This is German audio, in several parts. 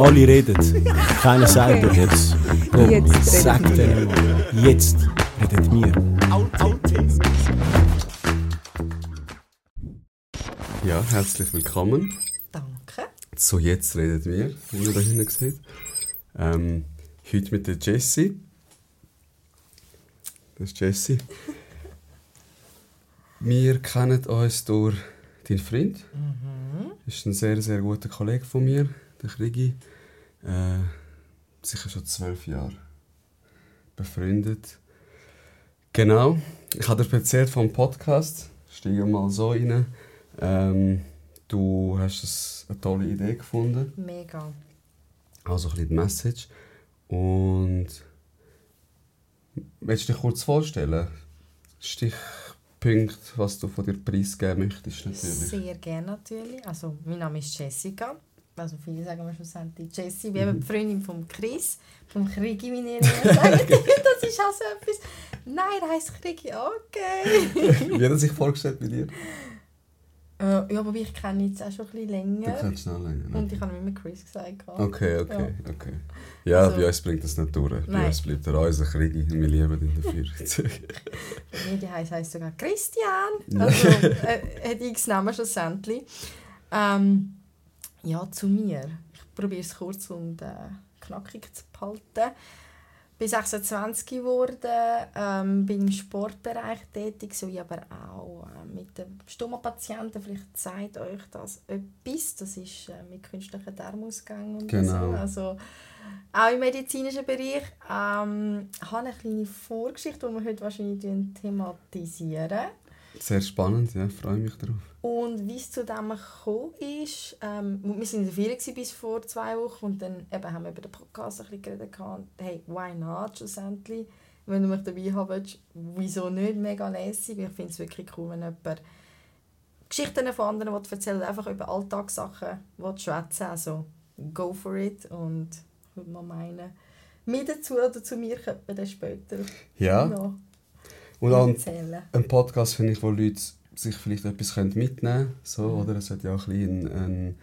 Alle reden. Keiner sagt Okay. jetzt. Jetzt reden Sag wir. denen mal. Jetzt redet wir. Ja, herzlich willkommen. Danke. So, jetzt redet wir, wie ihr da hinten seht. Ähm, heute mit der Jessie. Das ist Jessie. Wir kennen uns durch deinen Freund. Mhm. Ist ein sehr, sehr guter Kollege von mir, der Krigi. Äh, sicher schon zwölf Jahre befreundet. Genau. Ich habe dir erzählt vom Podcast. Steige mal so rein. Ähm, du hast es eine tolle Idee gefunden. Mega. Also ein bisschen die Message. Und willst du dich kurz vorstellen? Stichpunkt, was du von dir preisgeben möchtest natürlich. Sehr gerne natürlich. Also, mein Name ist Jessica. Also viele sagen mir schlussendlich Jessie. Wir haben die Freundin von Chris, vom Krigi, wie ihr sagt. das ist auch so etwas. Nein, er heisst Krigi. Okay. Wie hat er sich vorgestellt bei dir? äh, ja, aber ich kenne jetzt auch schon ein bisschen Du länger. kennst ihn auch länger. ne? Und ich habe immer Chris gesagt. Okay, okay, okay. Ja, Also- bei uns bringt das nicht durch. Bei Nein. uns bleibt er unser Krieg. Wir lieben ihn dafür. Bei mir die heisst, heisst sogar Christian. Also, äh, hat x Namen schlussendlich. Ähm, ja, zu mir. Ich probiere es kurz und äh, knackig zu behalten. Bin 26 geworden, ähm, bin im Sportbereich tätig, so ich aber auch äh, mit den Stomapatienten. Vielleicht zeigt euch das etwas. Das ist äh, mit künstlichen Darmausgang und Genau. so. Also, auch im medizinischen Bereich. Ähm, habe eine kleine Vorgeschichte, die wir heute wahrscheinlich thematisieren. Sehr spannend, ja, freue mich darauf. Und wie es zu dem gekommen ist, ähm, wir waren in der Ferien bis vor zwei Wochen und dann eben haben wir über den Podcast ein bisschen geredet. gehabt. Hey, why not schlussendlich? Wenn du mich dabei haben willst, wieso nicht? Mega lässig. Ich finde es wirklich cool, wenn jemand Geschichten von anderen will erzählen einfach über Alltagssachen schwätzen Also go for it und würde mal meinen, mir dazu oder zu mir könnte man dann später Ja, noch und erzählen. ein Podcast finde ich, wo Leute sich vielleicht etwas mitnehmen können. So, Mhm. oder? Es hat ja auch ein, ein,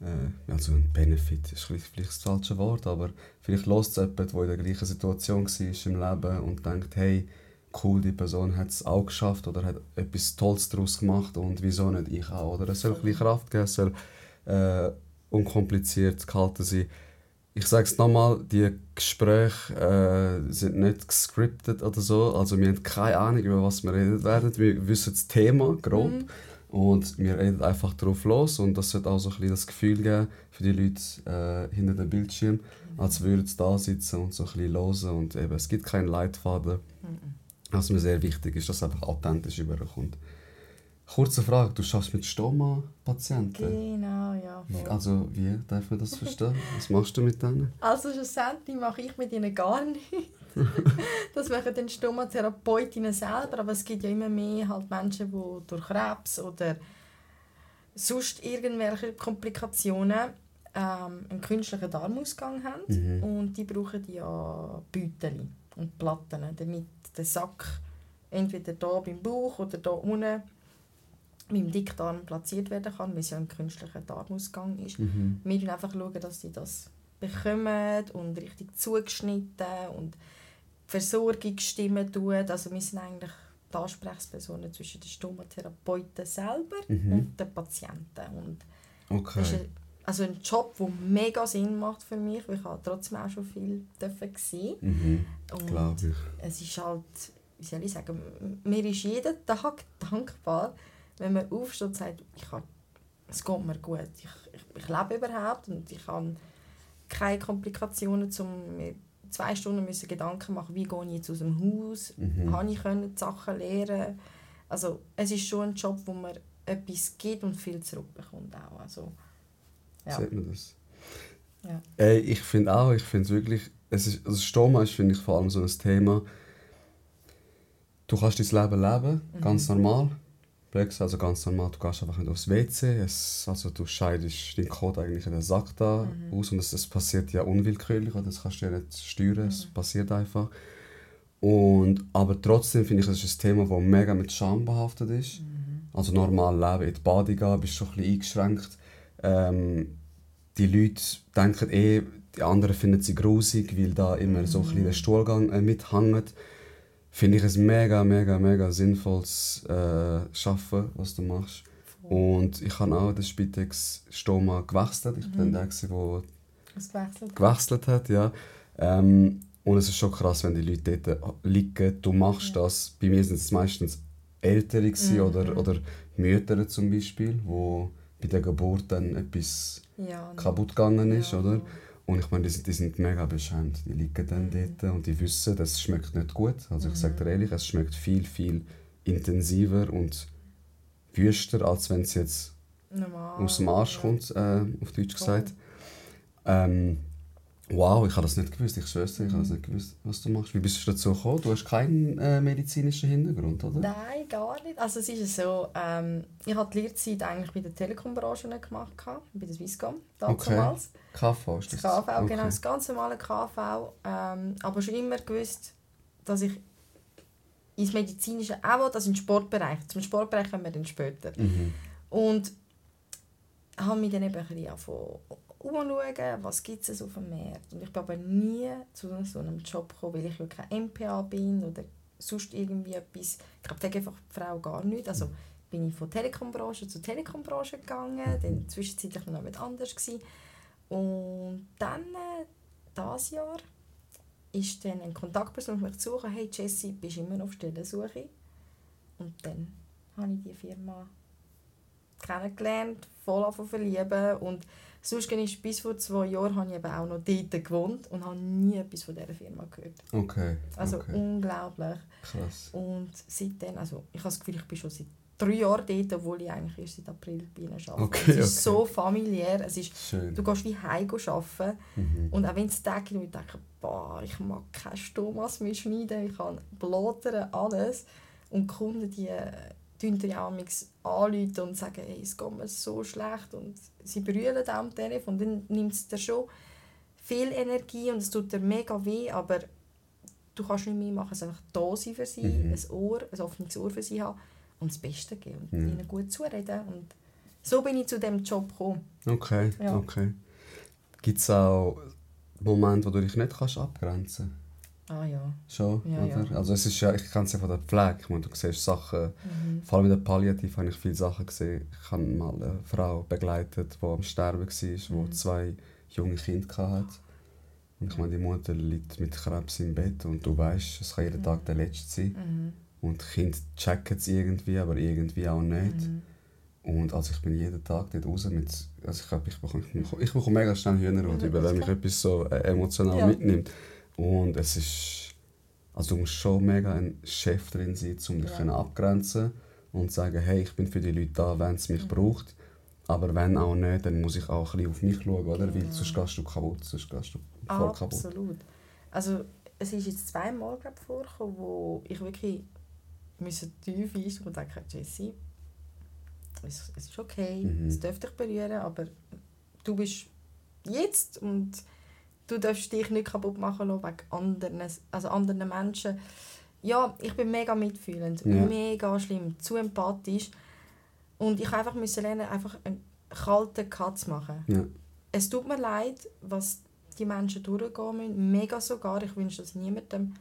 äh, also ein Benefit, ist vielleicht vielleicht das falsche Wort, aber vielleicht lässt es jemand, der in der gleichen Situation war im Leben und denkt, hey, cool, die Person hat es auch geschafft oder hat etwas Tolles daraus gemacht und wieso nicht ich auch. Oder? Es soll ein bisschen Kraft geben, es soll äh, unkompliziert gehalten sein. Ich sage es nochmal, die Gespräche äh, sind nicht gescriptet oder so. Also wir haben keine Ahnung, über was wir reden werden. Wir wissen das Thema grob Mhm. und wir reden einfach drauf los. Und das wird auch so ein bisschen das Gefühl geben für die Leute äh, hinter dem Bildschirm, als würden sie da sitzen und so ein bisschen hören. Und eben, es gibt keinen Leitfaden. Was mir sehr wichtig ist, dass es einfach authentisch überkommt. Kurze Frage, du schaffst mit Stoma-Patienten? Genau, ja. voll. Also wie darf man das verstehen? Was machst du mit denen? Also schlussendlich mache ich mit ihnen gar nichts. das machen dann Stomatherapeutinnen selber, aber es gibt ja immer mehr halt Menschen, die durch Krebs oder sonst irgendwelche Komplikationen ähm, einen künstlichen Darmausgang haben Mhm. und die brauchen ja Beutel und Platten, damit der Sack entweder da beim Bauch oder da unten beim Dickdarm platziert werden kann, weil es ja ein künstlicher Darmausgang ist. Mhm. Wir schauen einfach, schauen, dass sie das bekommen und richtig zugeschnitten und die Versorgung stimmen tut. Also wir sind eigentlich die Ansprechpersonen zwischen den Stomatherapeuten selber Mhm. und den Patienten. Und Okay. das ist ein, also ein Job, der mega Sinn macht für mich, weil ich habe trotzdem auch schon viel dürfen sehen. Mhm. Glaube ich. es ist halt, wie soll ich sagen, mir ist jeden Tag dankbar, wenn man aufsteht und sagt, ich habe, es geht mir gut, ich, ich, ich lebe überhaupt und ich habe keine Komplikationen, um mir zwei Stunden müssen Gedanken machen, wie gehe ich jetzt aus dem Haus, Mhm. habe ich können die Sachen lernen. Also es ist schon ein Job, wo man etwas gibt und viel zurückbekommt auch. Also, ja. Sieht man das? Ja. Ey, ich finde auch, ich finde wirklich, es ist, also Stoma ist, finde ich, vor allem so ein Thema. Du kannst dein Leben leben, Mhm. ganz normal. Gesagt, also ganz normal, du gehst einfach nicht aufs WC, es, also du scheidest deinen Code eigentlich in den Sack da Mhm. aus und das, das passiert ja unwillkürlich, das kannst du ja nicht steuern, es Mhm. passiert einfach. Und, aber trotzdem finde ich, es ist ein Thema, das mega mit Scham behaftet ist. Mhm. Also normal leben, in die Bade gehen, bist schon ein bisschen eingeschränkt. Ähm, die Leute denken eh, die anderen finden sie grusig, weil da immer so ein bisschen der Stuhlgang äh, mithängt. Finde ich es mega, mega, mega sinnvolles äh, Schaffen, was du machst. Und ich habe auch das Spitex Stoma gewechselt. Ich bin der, der Was gewechselt? gewechselt hat, ja. Ähm, und es ist schon krass, wenn die Leute dort liegen. Du machst das. Bei mir sind es meistens Ältere gewesen oder, oder Mütter zum Beispiel, wo bei der Geburt dann etwas Ja. kaputt gegangen ist, Ja. oder? Und ich meine, die sind, die sind mega beschämt. Die liegen dann dort und die wissen, das schmeckt nicht gut. Also ich sage dir ehrlich, es schmeckt viel, viel intensiver und wüster, als wenn es jetzt Normal. aus dem Arsch kommt, äh, auf Deutsch gesagt. Ähm, wow, ich habe das nicht gewusst, ich schwöre ich habe das nicht gewusst, was du machst. Wie bist du dazu gekommen? Du hast keinen äh, medizinischen Hintergrund, oder? Nein, gar nicht. Also es ist so, ähm, ich habe die Lehrzeit eigentlich bei der Telekom-Branche nicht gemacht, bei der Swisscom damals. KV ist Das? KV, genau, das ganz normale KV. Ähm, aber schon immer gewusst, dass ich ins Medizinische auch will, also im Sportbereich. Zum Sportbereich kommen wir dann später. Mhm. Und habe mich dann eben ein bisschen umschauen, was gibt es auf dem Markt. Und ich bin aber nie zu so einem Job gekommen, weil ich ja kein MPA bin oder sonst irgendwie etwas. Ich glaube, da einfach die Frau gar nicht. Also bin ich von Telekom-Branche zu Telekom-Branche gegangen, dann zwischenzeitlich noch mit anders gewesen. Und dann, äh, dieses Jahr, ist dann eine Kontaktperson auf mich zugekommen, hey Jessie, bist du immer noch auf Stellensuche? Und dann habe ich die Firma kennengelernt, voll zu verlieben und sonst ist bis vor zwei Jahren habe ich eben auch noch dort gewohnt und habe nie etwas von dieser Firma gehört. Okay, Also okay. unglaublich. krass. Und seitdem, also ich habe das Gefühl, ich bin schon seit drei Jahren dort, obwohl ich eigentlich erst seit April bei ihnen arbeite. Okay, es ist okay. so familiär, es ist, Schön. du gehst wie heim arbeiten Mhm. und auch wenn es wo ich denke, boah, ich mag keine Stomas mehr schneiden, ich kann blättern, alles. Und die Kunden, die tun ja auch anrufen und sagen, hey, es geht mir so schlecht und sie brüllen am Telefon. Dann nimmt es dir schon viel Energie und es tut dir mega weh, aber du kannst nicht mehr machen, es einfach da sein für sie, Mhm. ein Ohr, ein offenes Ohr für sie haben und das Beste geben und Ja. ihnen gut zureden. Und so bin ich zu diesem Job gekommen. Okay, Ja. okay. Gibt es auch Momente, wo du dich nicht kannst abgrenzen kannst? Ah ja. Schon, Ja, oder? ja. Also es ist ja, ich kenne es ja von der Pflege. Ich meine, du siehst Sachen, Mhm. vor allem in der Palliativ habe ich viele Sachen gesehen. Ich habe mal eine Frau begleitet, die am Sterben war, die Mhm. zwei junge Kinder hatte. Und ich meine, die Mutter liegt mit Krebs im Bett und du weißt, es kann jeden Tag der letzte sein. Mhm. Und die Kinder checken es irgendwie, aber irgendwie auch nicht. Mhm. Und also ich bin jeden Tag dort raus mit... Also ich, glaub, ich, bekomme, ich bekomme mega schnell Hühnerhaut, über wenn mich etwas so äh, emotional mitnimmt. Und es ist... Also du musst schon mega ein Chef drin sein, um dich Ja. abgrenzen und sagen, hey, ich bin für die Leute da, wenn es Mhm. mich braucht. Aber wenn auch nicht, dann muss ich auch ein bisschen auf mich schauen, oder? Weil Genau. sonst gehst du kaputt, sonst gehst du voll kaputt. Absolut. Also es ist jetzt zweimal glaub, vorgekommen, wo ich wirklich müssen tief einsteigen und denke, Jessie, es, es ist okay, Mhm. es darf dich berühren, aber du bist jetzt und du darfst dich nicht kaputt machen lassen wegen anderen, also anderen Menschen. Ja, ich bin mega mitfühlend, Ja. mega schlimm, zu empathisch und ich einfach müssen lernen, einfach einen kalten Cut zu machen Ja. es tut mir leid, was die Menschen durchgehen müssen. Mega sogar. Ich wünsche das niemandem.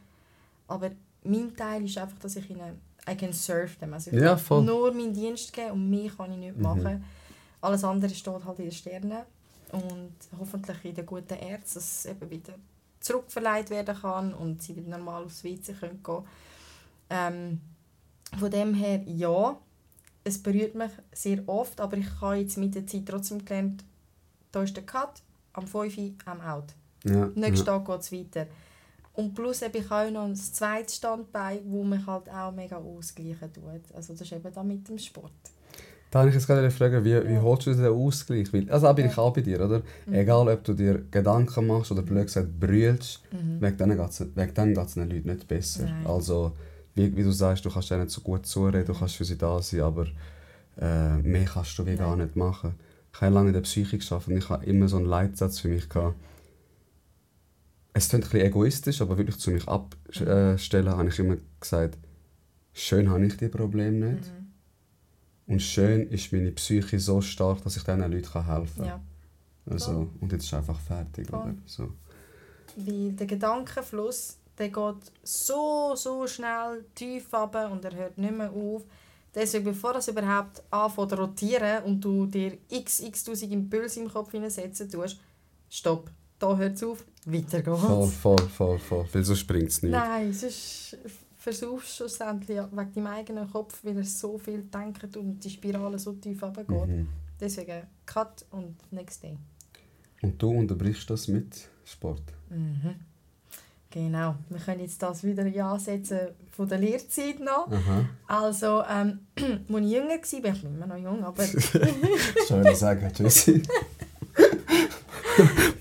Aber mein Teil ist einfach, dass ich ihnen I can serve them. Also ich Ja, nur meinen Dienst geben und mehr kann ich nicht Mhm. machen. Alles andere steht halt in den Sternen. Und hoffentlich in den guten Ärzten, dass es eben wieder zurückverleiht werden kann und sie wieder normal aufs WC können gehen ähm, Von dem her, ja, es berührt mich sehr oft, aber ich habe jetzt mit der Zeit trotzdem gelernt, da ist der Cut, am 5 Uhr am Out. Ja. Nächsten ja. Tag geht es weiter. Und plus habe ich auch noch ein zweites Standbein, wo mich halt auch mega ausgleichen tut. Also das ist eben da mit dem Sport. Da habe ich jetzt gerade fragen, wie, wie Ja. holst du den Ausgleich? Weil, also da bin ich auch bei dir, oder? Mhm. Egal, ob du dir Gedanken machst oder blöd gesagt brüllst, Mhm. wegen denen geht es den Leuten nicht besser. Nein. Also, wie, wie du sagst, du kannst denen so gut zureden, du kannst für sie da sein, aber äh, mehr kannst du wie gar nicht machen. Ich habe lange in der Psyche geschafft und ich habe immer so einen Leitsatz für mich gehabt. Es klingt ein bisschen egoistisch, aber wirklich zu mich abstellen, habe ich immer gesagt, schön habe ich die Probleme nicht. Mhm. Und schön ist meine Psyche so stark, dass ich diesen Leuten helfen kann. Ja. Also, und jetzt ist einfach fertig. Oder? So. Weil der Gedankenfluss, der geht so, so schnell tief runter und er hört nicht mehr auf. Deswegen, bevor das überhaupt anfängt zu rotieren und du dir x, x tausend Impulse im Kopf hineinsetzen tust, stopp, da hört es auf, weiter geht's. Voll, voll, voll, voll. Weil sonst bringt es nicht. Nein, sonst versuchst schlussendlich wegen deinem eigenen Kopf, weil er so viel denkt und die Spirale so tief runtergeht. Mhm. Deswegen Cut und next day. Und du unterbrichst das mit Sport. Mhm. Genau, wir können jetzt das wieder ja ansetzen von der Lehrzeit noch. Aha. Also, ähm, als ich jünger war, ich bin immer noch jung, aber Schön sagen, Jessie.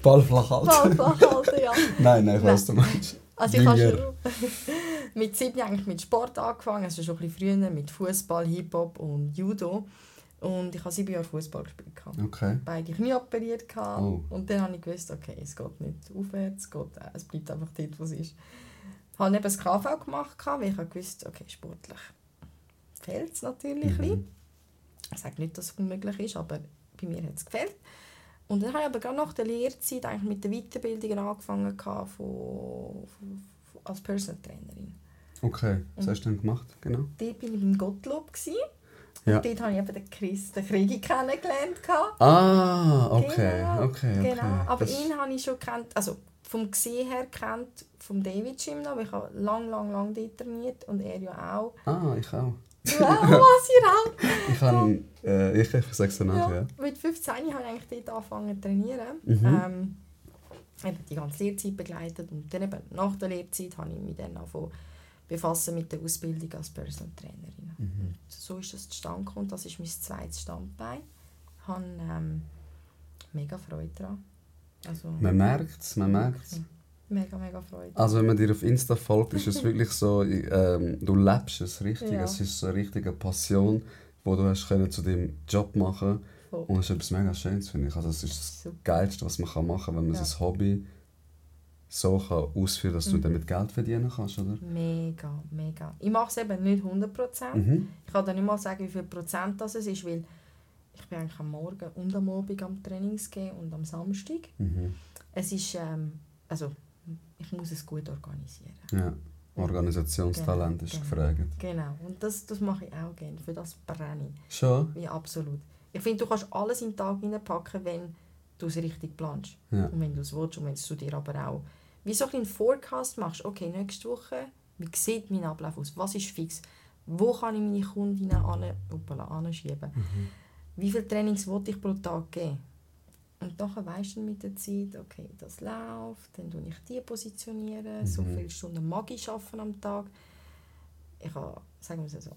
Ball flach halten. Ballfach halten, ja. Nein, nein, ich weiss, du meinst. Also ich Jünger. schon mit sieben eigentlich mit Sport angefangen, also schon ein bisschen früher mit Fußball, Hip-Hop und Judo. Und ich habe sieben Jahre Fußball gespielt. gehabt. Okay. Beide Knie operiert. gehabt. Oh. Und dann habe ich gewusst, okay, es geht nicht aufwärts, es, geht, äh, es bleibt einfach dort, wo es ist. Ich habe eben das KV gemacht, gehabt, weil ich habe gewusst, okay, sportlich fehlt es natürlich. ein bisschen. Mhm. Ich sage nicht, dass es unmöglich ist, aber bei mir hat es gefällt. Und dann habe ich aber gerade nach der Lehrzeit eigentlich mit der Weiterbildung angefangen gehabt von, von, von, als Personal Trainerin. Okay, was hast du denn gemacht? Genau. Dort war ich beim Gottlob. Gewesen. Ja. Und dort habe ich eben den Chris, den Kriegi kennengelernt. Ah, okay, Genau, okay, okay. Genau. Aber Das- ihn habe ich schon kennt, also vom Gesehen her kennt vom David Gym noch, ich habe lang, lang, lang dort trainiert und er ja auch. Ah, ich auch. Du auch, was ihr auch? Ich habe, äh, ich, es dir nachher, ja. Mit 15 habe ich eigentlich dort angefangen zu trainieren. Mhm. Ähm, die ganze Lehrzeit begleitet und dann eben nach der Lehrzeit habe ich mich dann angefangen befassen mit der Ausbildung als Personal Trainerin. Mhm. So ist das zustande gekommen. Das ist mein zweites Standbein. Ich habe ähm, mega Freude daran. Also Man merkt es, man merkt es. mega, mega Freude. Also wenn man dir auf Insta folgt, ist es wirklich so, ähm, du lebst es richtig. Ja. Es ist so eine richtige Passion, wo du hast können zu deinem Job machen Voll. und es ist etwas mega Schönes, finde ich. Also es ist das. Geilste, was man kann machen kann, wenn man Ja. sein Hobby so kann ausführen dass du Mhm. damit Geld verdienen kannst, oder? Mega, mega. Ich mache es eben nicht 100%. Mhm. Ich kann dir nicht mal sagen, wie viel Prozent das es ist, weil ich bin eigentlich am Morgen und am Abend am Trainings gehen und am Samstag. Mhm. Es ist, ähm, also ich muss es gut organisieren. Ja. Organisationstalent Genau, ist genau. gefragt. Genau, und das, das mache ich auch gerne. Für das brenne ich. Schon? Ja, absolut. Ich finde, du kannst alles in den Tag hineinpacken, wenn du es richtig planst. Ja. Und wenn du es willst und wenn du dir aber auch wie so ein einen Forecast machst, okay, nächste Woche, wie sieht mein Ablauf aus? Was ist fix? Wo kann ich meine Kundinnen an, anschieben? Mhm. Wie viele Trainings will ich pro Tag geben? Und nachher weisst du dann mit der Zeit, okay, das läuft, dann tue ich die positionieren, so Mhm. viele Stunden mag ich arbeiten am Tag. Ich habe, sagen wir es so,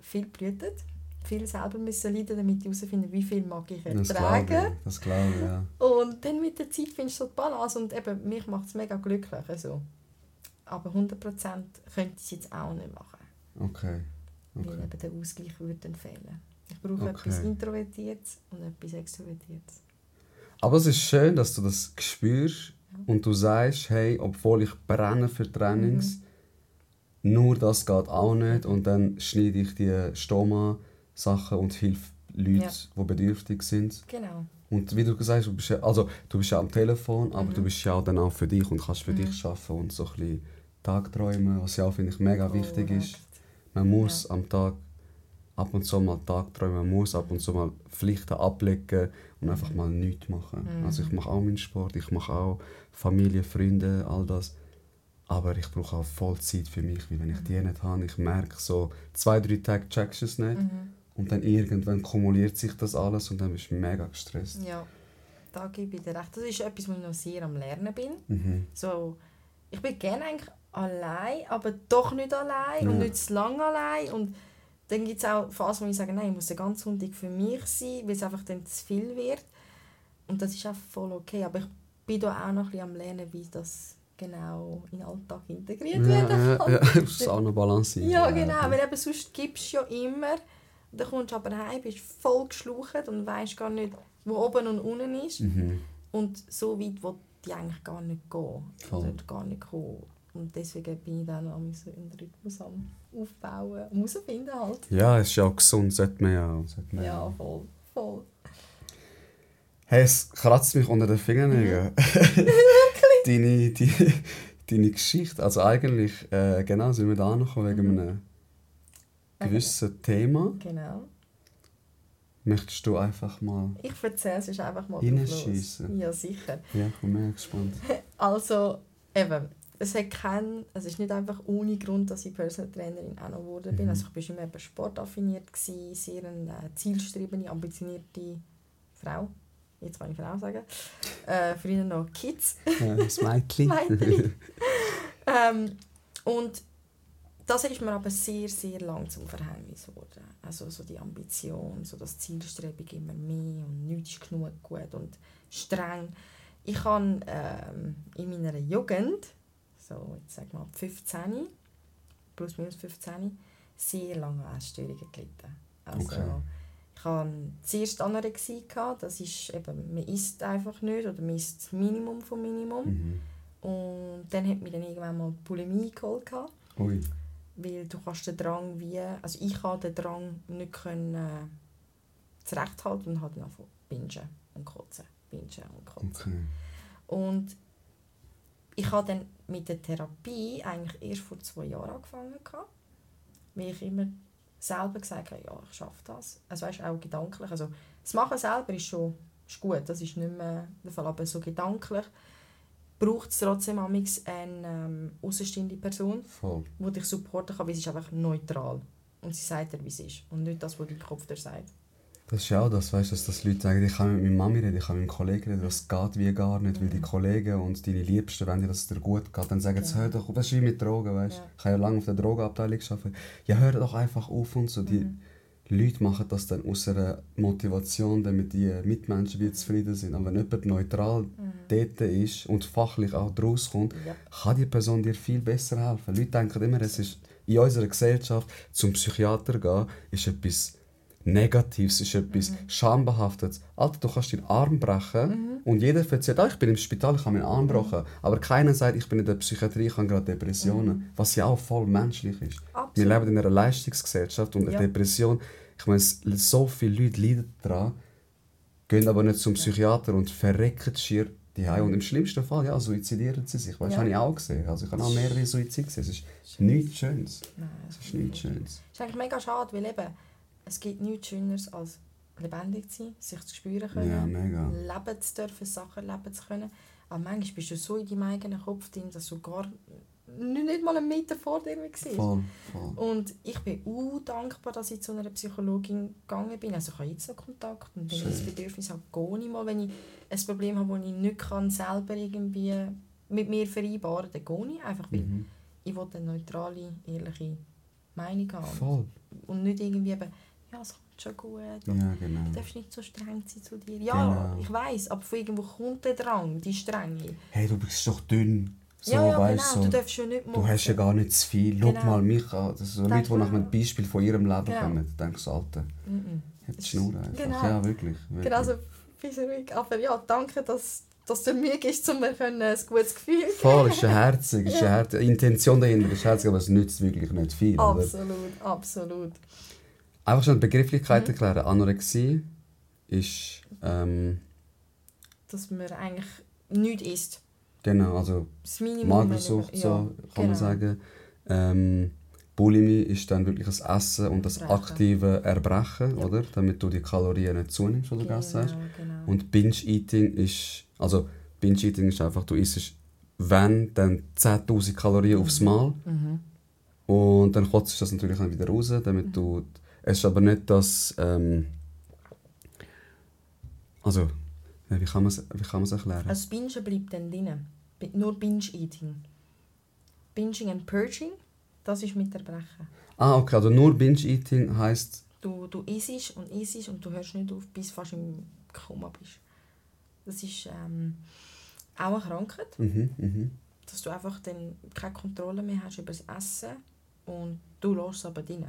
viel blühtet, viel selber müssen leiden, damit ich herausfinde, wie viel mag ich ertragen. Das glaube ich, ja. Und dann mit der Zeit findest du so die Balance und eben, mich macht es mega glücklich. Also. Aber 100% könnte ich es jetzt auch nicht machen, Okay. weil okay. eben der Ausgleich würde dann fehlen. Ich brauche Okay. etwas Introvertiertes und etwas Extrovertiertes. Aber es ist schön, dass du das spürst und du sagst, hey, obwohl ich brenne für Trainings, nur das geht auch nicht und dann schneide ich die Stoma-Sachen und hilf Leuten, Ja. die bedürftig sind. Genau. Und wie du gesagt hast, du bist ja, also, du bist ja am Telefon, aber Mhm. du bist ja auch dann auch für dich und kannst für Mhm. dich arbeiten und so ein bisschen Tagträumen, was ja auch, finde ich, mega wichtig ist. Man muss am Tag ab und zu mal Tagträumen, man muss ab und zu mal Pflichten ablegen und einfach mal nichts machen. Mhm. Also ich mache auch meinen Sport, ich mache auch Familie, Freunde, all das. Aber ich brauche auch voll Zeit für mich, weil wenn ich die nicht habe, ich merke so, zwei, drei Tage checkst du es nicht Mhm. Und dann irgendwann kumuliert sich das alles und dann bist du mega gestresst. Ja, da gebe ich dir recht. Das ist etwas, wo ich noch sehr am Lernen bin. Mhm. So, ich bin gerne eigentlich allein, aber doch nicht allein und Ja. nicht zu lange allein. Und dann gibt es auch Phasen, wo ich sage, nein, ich muss den ganzen Sonntag für mich sein, weil es einfach dann zu viel wird. Und das ist auch voll okay. Aber ich bin da auch noch ein bisschen am Lernen, wie das genau in den Alltag integriert Ja, werden ja, kann. ja, du musst es auch noch balancieren. Ja, genau, weil eben sonst gibst du ja immer. Und dann kommst du aber heim, bist voll geschlaucht und weißt gar nicht, wo oben und unten ist. Mhm. Und so weit will die eigentlich gar nicht gehen. Voll. Oder gar nicht kommen. Und deswegen bin ich dann auch so einen Rhythmus am Aufbauen. Am herausfinden halt. Ja, es ist ja auch gesund, sollte man ja auch. Sollte man Ja, voll. voll. Hey, es kratzt mich unter den Fingernägeln. deine, die, deine Geschichte. Also eigentlich, äh, genau, sind wir da angekommen wegen Mhm. einem gewissen Thema. Genau. Möchtest du einfach mal... Ich erzähle es ist einfach mal los. Ja, sicher. Ja, ich bin mega gespannt. Also, eben, es, hat kein, es ist nicht einfach ohne Grund, dass ich Personal Trainerin auch noch geworden bin. Mhm. Also ich war immer eben sportaffiniert, gewesen, sehr eine äh, zielstrebende, ambitionierte Frau. Jetzt kann ich Frau sagen. Äh, früher noch Kids. Äh, das. Mädchen. ähm, und das ist mir aber sehr, sehr lang zum Verhängnis geworden. Also so die Ambition, so das Zielstrebung immer mehr und nichts ist genug gut und streng. Ich habe ähm, in meiner Jugend, so jetzt sag mal ab 15, plus minus 15, sehr lange an Essstörungen gelitten. Also, Okay. Ich hatte zuerst Anorexie, gehabt, das ist eben, man isst einfach nicht oder man isst das Minimum vom Minimum. Mhm. Und dann hat mich dann irgendwann mal Bulimie geholt, gehabt, Ui. Weil du kannst den Drang wie, also ich konnte den Drang nicht können, äh, zurechthalten und angefangen zu bingen und kotzen, bingen und kotzen. Okay. Und ich habe dann mit der Therapie eigentlich erst vor zwei Jahren angefangen, gehabt, weil ich immer selber gesagt habe, ja, ich schaffe das. Also weißt, auch gedanklich. Also, das Machen selber ist schon ist gut, das ist nicht mehr der Fall, aber so gedanklich braucht es trotzdem eine ähm, außenstehende Person, Voll. die dich supporten kann, weil sie ist einfach neutral. Und sie sagt dir, wie es ist. Und nicht das, was dein Kopf dir sagt. Das ist ja auch das, weißt, dass, dass Leute sagen, ich kann mit meiner Mami reden, ich kann mit meinem Kollegen reden, das geht wie gar nicht, weil die Kollegen und deine Liebsten, wenn dir das dir gut geht, dann sagen sie, Genau. hör doch, das ist wie mit Drogen, weißt Ja. Ich habe ja lange auf der Drogenabteilung gearbeitet. Ja, hör doch einfach auf und so. Die Mhm. Leute machen das dann aus einer Motivation, damit die Mitmenschen wie zufrieden sind. Aber wenn jemand neutral dort ist und fachlich auch draus kommt, Ja. kann die Person dir viel besser helfen. Leute denken immer, es ist in unserer Gesellschaft zum Psychiater gehen, ist etwas Negatives, ist etwas Schambehaftetes. Alter, du kannst deinen Arm brechen und jeder erzählt, ah, ich bin im Spital, ich habe meinen Arm gebrochen. Aber keiner sagt, ich bin in der Psychiatrie, ich habe gerade Depressionen. Was ja auch voll menschlich ist. Wir Absolut. leben in einer Leistungsgesellschaft und eine Ja. Depression, ich meine, so viele Leute leiden daran, gehen aber nicht zum Psychiater und verrecken schier die Und im schlimmsten Fall, ja, suizidieren sie sich. Weißt, Ja. habe ich auch gesehen. Also ich habe auch mehrere Suizide gesehen. Es ist nichts Schönes. Nein, Es ist nichts Schönes. ist eigentlich mega schade, weil eben, es gibt nichts Schöneres als lebendig zu sein, sich zu spüren können, Ja, mega. leben zu dürfen, Sachen erleben zu können. Aber manchmal bist du so in deinem eigenen Kopf drin, dass du gar nicht, nicht mal einen Meter vor dir warst. Voll, voll. Und ich bin auch dankbar, dass ich zu einer Psychologin gegangen bin. Also ich habe jetzt noch Kontakt und wenn ich das. Bedürfnis habe, gehe ich mal. Wenn ich ein Problem habe, das ich nicht kann, selber irgendwie mit mir vereinbaren kann, dann gehe ich einfach. Weil Mhm. ich will eine neutrale, ehrliche Meinung haben. Voll. Und nicht irgendwie eben, ja, es kommt schon gut. Ja, genau. Du darfst nicht so streng sein zu dir. Ja, Genau. ich weiß, aber von irgendwo kommt der Drang, die Strenge. Hey, du bist doch dünn. So, ja, ja, weißt, genau. so. Du darfst schon nicht Du hast ja gar nicht zu viel. Schau Genau. mal mich an. Das sind so Leute, die nach einem. Beispiel von ihrem Leben Genau. kommen. Du denkst, Alter, hat die Schnur einfach. Genau. Ja, wirklich. wirklich. Genau, so bisschen ruhig. Aber ja, danke, dass, dass du mir gibst, um mir können ein gutes Gefühl zu Voll, ist ja herzig. Ist ja herzig. Die Intention dahinter ist herzig, aber es nützt wirklich nicht viel. Oder? Absolut, absolut. Einfach schon Begrifflichkeit Mhm. erklären. Anorexie ist, ähm, Dass man eigentlich nichts isst. genau, also. Magersucht, wenn- so ja, kann man genau. sagen. Ähm, Bulimie ist dann wirklich das Essen und das Erbrechen. aktive Erbrechen, Ja. oder? Damit du die Kalorien nicht zunimmst, du Genau, genau. Und Binge-Eating ist, also Binge-Eating ist einfach, du isst, wenn, dann 10'000 Kalorien aufs Mal. Mhm. Und dann kotzt du das natürlich dann wieder raus, damit du... Es ist aber nicht das... Ähm, also, wie kann man es wie kann man's erklären? Also Bingen bleibt dann drin. Nur Binge-Eating. Binging and Purging, das ist mit Erbrechen. ah, okay, also nur Binge-Eating heisst... Du, du isst und isst und du hörst nicht auf, bis du fast im Koma bist. Das ist ähm, auch eine Krankheit, Mhm, mhm. dass du einfach dann keine Kontrolle mehr hast über das Essen und du lässt es aber drin.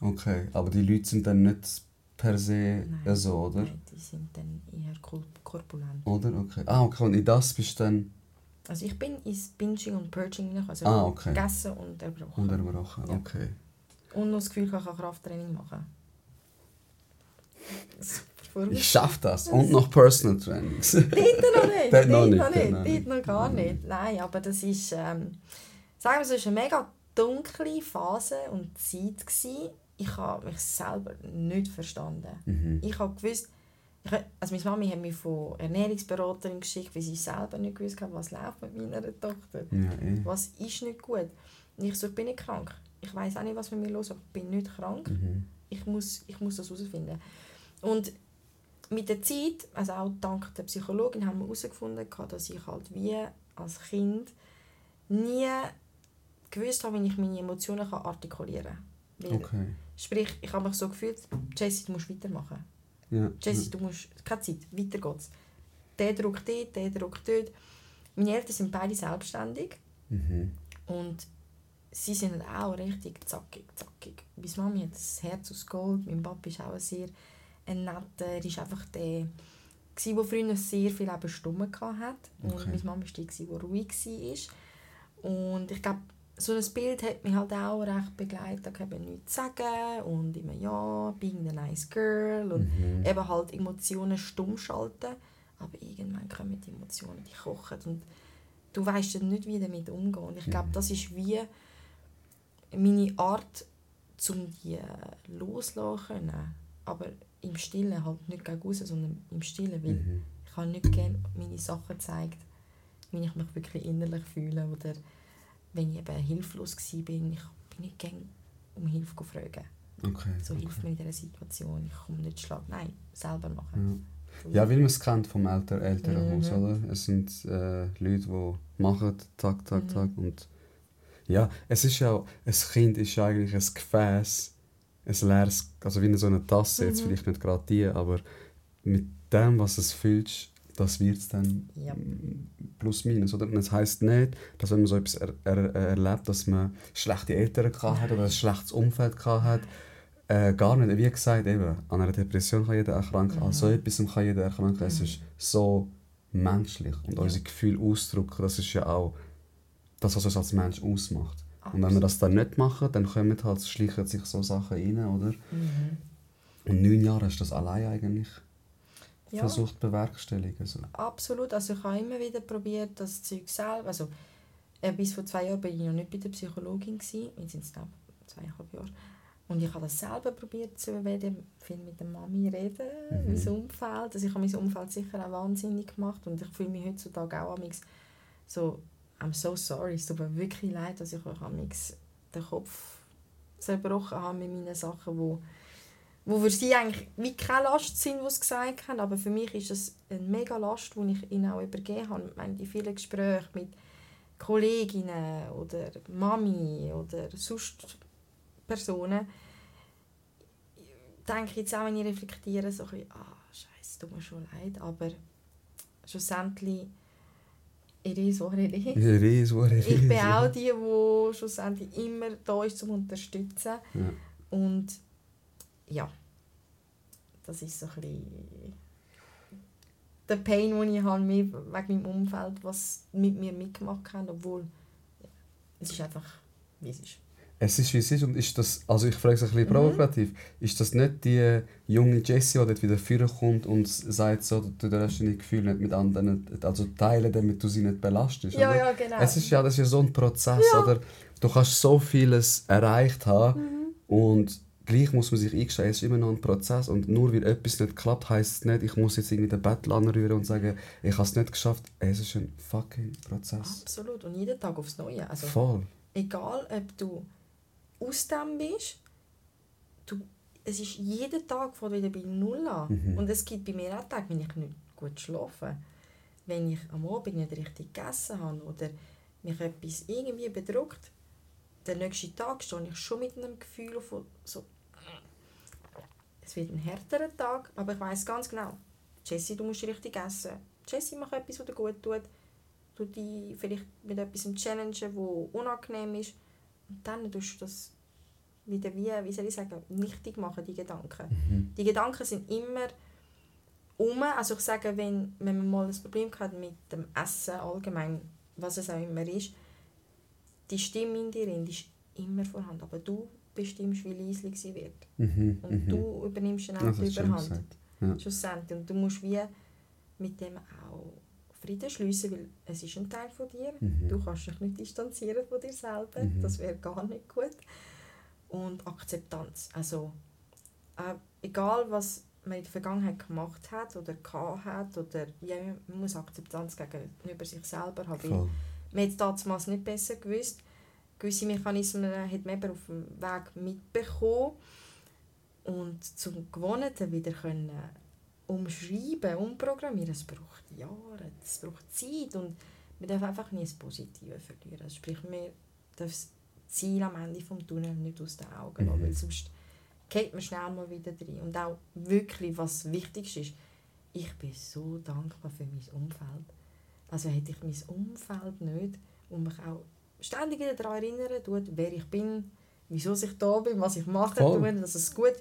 Okay, aber die Leute sind dann nicht per se Nein. so, oder? Nein, die sind dann eher kor- korpulent. Oder? Okay. Ah, okay, und in das bist du dann Also ich bin ins Binging und Purging also Ah, okay. gegessen und erbrochen. unterbrochen. Ja. Okay. Und noch das Gefühl, ich kann Krafttraining machen. Ich schaffe das. Und noch Personal Trainings. Dort noch nicht. Dort noch dort nicht, noch dort nicht. noch nicht. Dort noch gar nicht. Nein, aber das ist, ähm, sagen wir so, es war eine mega dunkle Phase und Zeit. Gewesen. Ich habe mich selber nicht verstanden. Mhm. Ich habe gewusst, ich, also meine Mami hat mich von Ernährungsberaterin geschickt, weil sie selber nicht gewusst hat, was läuft mit meiner Tochter. Ja, eh. Was ist nicht gut? Und ich so, ich bin nicht krank. Ich weiß auch nicht, was mit mir los ist, aber ich bin nicht krank. Mhm. Ich muss, ich muss das herausfinden. Und mit der Zeit, also auch dank der Psychologin, haben wir herausgefunden, dass ich halt wie als Kind nie gewusst habe, wie ich meine Emotionen kann artikulieren kann. Okay. Sprich, ich habe mich so gefühlt, Jessie, du musst weitermachen. Ja. Jessie, du musst, keine Zeit, weiter geht's. Der drückt dort, der drückt dort. Meine Eltern sind beide selbstständig Mhm. und sie sind auch richtig zackig, zackig. Meine Mami hat das Herz aus Gold, mein Papa ist auch sehr ein netter, er ist einfach der, der früher sehr viel eben Stumme hatte. Und Okay. meine Mama war die, die ruhig war. Und ich glaube, so ein Bild hat mich halt auch recht begleitet, ich habe nichts zu sagen und immer ja, being a nice girl und Mhm. eben halt Emotionen stumm schalten. Aber irgendwann kommen die Emotionen, die kochen und du weißt dann nicht, wie damit umgehen. Und ich glaube, Mhm. das ist wie meine Art, um die loslassen können. Aber im Stillen halt nicht gegen raus, sondern im Stillen, weil Mhm. ich habe nicht gerne meine Sachen gezeigt, wie ich mich wirklich innerlich fühle oder wenn ich eben hilflos war, bin ich bin nicht gerne um Hilfe gefragt. Okay. So okay. hilf mir in dieser Situation, ich komme nicht schlagen. Nein, selber machen. Ja. ja, weil man es kennt vom Eltern Elternhaus, Mhm. oder? Es sind äh, Leute, die machen, Tag, Tag, Mhm. Tag. Und ja, es ist ja ein Kind ist eigentlich ein Gefäß, ein leeres, also wie so eine Tasse, jetzt Mhm. vielleicht nicht gerade die, aber mit dem, was es fühlst, das wird es dann Ja. plus minus, oder? Und es heisst nicht, dass wenn man so etwas er, er, erlebt, dass man schlechte Eltern gehabt hat oder ein schlechtes Umfeld gehabt hat, äh, gar nicht. Wie gesagt, eben, an einer Depression kann jeder erkranken, an so Mhm. etwas kann jeder erkranken. Es Mhm. ist so menschlich. Und Ja. unsere Gefühle ausdrücken, das ist ja auch das, was uns als Mensch ausmacht. Und wenn wir Absolut. das dann nicht machen, dann kommen halt, schleichen sich so Sachen rein, oder? Mhm. Und neun Jahre du das allein eigentlich Ja. versucht bewerkstelligen. So. Absolut. Also ich habe immer wieder probiert, das Zeug selber. Also äh, bis vor zwei Jahren war ich noch nicht bei der Psychologin. Gewesen. Jetzt sind es glaube zweieinhalb Jahre. Und ich habe das selber probiert zu werden, viel mit der Mami reden, Mhm. mein Umfeld. Also ich habe mein Umfeld sicher auch wahnsinnig gemacht und ich fühle mich heutzutage auch amigs so, I'm so sorry, es tut mir wirklich leid, dass ich euch amigs den Kopf zerbrochen habe mit meinen Sachen, wo wo für sie eigentlich wie keine Last sind, was sie gesagt haben, aber für mich ist es eine mega Last, die ich ihnen auch übergeben habe. Ich meine, die vielen Gespräche mit Kolleginnen oder Mami oder sonst Personen, denke ich jetzt auch, wenn ich reflektiere, so ein bisschen, ah, scheiße, tut mir schon leid, aber schlussendlich, it is what it is. It is what it Ich bin is. auch die, die schlussendlich immer da ist, um zu unterstützen. Ja. Und ja, das ist so ein bisschen der Pain, den ich habe mit- wegen meinem Umfeld, was mit mir mitgemacht hat, obwohl es ist einfach, wie es ist. Es ist wie es ist und ist das, also ich frage es ein bisschen Mhm. provokativ, ist das nicht die junge Jessie, die dort wieder vorkommt und sagt so, du darfst deine Gefühle nicht mit anderen, also teilen, damit du sie nicht belastest, Ja, oder? ja, genau. Es ist ja, das ist ja so ein Prozess, Ja. oder? Du kannst so vieles erreicht haben Mhm. und gleich muss man sich eingestehen, es ist immer noch ein Prozess und nur weil etwas nicht klappt, heisst es nicht, ich muss jetzt irgendwie den Battle anrühren und sagen, ich habe es nicht geschafft. Es ist ein fucking Prozess. Absolut. Und jeden Tag aufs Neue. Also, Voll. egal, ob du aus dem bist, du, es ist jeden Tag von wieder bei Null an. Mhm. Und es gibt bei mir auch Tage, wenn ich nicht gut schlafe, wenn ich am Abend nicht richtig gegessen habe oder mich etwas irgendwie bedrückt, der nächste Tag stehe ich schon mit einem Gefühl von so, es wird ein härterer Tag, aber ich weiß ganz genau, Jessie, du musst richtig essen. Jessie, mach etwas, was dir gut tut. Du dich vielleicht mit etwas challengen, das unangenehm ist. Und dann tust du das wieder wie, wie soll ich sagen, nichtig machen, die Gedanken. Mhm. Die Gedanken sind immer um. Also ich sage, wenn, wenn man mal ein Problem hat mit dem Essen allgemein, was es auch immer ist, die Stimme in dir ist immer vorhanden. Aber du bestimmst, wie leislich sie wird. Mhm. Und Mhm. du übernimmst dann auch die Überhand. Ja. Schlussendlich. Und du musst wie mit dem auch Frieden schliessen, weil es ist ein Teil von dir. Mhm. Du kannst dich nicht distanzieren von dir selber. Mhm. Das wäre gar nicht gut. Und Akzeptanz. Also, äh, egal was man in der Vergangenheit gemacht hat oder gehabt hat, oder ja, man muss Akzeptanz gegenüber sich selber haben. Voll. man hat es damals nicht besser gewusst. Gewisse Mechanismen hat man eben auf dem Weg mitbekommen. Und zum Gewohnten wieder können umschreiben, umprogrammieren, es braucht Jahre, es braucht Zeit und man darf einfach nie das Positive verlieren. Sprich, man darf das Ziel am Ende des Tunnels nicht aus den Augen lassen, Mhm. weil sonst geht man schnell mal wieder rein. Und auch wirklich, was wichtig ist, ich bin so dankbar für mein Umfeld. Also hätte ich mein Umfeld nicht und mich auch ständig wieder daran erinnern tut, wer ich bin, wieso ich da bin, was ich mache, Voll. tue, dass es gut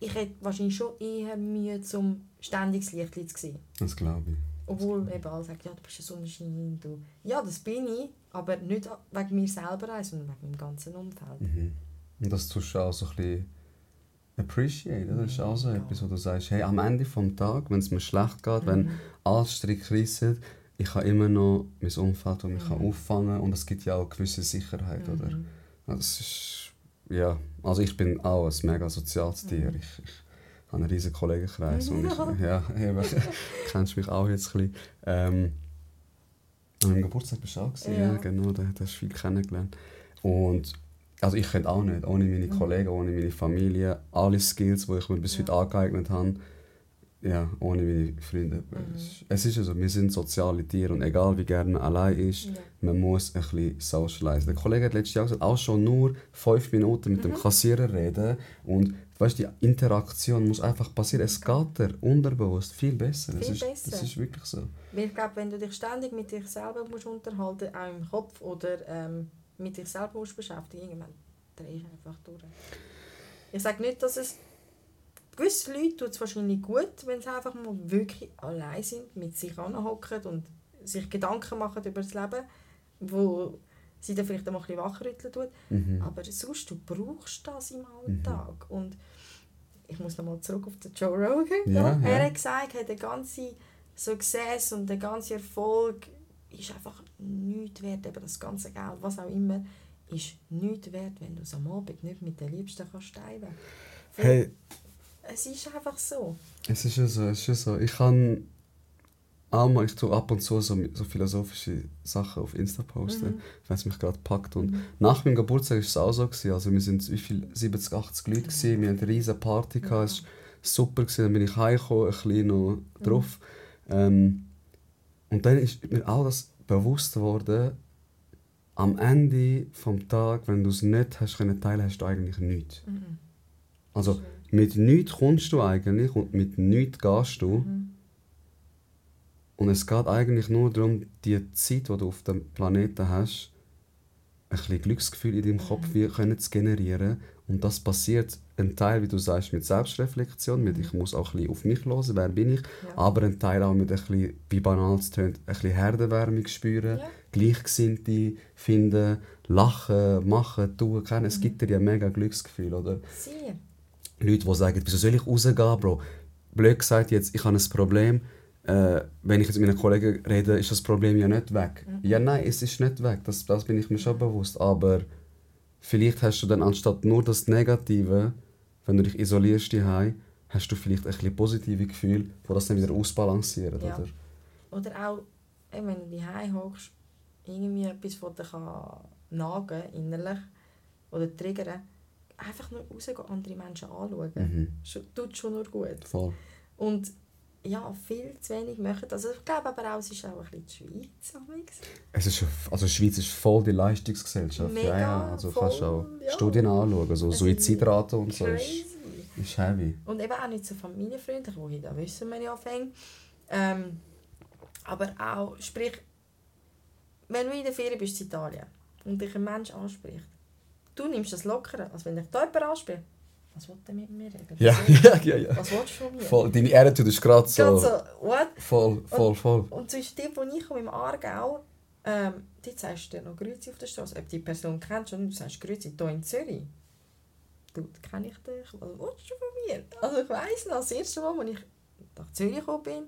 Ich hätte wahrscheinlich schon eher Mühe, zum ständiges Licht zu sehen. Das glaube ich. Obwohl eben alle sagen, ja, du bist ein Sonnenschein. Du. Ja, das bin ich, aber nicht wegen mir selber, sondern wegen meinem ganzen Umfeld. Mhm. Und das tust du auch so ein bisschen appreciate. Das ist auch so Ja. etwas, wo du sagst, hey, am Ende des Tages, wenn es mir schlecht geht, wenn Mhm. alles Strick reissen, ich habe immer noch mein Umfeld, das mich Mhm. auffangen kann. Und es gibt ja auch eine gewisse Sicherheit, oder? Mhm. Ja, Das ist, ja, also ich bin auch ein mega soziales Tier. Mhm. Ich, ich habe einen riesigen Kollegenkreis und ich, Ja. ja, eben, kennst mich auch jetzt ein bisschen. Ähm, an meinem Geburtstag bist du auch gewesen, ja. Ja. genau, da, da hast du viel kennengelernt. Und also ich könnte auch nicht, ohne meine Mhm. Kollegen, ohne meine Familie, alle Skills, die ich mir bis Ja. heute angeeignet habe, ja, ohne meine Freunde. Mhm. Es- ist ja so, wir sind soziale Tiere und egal wie gerne man allein ist, Ja. man muss ein bisschen socialisen. Der Kollege hat letztes Jahr gesagt, auch schon nur fünf Minuten mit dem Mhm. Kassierer reden und weißt, die Interaktion muss einfach passieren. Es geht dir unterbewusst viel besser. das, Viel ist, besser. das ist wirklich so. Weil ich glaube, wenn du dich ständig mit dich selber musst unterhalten auch im Kopf oder ähm, mit dich selber musst beschäftigen, irgendwann drehst du einfach durch. Ich sage nicht, dass es gewisse Leute tut es wahrscheinlich gut, wenn sie einfach mal wirklich allein sind, mit sich anhocken und sich Gedanken machen über das Leben, wo sie dann vielleicht auch mal ein bisschen wachrütteln tut. Mhm. Aber sonst, du brauchst das im Alltag. Und ich muss nochmal zurück auf den Joe Rogan. Ja, er ja. hat gesagt, hey, der ganze Success und der ganze Erfolg ist einfach nichts wert. Eben das ganze Geld, was auch immer, ist nichts wert, wenn du es am Abend nicht mit den Liebsten kannst teilen Weil Hey, Es ist einfach so. es ist ja so, es ist ja so. Ich kann auch mal, ich tue ab und zu so, so philosophische Sachen auf Insta posten, Mhm. wenn es mich gerade packt. Und nach meinem Geburtstag war es auch so. Gewesen. Also wir sind wie viel, 70, 80 Leute, gewesen. wir hatten eine riesige Party, gehabt. es war super. Gewesen. Dann bin ich heimgekommen, ein bisschen noch drauf. Ähm, und dann ist mir auch das bewusst geworden, am Ende des Tages, wenn du es nicht hast können teilen, hast du eigentlich nichts. Mhm. Also mit nichts kommst du eigentlich und mit nichts gehst du. Mhm. Und es geht eigentlich nur darum, die Zeit, die du auf dem Planeten hast, ein bisschen Glücksgefühl in deinem Kopf wie können zu generieren. Und das passiert ein Teil, wie du sagst, mit Selbstreflexion, mit ich muss auch ein bisschen auf mich hören, wer bin ich, Ja. aber ein Teil auch mit ein bisschen, wie banal es tönt, ein bisschen Herdenwärmung spüren, Ja. Gleichgesinnte finden, lachen, machen, tun, kennen. Mhm. Es gibt dir ja mega Glücksgefühl, oder? Sehr. Leute, die sagen, wieso soll ich rausgehen, Bro? Blöd gesagt, jetzt, ich habe ein Problem. Äh, wenn ich jetzt mit meinen Kollegen rede, ist das Problem ja nicht weg. Ja, nein, es ist nicht weg. Das, das bin ich mir schon bewusst. Aber vielleicht hast du dann anstatt nur das Negative, wenn du dich isolierst daheim, hast du vielleicht ein bisschen positive Gefühle, die das dann wieder ausbalancieren, Ja. oder? Oder auch, wenn du daheim hockst, irgendwie etwas, das dich nagen innerlich oder triggern, einfach nur rausgehen, andere Menschen anschauen. Mhm. Tut schon nur gut. Voll. Und ja, viel zu wenig machen. Also ich glaube aber auch, es ist auch ein bisschen die Schweiz. Es ist, also die Schweiz ist voll die Leistungsgesellschaft. ja, Mega, ja. Also du kannst voll, auch ja. Studien anschauen, so Also, Suizidrate und so. Ist, Crazy. ist heavy. Und eben auch nicht so familienfreundlich, wo da wissen wir ja fängt. Ähm, aber auch, sprich, wenn du in der Ferien bist in Italien und dich ein Mensch anspricht, du nimmst das lockerer, als wenn dich da jemand anspricht. Was will der mit mir? Ja, Was, ja, ja. ja. was willst du von mir? Voll, deine Attitude ist gerade so, Ganz so, what? voll, voll, voll. Und zwischen dem, wo ich komme, im Aargau, ähm, dort sagst du dir noch Grüezi auf der Straße. Ob die Person kennst nicht, du sagst Grüezi hier in Zürich. du, kenne ich dich? Was willst du von mir? Also ich weiss noch, das erste Mal, als ich nach Zürich gekommen bin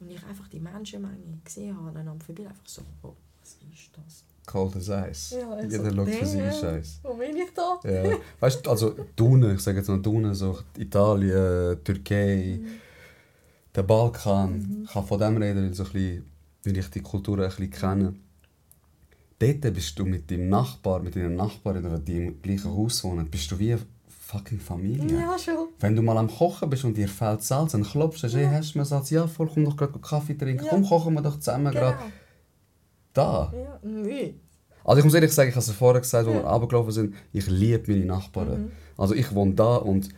und ich einfach die Menschenmenge gesehen habe, dann am vorbei einfach so, oh, was ist das? Cold as Ice. Ja, also, Jeder schaut für seinen. Scheiß. Wo bin ich da? Ja. Weißt du, also Dune, ich sage jetzt mal Dune, so Italien, Türkei, der Balkan. Ich kann von dem reden, weil, so ein bisschen, weil ich die Kultur ein bisschen kenne. Dort bist du mit deinem Nachbar, mit deinen Nachbarn, die im gleichen Haus wohnen, bist du wie fucking Familie. Ja, schon. Wenn du mal am Kochen bist und dir fehlt Salz, dann klopfst du, hey, hast du mir Salz? Ja, voll, komm doch gerade Kaffee trinken. Ja. Komm, kochen wir doch zusammen Genau. gerade. Da. Ja, nee. Also ich muss ehrlich sagen, ich habe es vorher gesagt, als Ja. wir runtergelaufen sind, ich liebe meine Nachbarn. Mhm. Also ich wohne da und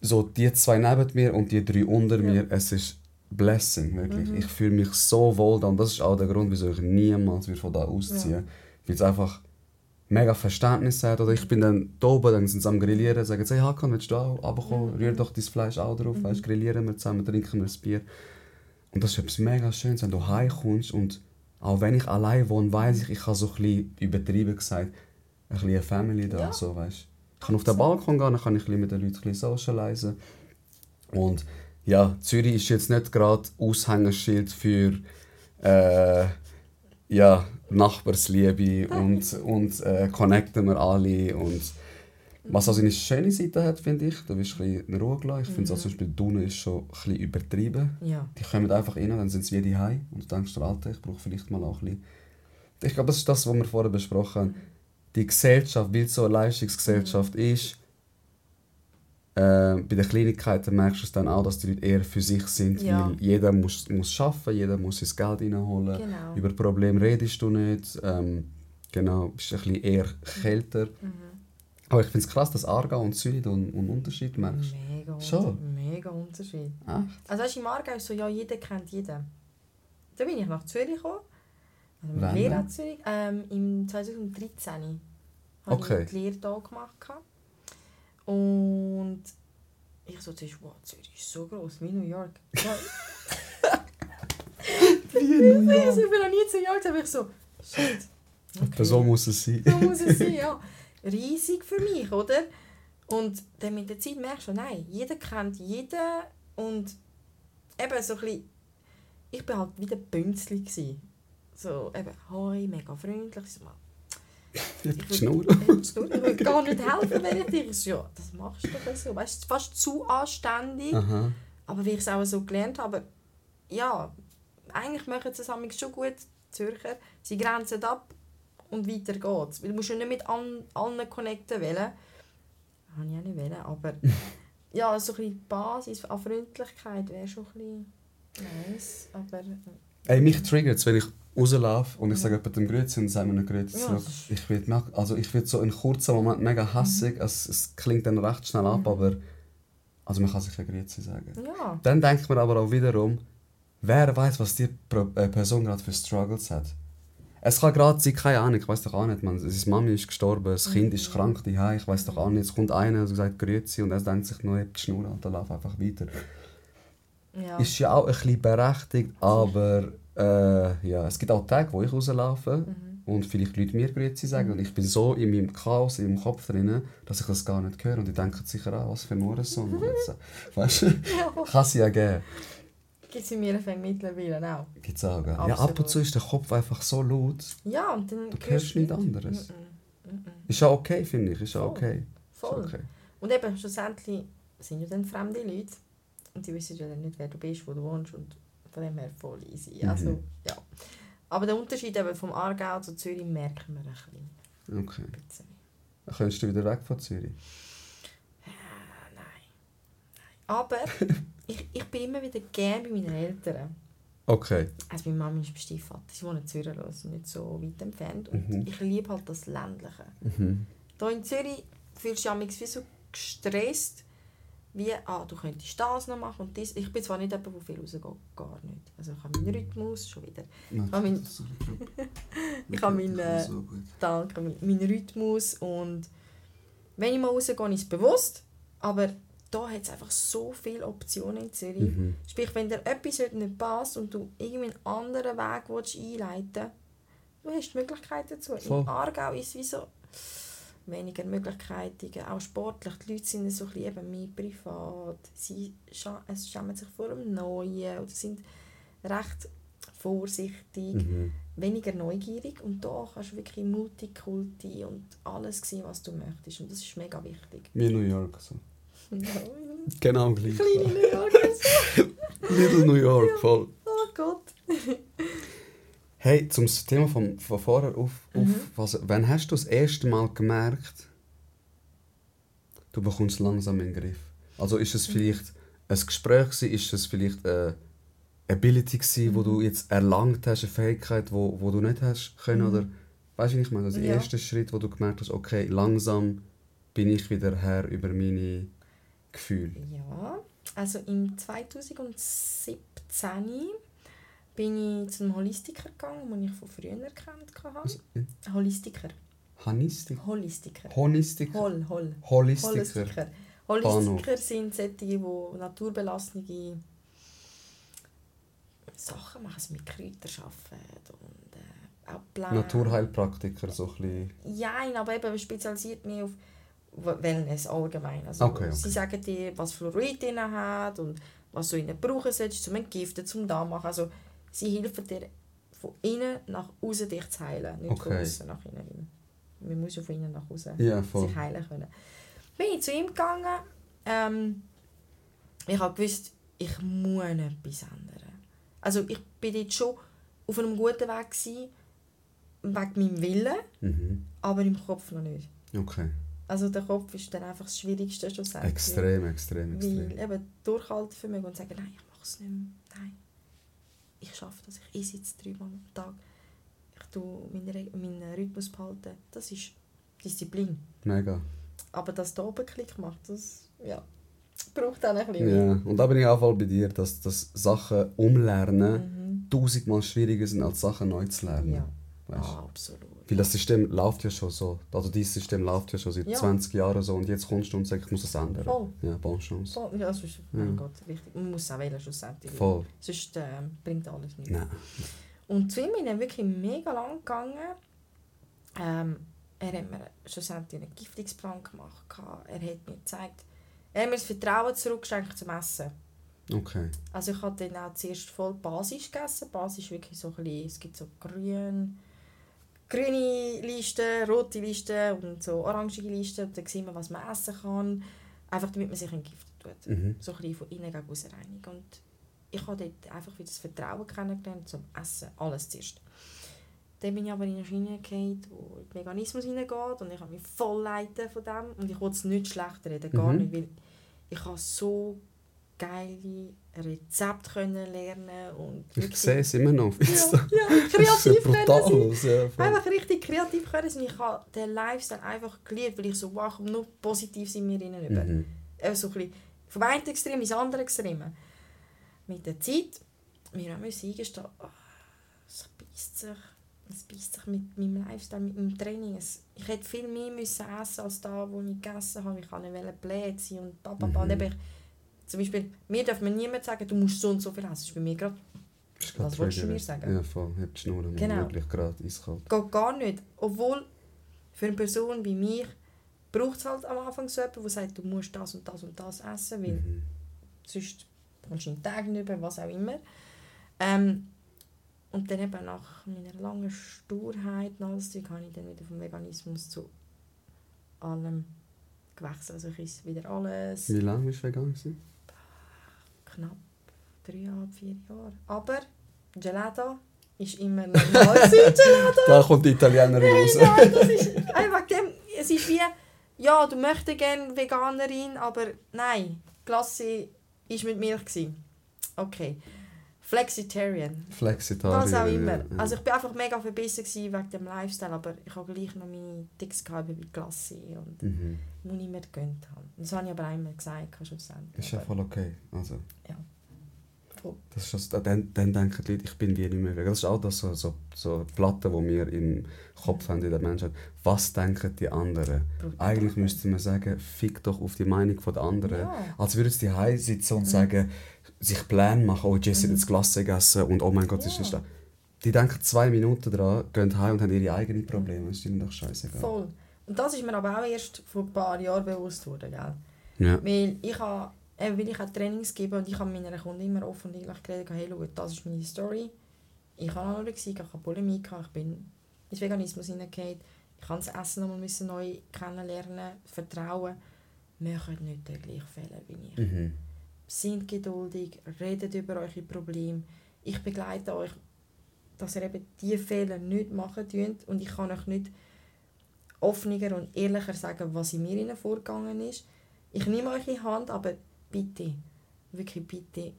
so die zwei neben mir und die drei unter Ja. Mhm. mir, es ist Blessing, wirklich. Ich fühle mich so wohl da und das ist auch der Grund, wieso ich niemals von da ausziehen Ja. Weil es einfach mega Verständnis hat. Oder ich bin dann da oben, dann sind sie am Grillieren, sagen sie, hey Hakan, willst du auch runterkommen? Mhm. Rühr doch dein Fleisch auch drauf, weißt, grillieren wir zusammen, trinken wir ein Bier. Und das ist etwas mega Schönes, wenn du heimkommst und auch wenn ich allein wohne, weiß ich, ich habe so ein bisschen übertrieben gesagt, ein bisschen eine Family da, Ja. so, weißt. Ich kann auf den Balkon gehen, dann kann ich mit den Leuten ein bisschen socialisen. Und ja, Zürich ist jetzt nicht gerade Aushängeschild für äh, ja, Nachbarsliebe und, und äh, connecten wir alle und was auch seine schöne Seite hat, finde ich, da wirst du ein bisschen Ruhe gelassen. Ich finde auch zum Beispiel Dune ist schon ein bisschen übertrieben. Ja. Die kommen einfach rein, dann sind sie wie die und du denkst Alter, ich brauche vielleicht mal auch ein bisschen... Ich glaube, das ist das, was wir vorher besprochen haben. Die Gesellschaft, weil es so eine Leistungsgesellschaft ist, äh, bei den Kleinigkeiten merkst du es dann auch, dass die Leute eher für sich sind, Ja. weil jeder muss, muss arbeiten, jeder muss sein Geld reinholen. Genau. Über Probleme redest du nicht. Ähm, genau, bist ein bisschen eher kälter. Mhm. Aber ich finde es krass, dass Aargau und Zürich da einen, einen Unterschied merkst. Mega, Schon? Mega Unterschied. Echt? Also weißt du, im Aargau ist so, ja, jeder kennt jeden. Da bin ich nach Zürich gekommen. Also mit Wann Lehre denn? an Zürich. Ähm, Im 2013 habe Okay. ich die Lehre hier gemacht. gehabt. Und ich so zuerst, wow, Zürich ist so groß wie New York. So, ich bin noch nie zu New York, aber ich so, shit. okay. So muss es sein. So muss es sein, ja. Riesig für mich, oder? Und dann mit der Zeit merkst du, nein, jeder kennt jeden und eben so ein bisschen, ich war halt wieder Bünzli. gsi. So eben, hoi, mega freundlich. So, mal, ich will gar nicht helfen, wenn ich dir so, ja, das machst du doch so. Weißt du, fast zu anständig. Aha. Aber wie ich es auch so gelernt habe, ja, eigentlich machen sie es schon gut, die Zürcher. Sie grenzen ab und weiter geht's. Weil Du musst ja nicht mit allen, allen connecten wollen. Habe ich auch nicht wollen, aber ja, so ein bisschen die Basis an Freundlichkeit wäre schon ein bisschen nice. Aber Ey, mich triggert es, wenn ich rauslaufe und ich sage jemandem Grüezi und sagen mir Grüezi Ja, das Ich werde also ich werd so in kurzen Moment mega hassig. Es, es klingt dann recht schnell ab, aber also man kann sich ja Grüezi sagen. ja, Dann denkt man aber auch wiederum, wer weiß, was die äh, Person gerade für Struggles hat. Es kann gerade sein, keine Ahnung, ich weiß doch auch nicht, man, seine Mami ist gestorben, das Kind ist krank daheim, ich weiß doch auch nicht, es kommt einer und sagt Grüezi und er denkt sich nur, hebt die Schnur und dann läuft einfach weiter. ja. Ist ja auch ein bisschen berechtigt, aber äh, ja, es gibt auch Tage, wo ich rauslaufe Mhm. und vielleicht Leute mir Grüezi sagen und ich bin so in meinem Chaos, in meinem Kopf drin, dass ich das gar nicht höre und die denken sicher auch, was für ein Hurensohn. weißt du, kann es ja geben. Gibt es in mir mittlerweile auch. Gibt's auch, gell? Ja, ab und zu ist der Kopf einfach so laut. Ja, und dann Du hörst nichts nicht. anderes. Mm, mm, mm, mm. Ist ja okay, finde ich. Ist ja okay. Voll. okay. Und eben, schlussendlich sind ja dann fremde Leute. Und die wissen ja dann nicht, wer du bist, wo du wohnst. Und von dem her voll easy. Mhm. Also, ja. Aber der Unterschied eben vom Aargau zu Zürich merken wir ein bisschen. okay. Ein bisschen. Könntest du wieder weg von Zürich. Ah, nein. nein. Aber ich, ich bin immer wieder gerne bei meinen Eltern. Okay. Also meine Mama ist beim Stiefvater. Sie wohnen in Zürich, also nicht so weit entfernt. Und Mhm. ich liebe halt das Ländliche. Mhm. Hier in Zürich fühlst du dich wie so gestresst, wie, ah, du könntest das noch machen und das. Ich bin zwar nicht jemand, der viel rausgeht, gar nicht. Also ich habe meinen Rhythmus, schon wieder. Ah, mein- Ich habe meinen, äh, So. Danke, mein- meinen Rhythmus und wenn ich mal rausgehe, ist es bewusst, aber da hat es einfach so viele Optionen in Zürich. Mhm. Sprich, wenn dir etwas heute nicht passt und du irgendwie einen anderen Weg willst einleiten willst, du hast die Möglichkeit dazu. Voll. Im Aargau ist es wie so, weniger Möglichkeiten, auch sportlich. Die Leute sind so ein bisschen eben mehr privat. Sie scha es schämen sich vor dem Neuen oder sind recht vorsichtig, Mhm. weniger neugierig. Und da kannst du wirklich Multikulti und alles sehen, was du möchtest. Und das ist mega wichtig. Wie New York. So. Ja, Genau gleich. Kleine New Yorkers. Little New York, voll. Oh Gott. Hey, zum Thema von, von vorher auf, auf Mhm. was, wann hast du das erste Mal gemerkt, du bekommst langsam in den Griff? Also ist Mhm. es vielleicht ein Gespräch gewesen, ist es vielleicht eine Ability gewesen, wo Mhm. du jetzt erlangt hast, eine Fähigkeit, wo, wo du nicht hast können, Mhm. oder weißt du, ich meine, also der Ja. erste Schritt, wo du gemerkt hast, okay, langsam bin ich wieder Herr über meine Gefühle. Ja, also im 2017 bin ich zu einem Holistiker gegangen, den ich von früher erkannt habe. Holistiker. Hanistik? Holistiker. Honistik? Hol, hol. Holistiker? Holistiker. Holistiker sind solche, die naturbelassene Sachen machen, also mit Kräutern arbeiten und äh. Naturheilpraktiker, so ein bisschen. Nein, aber eben spezialisiert mehr auf Wellness allgemein. Also Okay, okay. Sie sagen dir, was Fluorid drin hat und was du ihnen brauchen solltest, zum Entgiften, zum da machen. Also sie helfen dir von innen nach außen dich zu heilen, nicht von Okay. außen nach innen. Man muss ja von innen nach außen voll. sich heilen können. Bin ich zu ihm gegangen. Ähm, ich habe gewusst, ich muss etwas ändern. Also ich bin dort schon auf einem guten Weg gewesen, wegen meinem Willen, Mhm. aber im Kopf noch nicht. Okay. Also der Kopf ist dann einfach das Schwierigste schlussendlich. Extrem, extrem, extrem. Weil eben Durchhaltevermögen und sagen, nein, ich mache es nicht mehr. Nein, ich schaffe das. Ich esse jetzt dreimal am Tag. Ich tue meinen, meinen Rhythmus behalten. Das ist Disziplin. Mega. Aber dass da oben Klick macht, das ja, braucht dann ein bisschen. Ja. Und da bin ich auch voll bei dir, dass, dass Sachen umlernen Mhm. tausendmal schwieriger sind, als Sachen neu zu lernen. Ja, ah, absolut. Weil das System läuft ja schon so. Also dieses System läuft ja schon seit Ja. 20 Jahren so und jetzt kommst du und sagst, ich muss es ändern. Voll. Ja, bonne Chance. Voll. Ja, sonst, Ja. mein Gott, richtig. Man muss es auch wählen, schlussendlich. Voll. Sonst ähm, bringt alles nichts. Nein. Und zu ihm bin ich wirklich mega lang gegangen. Ähm, er hat mir schlussendlich einen Giftungsplan gemacht. Er hat mir gezeigt, er hat mir das Vertrauen zurückgeschenkt zum Essen. Okay. Also ich habe dann auch zuerst voll Basis gegessen. Basis ist wirklich so ein bisschen, es gibt so grün, grüne Listen, rote Listen und so orangige Listen. Dann sieht man, was man essen kann. Einfach damit man sich entgiften tut. Mhm. So ein bisschen von innen gegen aussen reinigen. Und ich habe dort einfach wieder das Vertrauen kennengelernt zum Essen. Alles zuerst. Dann bin ich aber in eine Schiene gefallen, wo der Veganismus hineingeht und ich habe mich voll leiten von dem und ich wollte es nicht schlecht reden, gar Mhm. nicht, weil ich habe so geile Rezepte können lernen und Ich sehe es immer noch ja, ja, kreativ können sein. Ja. Einfach richtig kreativ können sein. Ich habe den Lifestyle einfach geliebt, weil ich so, wow, komm, nur positiv sind mir innen über. Mhm. Eben so ein vom einen Extrem ins andere Extrem. Mit der Zeit, wir müssen eingestehen, oh, es beißt sich. Es beißt sich mit meinem Lifestyle, mit meinem Training. Es, ich hätte viel mehr müssen essen als da, wo ich gegessen habe. Ich kann nicht Bläht sein und bababa. Mhm. Zum Beispiel, mir darf mir niemand sagen, du musst so und so viel essen. Das ist bei mir gerade, Was willst du mir sagen? Ja, voll. Hab die Schnur Genau. wirklich gerade eiskalt. geht gar nicht. Obwohl, für eine Person wie mich, braucht es halt am Anfang so jemanden, der sagt, du musst das und das und das essen, weil Mhm. sonst kommst du in den Tag nicht über, was auch immer. Ähm, und dann eben nach meiner langen Sturheit und alles habe ich dann wieder vom Veganismus zu allem gewechselt. Also ich esse wieder alles, Wie lange bist du vegan? gewesen? Knapp dreieinhalb, vier Jahre. Aber Gelato ist immer gewesen, Gelato. Da kommt die Italiener raus. Nein, das ist einfach dem, es ist wie, ja, du möchtest gerne Veganerin, aber nein, Klasse ist mit Milch gewesen. Okay. Flexitarian. Flexitarier. Was auch immer. Ja, ja. Also ich bin einfach mega verbissen wegen dem Lifestyle, aber ich habe gleich noch meine Ticks gehabt wie Klasse und mhm. Die ich mir gegönnt habe. Das habe ich aber einmal gesagt, schlussendlich. Ist ja voll okay. Also, voll. das ist just, dann, dann denken die Leute, ich bin wie nicht mehr vegan. Das ist auch das so, so, so Platte, die wir im Kopf haben in der Menschheit. Was denken die anderen? Brutal. Eigentlich müsste man sagen, fick doch auf die Meinung der anderen. Ja. Als würden sie daheim sitzen und Mhm. sagen, sich Pläne machen, oh, Jesse hat Mhm. jetzt Glasse gegessen und oh mein Gott, das Ja. ist da. Die denken zwei Minuten dran, gehen heim und haben ihre eigenen Probleme. Das ist ihnen doch scheißegal. Voll. Und das ist mir aber auch erst vor ein paar Jahren bewusst geworden, gell? Ja. Weil ich habe, äh, weil ich auch Trainings gebe und ich habe meinen Kunden immer offen und ehrlich geredet, hey, schau, das ist meine Story. Ich habe Anorexie, ich habe Bulimie, ich bin ins Veganismus hineingegangen, ich habe das Essen nochmal müssen neu kennenlernen, vertrauen. Macht nicht den gleichen Fehler wie ich. Mhm. Seid geduldig, redet über eure Probleme. Ich begleite euch, dass ihr eben diese Fehler nicht machen könnt und ich kann euch nicht offener und ehrlicher sagen, was in mir innen vorgegangen ist. Ich nehme euch in die Hand, aber bitte, wirklich bitte,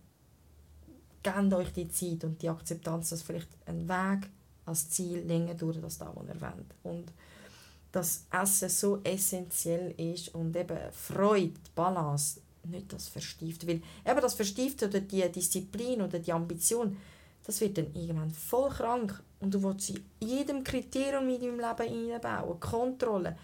gebt euch die Zeit und die Akzeptanz, dass vielleicht ein Weg als Ziel länger dauert als das, was ihr wollt. Und dass Essen so essentiell ist und eben Freude, Balance, nicht das verstieft. Weil eben das verstieft oder die Disziplin oder die Ambition, das wird dann irgendwann voll krank. Und du willst in jedem Kriterium in deinem Leben einbauen. Kontrolle.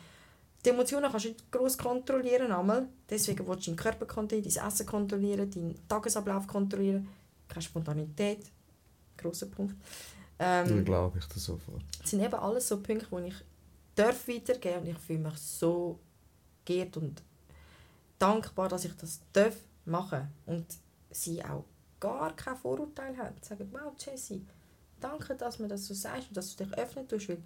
Die Emotionen kannst du nicht gross kontrollieren. Einmal. Deswegen willst du deinen Körper kontrollieren, dein Essen kontrollieren, deinen Tagesablauf kontrollieren. Keine Spontanität. Grosser Punkt. Dann Ähm, glaube ich das sofort. das sind eben alles so Punkte, wo ich darf weitergeben und ich fühle mich so geehrt und dankbar, dass ich das darf machen und sie auch gar kein Vorurteil haben. Sie sagen, wow, Jessie, danke, dass du das so sagst und dass du dich öffnen tust, weil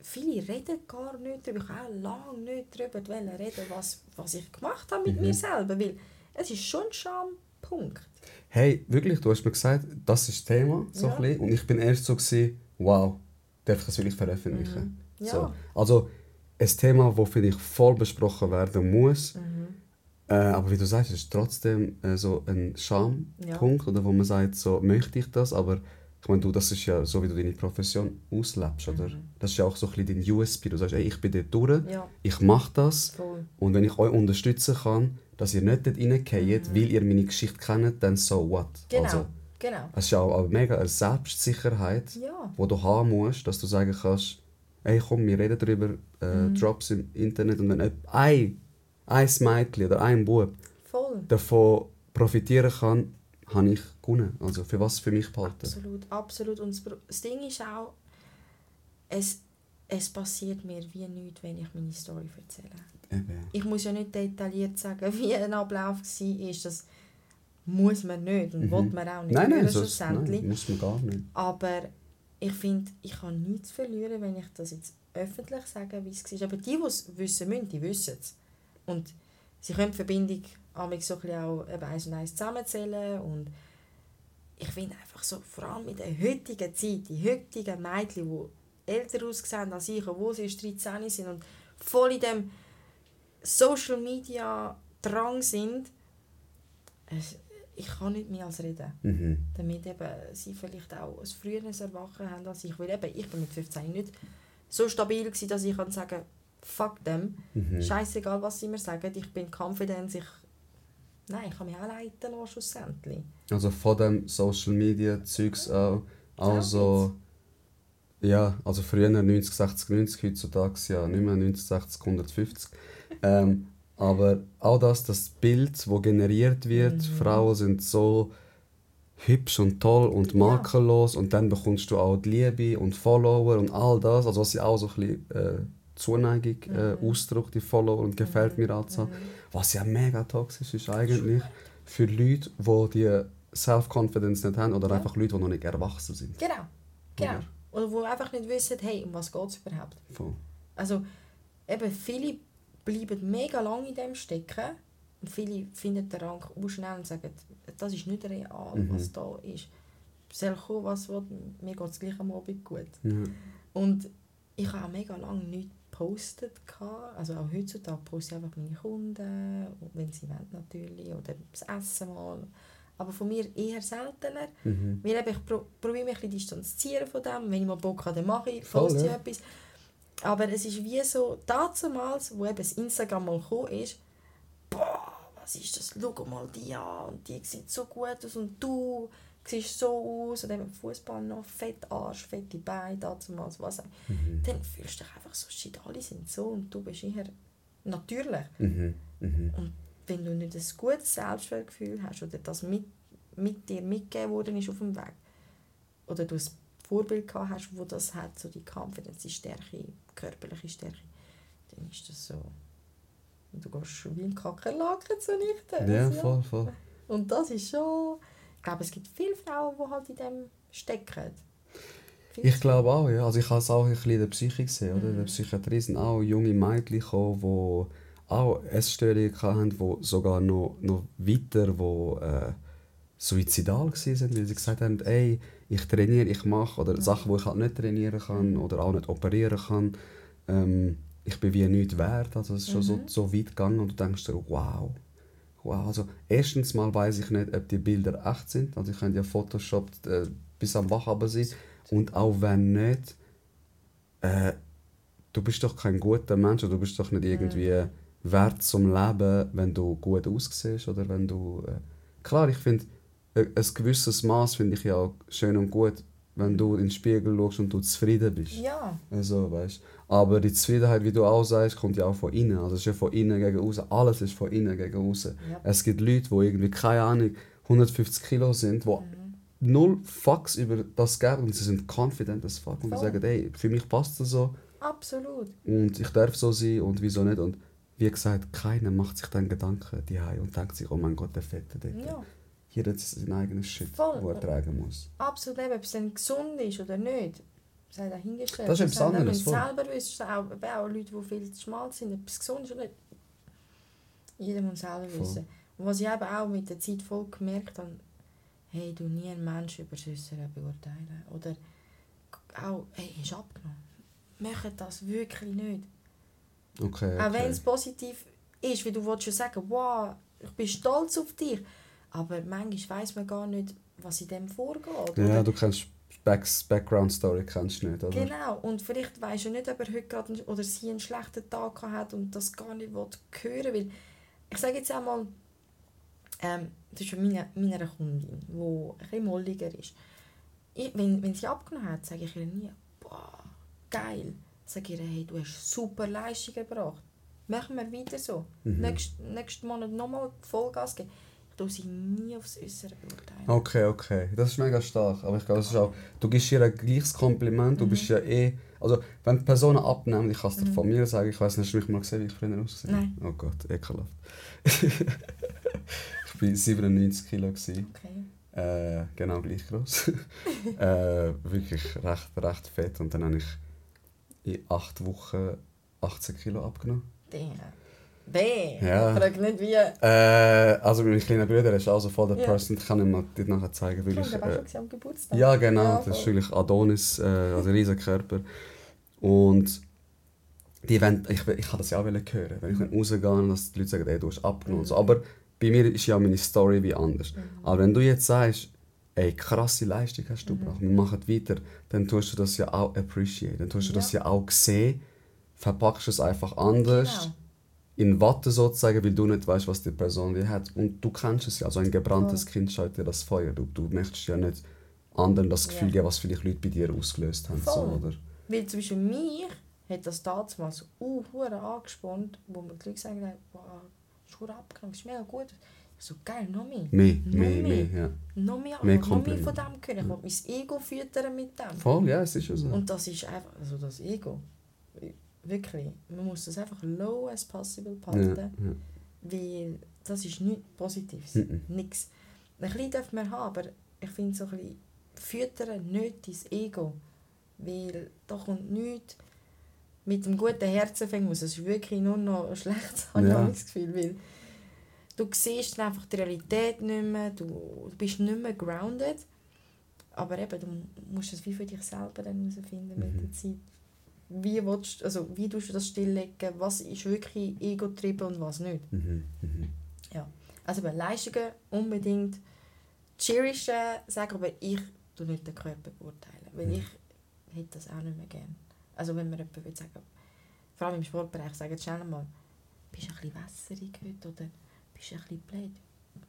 viele reden gar nicht darüber. Ich habe auch lange nicht darüber reden, was, was ich gemacht habe mit Mhm. mir selber, weil es ist schon ein Schampunkt. Hey, wirklich, du hast mir gesagt, das ist das Thema, so Ja. ein. Und ich bin erst so gewesen, wow, darf ich das wirklich veröffentlichen? Mhm. Ja. So. Also, ein Thema, das finde ich voll besprochen werden muss. Mhm. Äh, aber wie du sagst, es ist trotzdem äh, so ein Schampunkt, oder wo man sagt, so möchte ich das, aber ich meine, du, das ist ja so, wie du deine Profession auslebst, oder? Mhm. Das ist ja auch so ein bisschen dein USP. Du sagst, ey, ich bin dort durch, Ja, ich mache das voll. und wenn ich euch unterstützen kann, dass ihr nicht dort reingeht, weil ihr meine Geschichte kennt, dann so what? Mhm. Genau, Also, genau. es ist ja auch mega eine Selbstsicherheit, Ja, die du haben musst, dass du sagen kannst, ey komm, wir reden darüber, äh, Mhm. Drops im Internet und wenn ein, ein Mädchen oder ein Bub davon profitieren kann, habe ich gewonnen. Also für was für mich behalten. Absolut, absolut. Und das Ding ist auch, es, es passiert mir wie nichts, wenn ich meine Story erzähle. Eben. Ich muss ja nicht detailliert sagen, wie ein Ablauf war. Das muss man nicht und Mhm. will man auch nicht Nein, nein, sonst, nein, muss man gar nicht. Aber ich finde, ich habe nichts verlieren, wenn ich das jetzt öffentlich sage, wie es war. Aber die, die es wissen müssen, die wissen es. Und sie können die Verbindung amigs so ein auch eben eins und eins zusammenzählen. Und ich finde einfach so, vor allem in der heutigen Zeit, die heutigen Mädchen, die älter aussehen als ich, obwohl sie erst 13 sind und voll in dem Social Media Drang sind, ich kann nicht mehr als reden Mhm. damit eben sie vielleicht auch ein früheres Erwachen haben als ich. Weil eben, ich bin mit 15 nicht so stabil gewesen, dass ich kann sagen fuck them, Mhm. scheißegal was sie mir sagen, ich bin confident, ich... Nein, ich kann mich auch leiten lassen, schlussendlich. Also von dem Social Media Zeugs auch. Also, ja, also früher 90, 60, 90, heutzutage ja nicht mehr 90, 60, 150. ähm, aber auch das, das Bild, das generiert wird, Mhm. Frauen sind so hübsch und toll und Ja. makellos und dann bekommst du auch die Liebe und Follower und all das, also was ja auch so ein bisschen äh, Zuneigung äh, Mhm. ausdrückt, die Follower und gefällt mir Anzahl. Was ja mega toxisch ist eigentlich für Leute, die die Self-Confidence nicht haben oder Ja. einfach Leute, die noch nicht erwachsen sind. Genau, genau. Oder? Wo einfach nicht wissen, hey, um was geht es überhaupt. Voll. Also eben viele bleiben mega lange in dem stecken und viele finden den Rang auch schnell und sagen, das ist nicht real, Mhm. was da ist. Soll kommen, was will, mir geht es gleich am Abend gut. Ja. Und ich habe auch mega lange nichts gepostet. Also auch heutzutage poste ich einfach meine Kunden, wenn sie wollen natürlich, oder das Essen mal. Aber von mir eher seltener. Mhm. Weil eben, ich pro probiere mich ein bisschen distanzieren von dem. Wenn ich mal Bock habe, dann mache ich, poste ich ja. etwas. Aber es ist wie so, damals, wo eben das Instagram mal gekommen ist, boah, was ist das, schau mal die an und die sieht so gut aus und du siehst so aus und eben Fußball noch, fett Arsch, fette Beine, damals, was auch. Mhm. Dann fühlst du dich einfach so, shit, alle sind so und du bist eher natürlich. Mhm. Mhm. Wenn du nicht ein gutes Selbstwertgefühl hast oder das mit, mit dir mitgegeben worden ist auf dem Weg oder du ein Vorbild gehabt hast, wo das hat, so die Confidence, die Stärke, körperliche Stärke, dann ist das so. Und du gehst wie ein Kakerlaken zunichte. Ja, Also, voll, voll. Und das ist schon... Ich glaube, es gibt viele Frauen, die halt in dem stecken. Ich glaube auch, ja. Also ich habe es auch ein bisschen in der Psyche gesehen, oder? In der Mhm. Psychiatrie sind auch junge Mädchen gekommen, die auch Essstörungen hatten, die sogar noch, noch weiter, die äh, suizidal waren, weil sie gesagt haben, ey, ich trainiere, ich mache, oder Sachen, die ich halt nicht trainieren kann oder auch nicht operieren kann. Ähm, ich bin wie nichts wert. Also es ist schon so, Mhm. so weit gegangen und du denkst dir, wow. Wow, also erstens mal weiß ich nicht, ob die Bilder echt sind. Also ich könnte ja Photoshop äh, bis am Wach sein. Und auch wenn nicht, äh, du bist doch kein guter Mensch oder du bist doch nicht irgendwie wert zum Leben, wenn du gut aussiehst oder wenn du... Äh, klar, ich finde, äh, ein gewisses Maß finde ich ja auch schön und gut, wenn du in den Spiegel schaust und du zufrieden bist. Ja, Also, weißt Aber die Zufriedenheit, wie du auch sagst, kommt ja auch von innen. Also es ist ja von innen gegen außen. Alles ist von innen gegen außen. Ja. Es gibt Leute, die irgendwie, keine Ahnung, 150 Kilo sind, die Mhm. null Fucks über das geben und sie sind confident as fuck und Voll. sagen, hey, für mich passt das so absolut. und ich darf so sein und wieso nicht. Und wie gesagt, keiner macht sich dann Gedanken die und denkt sich, oh mein Gott, der Fette dort. Ja, Jeder hat seinen eigenen Shit, Voll. den er tragen muss. absolut. Ob es dann gesund ist oder nicht, sei dahingestellt. Das ist etwas anderes, Wenn du selber wüsstest, auch, auch Leute, die viel zu schmal sind, ob es gesund ist oder nicht. Jeder muss selber Voll. wissen. Und was ich eben auch mit der Zeit voll gemerkt habe, hey, du nie einen Menschen über das Äußere beurteilen. Oder auch, hey, du abgenommen? Macht das wirklich nicht. Okay, Auch wenn okay. es positiv ist, wie du schon sagen, wow, ich bin stolz auf dich. Aber manchmal weiß man gar nicht, was in dem vorgeht. Ja, oder? du kennst Back Background Story kennst du nicht, oder? Genau, und vielleicht weisst du nicht, ob er heute gerade einen- oder sie einen schlechten Tag hat und das gar nicht hören will. Ich sage jetzt einmal, ähm, das ist von meiner, meiner Kundin, die ein bisschen molliger ist. Ich, wenn, wenn sie abgenommen hat, sage ich ihr nie, boah, geil. Sage ich ihr, hey, du hast super Leistung gebracht. Machen wir weiter so. Mhm. Nächst, nächsten Monat nochmal Vollgas geben. Tue sie nie aufs Äußere beurteilen. Okay, okay. Das ist mega stark. Aber ich glaube, das ist auch, du gibst ihr ein gleiches Kompliment. Du bist ja eh. Also, wenn die Personen abnehmen, ich kann es dir von mir sagen, ich weiß nicht, hast du mich mal gesehen, wie ich früher ausgesehen Nein. Oh Gott, ekelhaft. ich war 97 Kilo. Gewesen. Okay. Äh, genau gleich groß. äh, wirklich recht, recht fett. Und dann habe ich in 8 Wochen 18 Kilo abgenommen. Damn. Damn. Ja. Ich frage nicht wie. Äh, also mein kleiner Bruder ist auch so voll der Ja. Person, ich kann ihm mal dort nachher zeigen, weil ich... Äh, schon am Geburtstag. ja genau, Ja, das ist wirklich Adonis, äh, also ein riesen Körper. Und die wollen, ich, ich kann das ja auch hören, wenn ich dann rausgehe dass die Leute sagen, ey, du hast abgenommen. So. Aber bei mir ist ja meine Story wie anders. Aber wenn du jetzt sagst, ey, krasse Leistung hast du gebracht, wir machen weiter, dann tust du das ja auch appreciate, dann tust du das ja auch sehen, verpackst es einfach anders Genau. In Watte sozusagen, weil du nicht weißt, was die Person wie hat. Und du kennst es ja, also ein gebranntes Kind schaut dir das Feuer. Du, du möchtest ja nicht anderen das Gefühl Ja. geben, was vielleicht Leute bei dir ausgelöst haben. So, oder? Weil zwischen mich hat das damals uh, angespannt, wo mir die Leute gesagt haben, wow, ist abgenommen, ist mega gut. So, geil, noch mehr. Mehr, Noch mehr, mehr. mehr, ja. Noch mehr, Mehr noch mehr von dem hören. Ich will mein Ego füttern mit dem. Voll, ja, es ist ja so. Und das ist einfach, also das Ego, wirklich, man muss das einfach low as possible ja, behalten, ja. weil das ist nichts Positives, Mhm. nichts. Ein bisschen darf man haben, aber ich finde so ein bisschen, füttern nicht dein Ego, weil da kommt nichts mit dem guten Herzen fängt muss. Es ist wirklich nur noch schlecht, habe ich Ja. Gefühl, weil du siehst einfach die Realität nicht mehr, du, bist nicht mehr grounded, aber eben, du musst es wie für dich selber dann herausfinden mit Mhm. der Zeit. Wie, willst, du- also, wie tust du das stilllegen, was ist wirklich ego-getrieben und was nicht. Mhm, mhm. Also bei Leistungen unbedingt cherishen, sagen, aber ich tue nicht den Körper beurteilen, weil Mhm. ich hätte das auch nicht mehr gern. Also wenn mir jemand würde sagen, vor allem im Sportbereich, sagen schnell mal, bist du ein bisschen wässerig heute oder bist du ein bisschen blöd?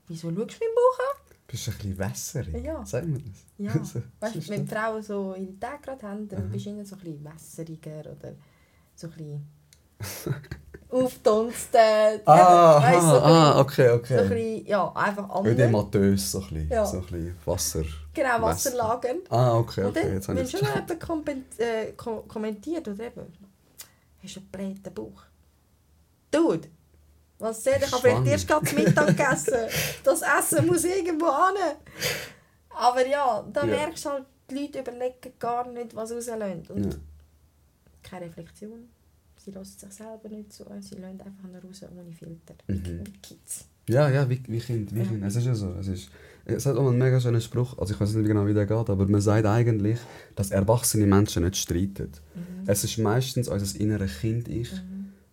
Wieso schaust du meinen Bauch Bist ein bisschen wässerig? Ja. Sag mir das. Ja. So? Weißt, wenn das? Frauen so Tage gerade haben, dann Aha. bist du ihnen so ein bisschen wässeriger oder so ein bisschen aufdunsten. Ah, Weißt so ein ah, bisschen- okay, So ein okay. bisschen, ja, einfach anders. Ödematös, so ein bisschen. Ja. So ein bisschen Wasser. Genau, Wasser. Wasserlagen. Ah, okay, okay. dann, Jetzt habe wenn schon jemand kompen- äh, ko- kommentiert oder eben, hast du einen bläten Bauch. Dude, was soll ich? Habe vielleicht erst gerade zu Mittag gegessen. Das Essen muss irgendwo hin. Aber ja, da Ja. merkst du halt, die Leute überlegen gar nicht, was rauslösen. Und Ja. keine Reflexion. Sie lassen sich selber nicht so. Sie lassen einfach nur raus ohne Filter. Mhm. Wie Kids. Ja, ja, wie, wie Kind, wie Ja. Kind. Es ist ja so. Es, ist, es hat auch einen mega schönen Spruch, also ich weiß nicht genau, wie der geht, aber man sagt eigentlich, dass erwachsene Menschen nicht streiten. Mhm. Es ist meistens unser inneres Kind ich,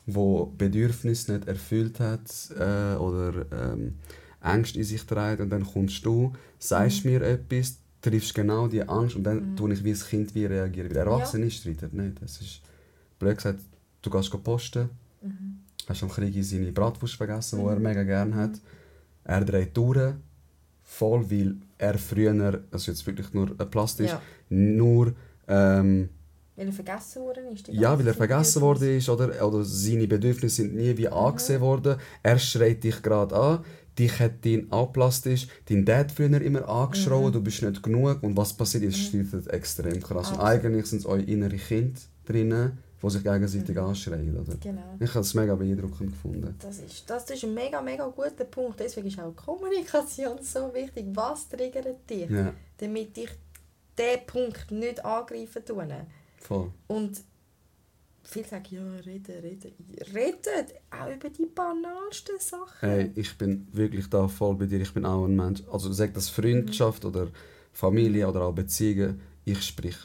wo Bedürfnisse nicht erfüllt hat äh, oder ähm, Angst in sich trägt und dann kommst du, sagst Mhm. mir etwas, triffst genau die Angst und dann tue ich wie das Kind wie reagieren. Weil Erwachsene streiten nicht. Es ist blöd gesagt, du gehst posten, Mhm. hast am Krieg seine Bratwurst vergessen, die er mega gerne hat. Er dreht durch, voll, weil er früher, ist jetzt wirklich nur ein Plastisch, Ja. nur ähm, Weil er vergessen worden ist. ja, weil er vergessen worden ist oder, oder seine Bedürfnisse sind nie wie angesehen worden. Er schreit dich gerade an, dich hat dein auch plastisch, dein Dad früher immer angeschrien, du bist nicht genug und was passiert ist, streitet extrem krass. Und Absolut. eigentlich sind es eure innere Kinder drinnen, die sich gegenseitig anschreien. Oder? Genau. Ich habe es mega beeindruckend gefunden. Das ist, das ist ein mega, mega guter Punkt. Deswegen ist auch Kommunikation so wichtig. Was triggert dich? Ja, Damit ich diesen Punkt nicht angreifen tue. Voll. Und viele sagen, ja, reden, reden. Redet auch über die banalsten Sachen. Hey, ich bin wirklich da voll bei dir. Ich bin auch ein Mensch. Also sag das Freundschaft oder Familie oder auch Beziehungen. Ich sprich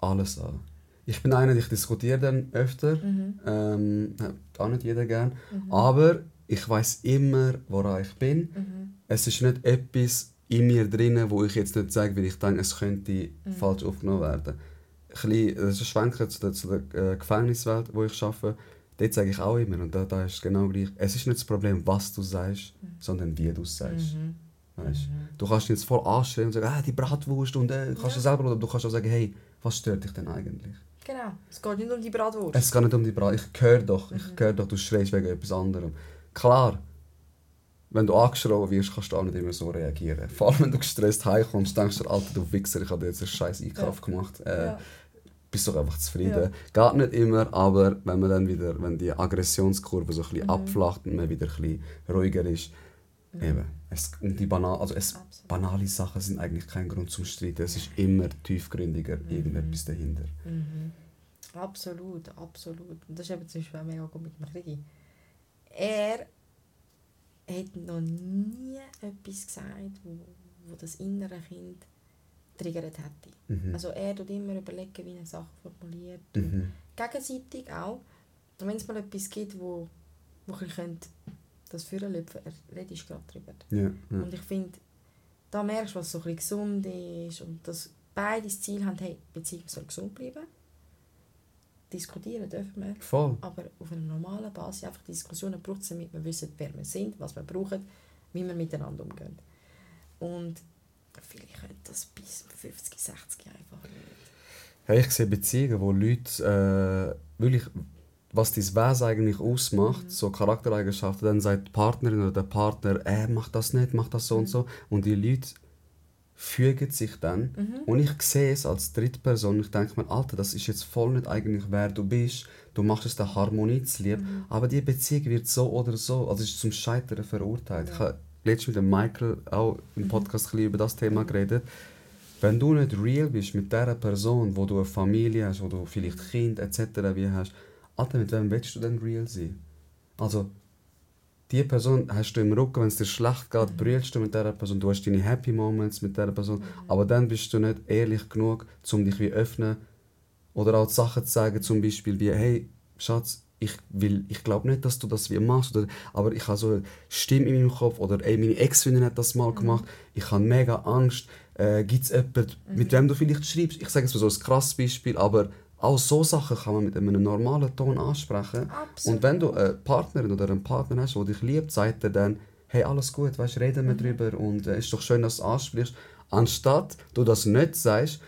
alles an. Ich bin einer, ich diskutiere dann öfter. Mhm. Ähm, auch nicht jeder gern. Aber ich weiß immer, woran ich bin. Mhm. Es ist nicht etwas in mir drin, wo ich jetzt nicht sage, weil ich denke, es könnte Mhm. falsch aufgenommen werden. Bisschen, das ist ein Schwenker zu der, zu der äh, Gefängniswelt, wo ich arbeite. Dort sage ich auch immer, und da, da ist es genau gleich, es ist nicht das Problem, was du sagst, sondern wie du es sagst. Mhm. Weißt? Du kannst jetzt voll anstellen und sagen, ah, die Bratwurst und äh, kannst du Ja. selber, oder du kannst auch sagen, hey, was stört dich denn eigentlich? Genau. Es geht nicht um die Bratwurst. Es geht nicht um die Bratwurst, ich höre doch, Mhm. ich höre doch, du schreist wegen etwas anderem. Klar, wenn du angeschrien wirst, kannst du auch nicht immer so reagieren. Vor allem, wenn du gestresst heimkommst, denkst du, Alter, du Wichser, ich habe dir jetzt einen scheiß Einkauf Ja. gemacht. Äh, ja. Bist doch einfach zufrieden. Geht nicht immer, aber wenn man dann wieder, wenn die Aggressionskurve so ein bisschen abflacht und man wieder ein bisschen ruhiger ist, eben, es, und die banal, also es, Absolut. banale Sachen sind eigentlich kein Grund zum Streiten. Es ist immer tiefgründiger irgendetwas dahinter. Mhm. Absolut, absolut. Und das ist eben zum Beispiel auch mega gut mit dem Krigi. Er hat noch nie etwas gesagt, wo, wo das innere Kind triggert hätte. Mhm. Also er tut immer überlegen, wie er Sachen formuliert. Mhm. Gegenseitig auch. Und wenn es mal etwas gibt, wo, wo ich könnte das führen löpfen, er redet gerade drüber. Ja, ja. Und ich finde, da merkst du, was so ein gesund ist und dass beide das Ziel haben, hey, die Beziehung soll gesund bleiben. Diskutieren dürfen wir, Voll. aber auf einer normalen Basis einfach Diskussionen braucht es, damit wir wissen, wer wir sind, was wir brauchen, wie wir miteinander umgehen. Und viele können das bis 50, 60 einfach nicht. Hey, ich sehe Beziehungen, wo Leute äh, wirklich, was dein Wesen eigentlich ausmacht, so Charaktereigenschaften, dann sagt die Partnerin oder der Partner, äh, mach das nicht, mach das so und so. Und die Leute fügen sich dann. Und ich sehe es als Drittperson, ich denke mir, Alter, das ist jetzt voll nicht eigentlich, wer du bist. Du machst es der Harmonie zu lieb, aber die Beziehung wird so oder so, also ist zum Scheitern verurteilt. Ich habe letztens mit dem Michael auch im Podcast bisschen über das Thema geredet. Wenn du nicht real bist mit der Person, wo du eine Familie hast, wo du vielleicht Kind etc. wie hast, Alter, mit wem willst du denn real sein? Also, die Person hast du im Rücken, wenn es dir schlecht geht, brüllst du mit dieser Person, du hast deine Happy Moments mit dieser Person, aber dann bist du nicht ehrlich genug, um dich wie öffnen oder auch Sachen zu sagen, zum Beispiel wie, hey, Schatz, ich, will, ich glaube nicht, dass du das wie machst, oder, aber ich habe so eine Stimme in meinem Kopf, oder ey, meine Ex-Freundin hat das mal gemacht, ich habe mega Angst, äh, gibt es jemanden, mit wem du vielleicht schreibst? Ich sage es mal so ein krasses Beispiel, aber auch so Sachen kann man mit einem normalen Ton ansprechen. Absolut. Und wenn du eine Partnerin oder einen Partner hast, der dich liebt, sagt er dann, hey, alles gut, weißt, reden wir drüber und es äh, ist doch schön, dass du es ansprichst. Anstatt du das nicht sagst,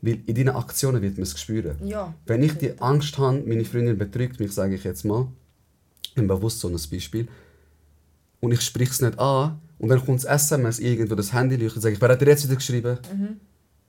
weil in deinen Aktionen wird man es spüren. Ja. Wenn ich die Angst habe, meine Freundin betrügt mich, sage ich jetzt mal, im bewusst so ein Beispiel, und ich spreche es nicht an, und dann kommt das SMS irgendwo, das Handy leuchtet, sage ich, wer hat dir jetzt wieder geschrieben?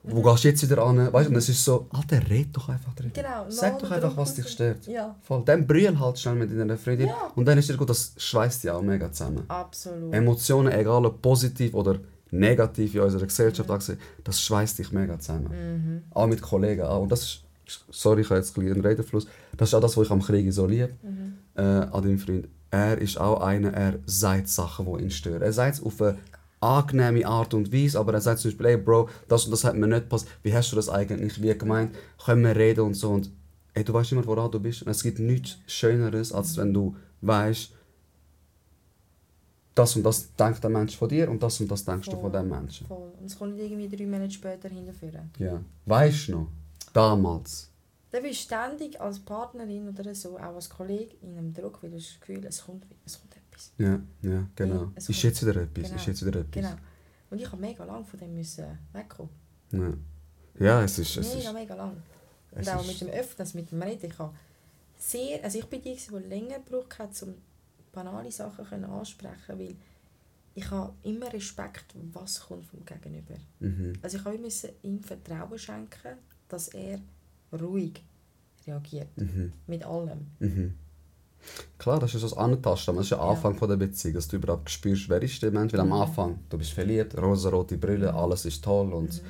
Wo gehst du jetzt wieder an? Weißt du, und es ist so, Alter, red doch einfach drüber. Genau, Sag doch einfach, was dich stört. Ja, Voll. Dann brüll halt schnell mit deiner Freundin. Ja. Und dann ist es gut, das schweißt dich auch mega zusammen. absolut. Emotionen, egal ob positiv oder negativ in unserer Gesellschaft angesehen, das schweißt dich mega zusammen. Mhm. Auch mit Kollegen auch. Und das ist, sorry, ich habe jetzt ein einen Redefluss, das ist auch das, was ich am Krieg so liebe, Mhm. äh, an deinem Freund. Er ist auch einer, er sagt Sachen, die ihn stören. Er sagt es auf eine angenehme Art und Weise, aber er sagt zum Beispiel, hey Bro, das und das hat mir nicht passt, wie hast du das eigentlich wie gemeint, können wir reden und so. Und hey, du weißt immer, woran du bist. Und es gibt nichts Schöneres, als wenn du weißt, das und das denkt der Mensch von dir und das und das denkst du von Voll. dem Menschen. Voll. Und es kommt nicht irgendwie drei Monate später hinterführen. Ja. Weißt du noch? Damals. Dann bist du ständig als Partnerin oder so, auch als Kollege, in einem Druck, weil du das Gefühl, es kommt, es kommt etwas. Ja, ja, genau. Es ist jetzt wieder etwas, Genau. ist jetzt wieder etwas. Genau. Und ich habe mega lange von dem müssen wegkommen. Ja. ja, es ist... Es Mega, ist, mega lang. Und auch mit dem Öffnen, mit dem Reden. Ich habe sehr, also ich bin die, die länger gebraucht hat, um banale Sachen können ansprechen weil ich habe immer Respekt, was kommt vom Gegenüber. mhm. Also ich habe müssen ihm Vertrauen schenken, dass er ruhig reagiert. Mhm. Mit allem. Mhm. Klar, das ist das Antasten, das ist der Ja. Anfang von der Beziehung, dass du überhaupt spürst, wer ist der Mensch, weil am Mhm. Anfang, du bist verliebt, rosarote Brille, alles ist toll und Mhm.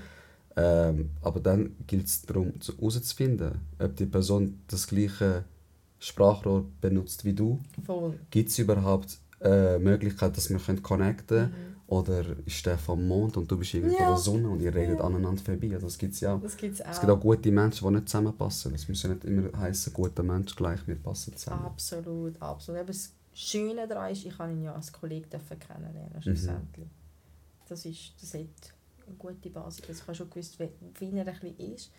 ähm, aber dann gilt es darum, zu- herauszufinden, ob die Person das gleiche Sprachrohr benutzt wie du. Gibt es überhaupt äh, Möglichkeit, dass wir können connecten Mhm. Oder ist der vom Mond und du bist irgendwie Ja. von der Sonne und ihr redet Ja. aneinander vorbei? Das gibt es ja auch. Das gibt es auch. Es gibt auch gute Menschen, die nicht zusammenpassen. Es muss ja nicht immer heißen, guter Mensch gleich, wir passen zusammen. Absolut, absolut. Aber das Schöne daran ist, ich habe ihn ja als Kollegen kennenlernen, Mhm. schlussendlich. Das, ist, das hat eine gute Basis. Also ich habe schon gewusst, wie, wie er ein bisschen ist,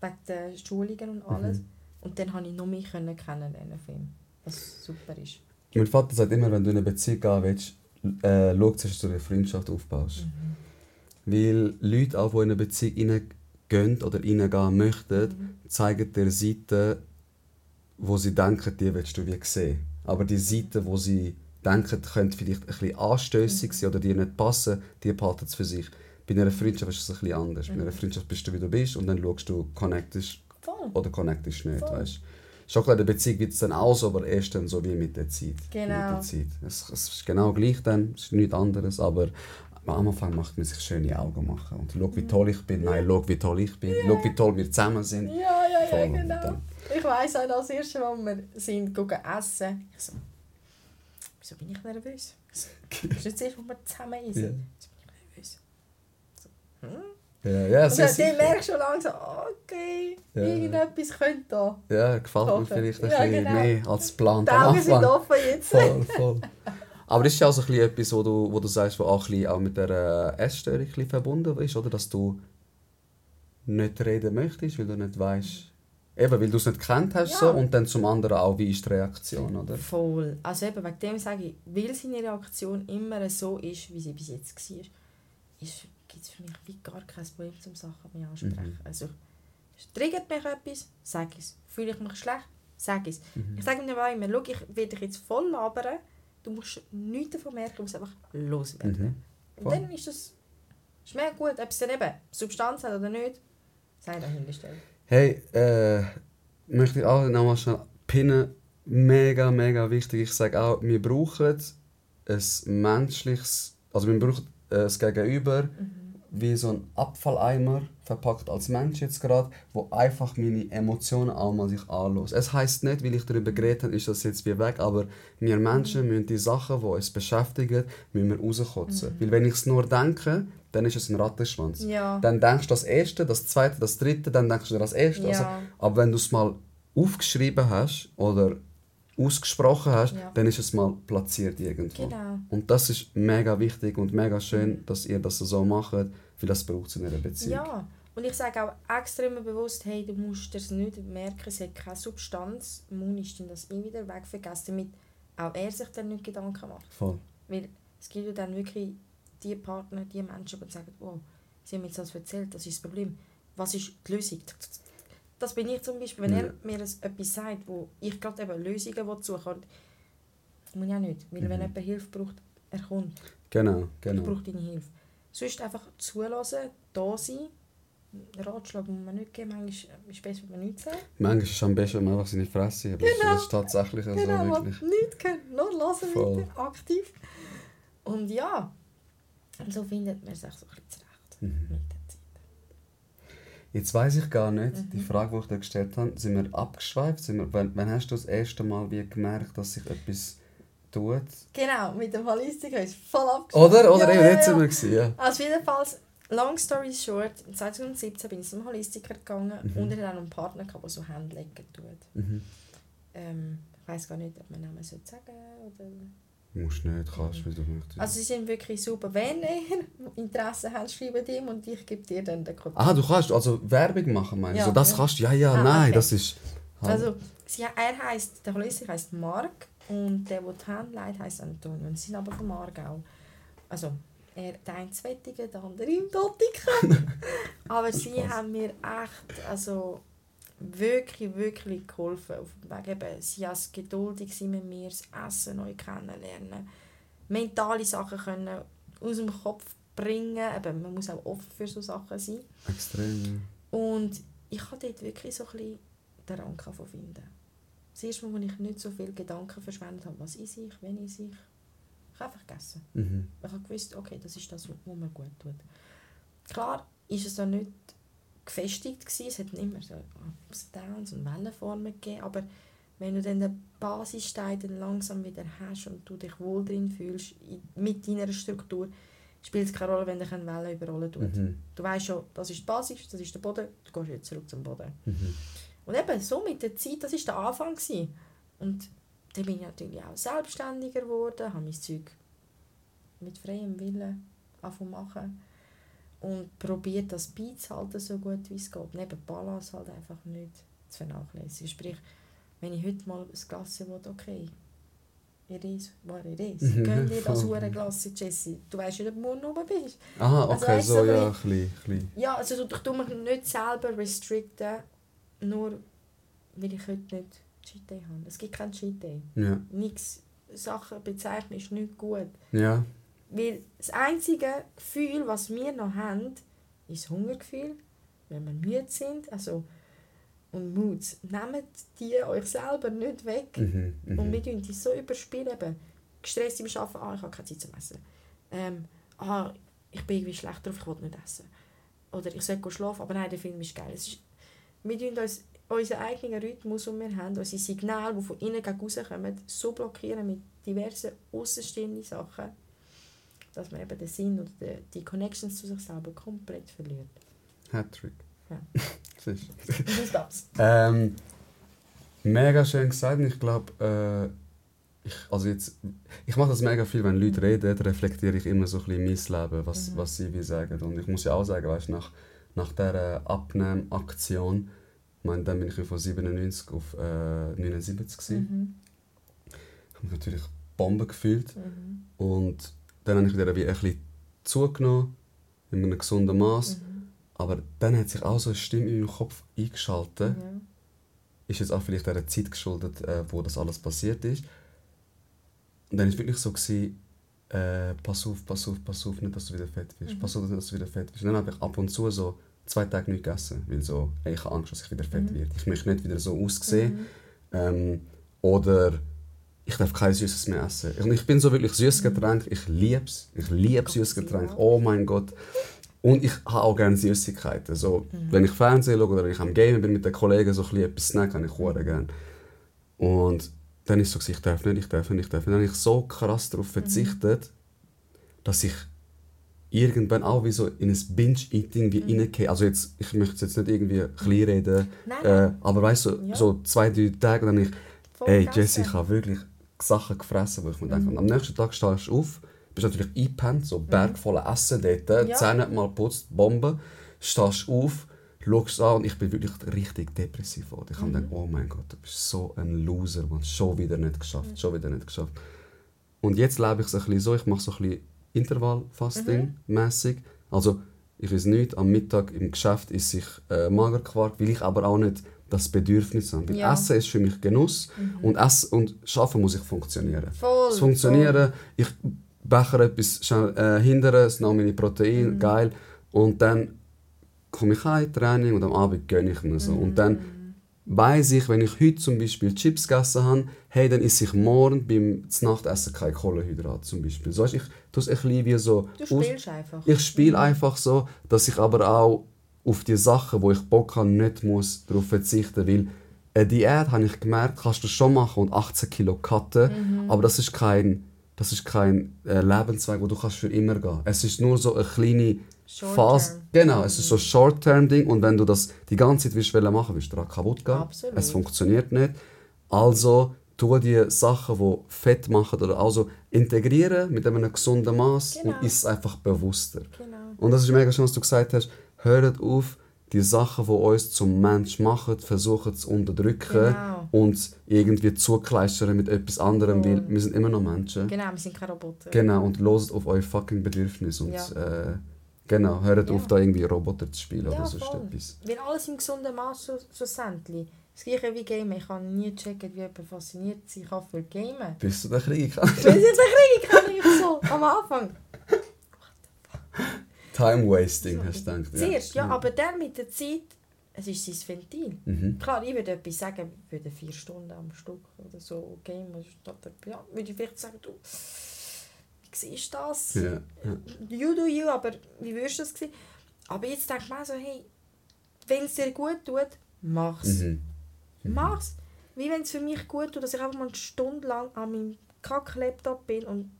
wegen den Schulungen und alles. Mhm. Und dann konnte ich noch mehr kennenlernen von ihm, was super ist. Mein Vater sagt immer, wenn du in eine Beziehung gehen willst, äh, schau zuerst, dass du eine Freundschaft aufbaust. Weil Leute, auch, die in eine Beziehung reingehen oder reingehen möchten, Mhm. zeigen dir Seiten, wo sie denken, die willst du wie sehen. Aber die Seiten, wo sie denken, könnte vielleicht ein bisschen anstößig sein oder dir nicht passen, die behalten es für sich. Bei einer Freundschaft ist es ein bisschen anders. Bei einer Freundschaft bist du, wie du bist und dann schaust du, connectest Voll. oder connectest nicht. Voll. Weißt? Schon klar, in der Beziehung wird es dann auch so, aber erst dann so wie mit der Zeit. Genau. Mit der Zeit. Es, es ist genau gleich dann, es ist nichts anderes, aber am Anfang macht man sich schöne Augen machen. Und schau, wie toll ich bin. Nein, schau, wie toll ich bin. Schau, wie toll wir zusammen sind. Ja, ja, ja, Voll. Genau. Ich weiss auch, als erstes Mal, wir sind gegangen essen, ich so, wieso bin ich nervös? Das ist nicht das erste, wo wir zusammen essen. Ja. Wieso bin ich nervös? So, hm? Ja, ja, Und sehr dann, merkst du schon langsam, okay, Ja. irgendetwas könnte da. Ja, gefällt mir vielleicht ein Ja, bisschen genau. mehr als geplant Die Augen sind offen jetzt. Voll, voll. Aber das ist ja auch so ein etwas, wo du, wo du sagst, was auch, auch mit der Essstörung verbunden ist, oder? Dass du nicht reden möchtest, weil du nicht weißt, eben, weil du es nicht kennt hast Ja. so, und dann zum anderen auch, wie ist die Reaktion, oder? Voll. Also eben wegen dem sage ich, weil seine Reaktion immer so ist, wie sie bis jetzt war, gibt es für mich wie gar kein Problem zum Sachen mehr ansprechen. Mhm. Also es triggert mich etwas, sag es. Fühle ich mich schlecht, sag es. Mhm. Ich sage mir immer, schau, ich will dich jetzt voll labern, du musst nichts davon merken, du musst einfach loswerden. Mhm. Und dann ist das ist mir gut, ob es dann eben Substanz hat oder nicht, sei dahingestellt. Hey, äh, möchte ich auch nochmal schnell pinnen. Mega, mega wichtig. Ich sage auch, wir brauchen ein menschliches, also wir brauchen äh, das Gegenüber wie so ein Abfalleimer, verpackt als Mensch jetzt gerade, wo einfach meine Emotionen auch mal sich anlässt. Es heißt nicht, weil ich darüber geredet habe, ist das jetzt wie weg, aber wir Menschen müssen die Sachen, die uns beschäftigen, müssen wir rauskotzen. Weil wenn ich es nur denke, dann ist es ein Rattenschwanz. Ja. Dann denkst du das Erste, das Zweite, das Dritte, dann denkst du das Erste. Also, Ja. aber wenn du es mal aufgeschrieben hast oder ausgesprochen hast, Ja. dann ist es mal platziert irgendwo. Genau. Und das ist mega wichtig und mega schön, dass ihr das so macht, weil das braucht es in einer Beziehung. Ja, und ich sage auch extra immer bewusst, hey, du musst es nicht merken, es hat keine Substanz. Mund ist dann das eh wieder wegvergessen, damit auch er sich dann nicht Gedanken macht. Voll. Weil es gibt ja dann wirklich die Partner, die Menschen, die sagen, wow, sie haben mir jetzt das erzählt, das ist das Problem. Was ist die Lösung? Das bin ich zum Beispiel. Wenn Ja. er mir etwas sagt, wo ich gerade eben Lösungen will suchen will, muss ich auch nicht. Weil wenn Mhm. jemand Hilfe braucht, er kommt. Genau, Ich genau. brauche deine Hilfe. Sonst einfach zulassen, da sein Ratschlag muss man nicht geben. Manchmal ist es besser, wenn man nichts sagt. Manchmal ist es am besten, wenn man einfach seine Fresse hat. Genau. Das ist tatsächlich so Genau, wirklich. nichts können, nur hören Voll. weiter, aktiv. Und ja, und so findet man sich so ein bisschen zurecht Mhm. Jetzt weiß ich gar nicht, Mhm. die Frage, die ich dir gestellt habe, sind wir abgeschweift? Sind wir, wann, wann hast du das erste Mal wie gemerkt, dass sich etwas tut? Genau, mit dem Holistiker ist voll abgeschlossen. Oder? Oder Ja, eben, ja, jetzt ja. sind wir ja. Also jedenfalls, long story short, 2017 bin ich zum Holistiker gegangen Mhm. und er hat auch einen Partner gehabt, der so Hände legen tut. Mhm. Ähm, ich weiß gar nicht, ob man Namen sollte sagen oder... Musst nicht, kannst, wie du möchtest. Also sie sind wirklich super. Wenn ihr Interesse habt, schreibt ihm und ich gebe dir dann den Kontakt. ah, du kannst also Werbung machen, meinst du? Ja, so, das kannst du? Ja, ja, Ah, nein, okay. das ist... Also sie, er heißt, der Holistiker heißt Mark und der, der die Hand leitet, heißt Antonio. Und sie sind aber vom Aargau. Also er, der eine Zwettige, der andere im Dottiken. aber sie haben mir echt, also wirklich, wirklich geholfen. Auf dem Weg eben, sie waren geduldig mit mir, das Essen neu kennenlernen, mentale Sachen können aus dem Kopf bringen. Eben, man muss auch offen für so Sachen sein. Extrem, Und ich habe dort wirklich so ein bisschen den Rang finden. Das erste Mal, als ich nicht so viele Gedanken verschwendet habe, was ist ich, wenn ich ich. Ich habe einfach gegessen. Mhm. Ich habe gewusst, okay, das ist das, was mir gut tut. Klar ist es auch nicht gefestigt gewesen. Es hat immer so Ups und Downs und Wellenformen gegeben, aber wenn du dann den Basisstein dann langsam wieder hast und du dich wohl drin fühlst, mit deiner Struktur, spielt es keine Rolle, wenn dich eine Welle überrollen tut. Mhm. Du weißt schon, das ist die Basis, das ist der Boden, du gehst jetzt zurück zum Boden. Mhm. Und eben so mit der Zeit, das war der Anfang. Gewesen. Und dann bin ich natürlich auch selbstständiger geworden, habe mein Zeug mit freiem Willen angefangen machen und probiert das beizuhalten, so gut wie es geht. Neben Balance halt einfach nicht zu vernachlässigen. Sprich, wenn ich heute mal ein Glas will, okay, it is what it is. Mhm, Gönn dir das hure Glas, Jessie. Du weißt nicht, ob du morgen oben bist. Aha, Also okay, weißt du, so, ja, ein bisschen. Ja, also so, ich tue mich nicht selber restricten, nur weil ich heute nicht Cheat Day habe. Es gibt keinen Cheat Day. Ja, Nichts. Sachen bezeichnen ist nicht gut. ja. Weil das einzige Gefühl, was wir noch haben, ist das Hungergefühl, wenn wir müde sind. Also, und Moods. Nehmt die euch selber nicht weg. Mhm. Mhm. Und wir tun die so überspielen. Eben, gestresst im Arbeiten, ah, ich habe keine Zeit zum Essen. Ähm, ah, ich bin irgendwie schlecht drauf, ich will nicht essen. Oder ich sollte schlafen, aber nein, der Film ist geil. Es ist, wir tun uns unseren eigenen Rhythmus, den wir haben, unsere Signale, die von innen rauskommen, so blockieren mit diversen außenstehenden Sachen, dass man eben den Sinn oder die, die Connections zu sich selber komplett verliert. Hattrick. Ja. Das ist das. Ähm, mega schön gesagt. Ich glaube, äh, ich, also jetzt, ich mache das mega viel, wenn Leute reden, reflektiere ich immer so ein bisschen mein Leben, was, Mhm. was sie wie sagen. Und ich muss ja auch sagen, weißt, nach, nach dieser Abnehmaktion, ich meine, dann bin ich von 97 auf äh, 79 gewesen. Mhm. Ich habe mich natürlich Bombe gefühlt. Mhm. Und dann habe ich wieder wie ein bisschen zugenommen, in einem gesunden Maß. Mhm. Aber dann hat sich auch so eine Stimme in meinem Kopf eingeschaltet. Ja. ist jetzt auch vielleicht der Zeit geschuldet, äh, wo das alles passiert ist. Und dann war es wirklich so, gewesen, äh, pass auf, pass auf, pass auf, nicht, dass du wieder fett wirst. Mhm. Pass auf, nicht, dass du wieder fett wirst. Und dann habe ich ab und zu so zwei Tage nicht gegessen, weil so, ey, ich habe Angst, dass ich wieder fett Mhm. werde. Ich möchte nicht wieder so aussehen. Mhm. Ähm, oder ich darf kein Süßes mehr essen. Ich, ich bin so wirklich süßes Getränk, ich liebe es. Ich liebe süßes Getränk. Oh mein Gott. Und ich habe auch gerne Süßigkeiten. So, Mhm. Wenn ich Fernsehen schaue oder wenn ich am Gamen bin mit den Kollegen, so ein bisschen etwas snacken, ich sehr gerne. Und dann ist es so, ich darf nicht, ich darf nicht, ich darf nicht. Dann habe ich so krass darauf verzichtet, dass ich irgendwann auch wie so in ein Binge-Eating wie Mhm. reingehe. Also jetzt, ich möchte es jetzt nicht irgendwie kleinreden, Nein, äh, aber weißt du, Ja. so zwei, drei Tage, dann ich, voll ey. Jesse, ich habe wirklich Sachen gefressen, wo ich mir denke, Mhm. am nächsten Tag stehst du auf, bist natürlich eingepennt, so Berg voller Essen dort, Ja. Zähne mal putzt, Bombe, stehst auf, schaust an und ich bin wirklich richtig depressiv geworden. Ich habe Mhm. gedacht, oh mein Gott, du bist so ein Loser, man, schon wieder nicht geschafft, schon wieder nicht geschafft. Und jetzt lebe ich es ein bisschen so, ich mache so ein bisschen Intervallfasting mäßig. Also ich weiß nicht, am Mittag im Geschäft esse ich äh, Magerquark, weil ich aber auch nicht das Bedürfnis habe. Weil Ja. Essen ist für mich Genuss Mhm. und, Essen, und Schaffen muss ich funktionieren. Voll, Es funktionieren, ich becher etwas schnell äh, hindern, es nahm meine Proteine, Mhm. geil. Und dann komme ich heim, Training und am Abend gönne ich mir so. Und dann weiss ich, wenn ich heute zum Beispiel Chips gegessen habe, hey, dann esse ich morgen beim Nachtessen kein Kohlenhydrat zum Beispiel. So, ich tue es ein bisschen wie so... Du aus- spielst einfach. ich spiele einfach so, dass ich aber auch auf die Sachen, wo ich Bock habe, nicht muss darauf verzichten weil eine Diät, habe ich gemerkt, kannst du schon machen und 18 Kilo cutten, aber das ist kein, das ist kein äh, Lebensweg, wo du kannst für immer gehen. Es ist nur so eine kleine Phase. Genau, es ist so ein Short-Term-Ding und wenn du das die ganze Zeit willst wollen machen, wirst du kaputt gehen. Absolut. Es funktioniert nicht. Also tu die Sachen, die fett machen oder also integrieren mit einem gesunden Maß Genau. und ist einfach bewusster. Genau. Und das ist mega schön, was du gesagt hast. Hört auf, die Sachen, die uns zum Mensch machen, versuchen zu unterdrücken Genau. und irgendwie zukleistern mit etwas anderem, Voll. weil wir sind immer noch Menschen. Genau, wir sind keine Roboter. Genau, und loset auf eure fucking Bedürfnisse und Ja. äh, genau, hört Ja. auf, da irgendwie Roboter zu spielen Ja, oder sonst voll. etwas. Weil alles im gesunden Maß so, schlussendlich. Das gleiche wie Gamen. Ich kann nie checken, wie jemand fasziniert sein kann für Gamen. Bist du der Krieg? Wenn ich den Krieg kann ich so am Anfang. Time wasting, hast du gedacht. Zuerst, ja, aber dann mit der Zeit, es ist sein Ventil. Mhm. Klar, ich würde etwas sagen, ich würde vier Stunden am Stück oder so gamen. Statt, ja, würde ich vielleicht sagen, du, wie siehst du das? Ja, ja. You do you, aber wie würdest du das sehen? Aber jetzt denke ich mir so, hey, wenn es dir gut tut, mach's. Mhm. Mach's. Wie wenn es für mich gut tut, dass ich einfach mal eine Stunde lang an meinem Kack-Laptop bin und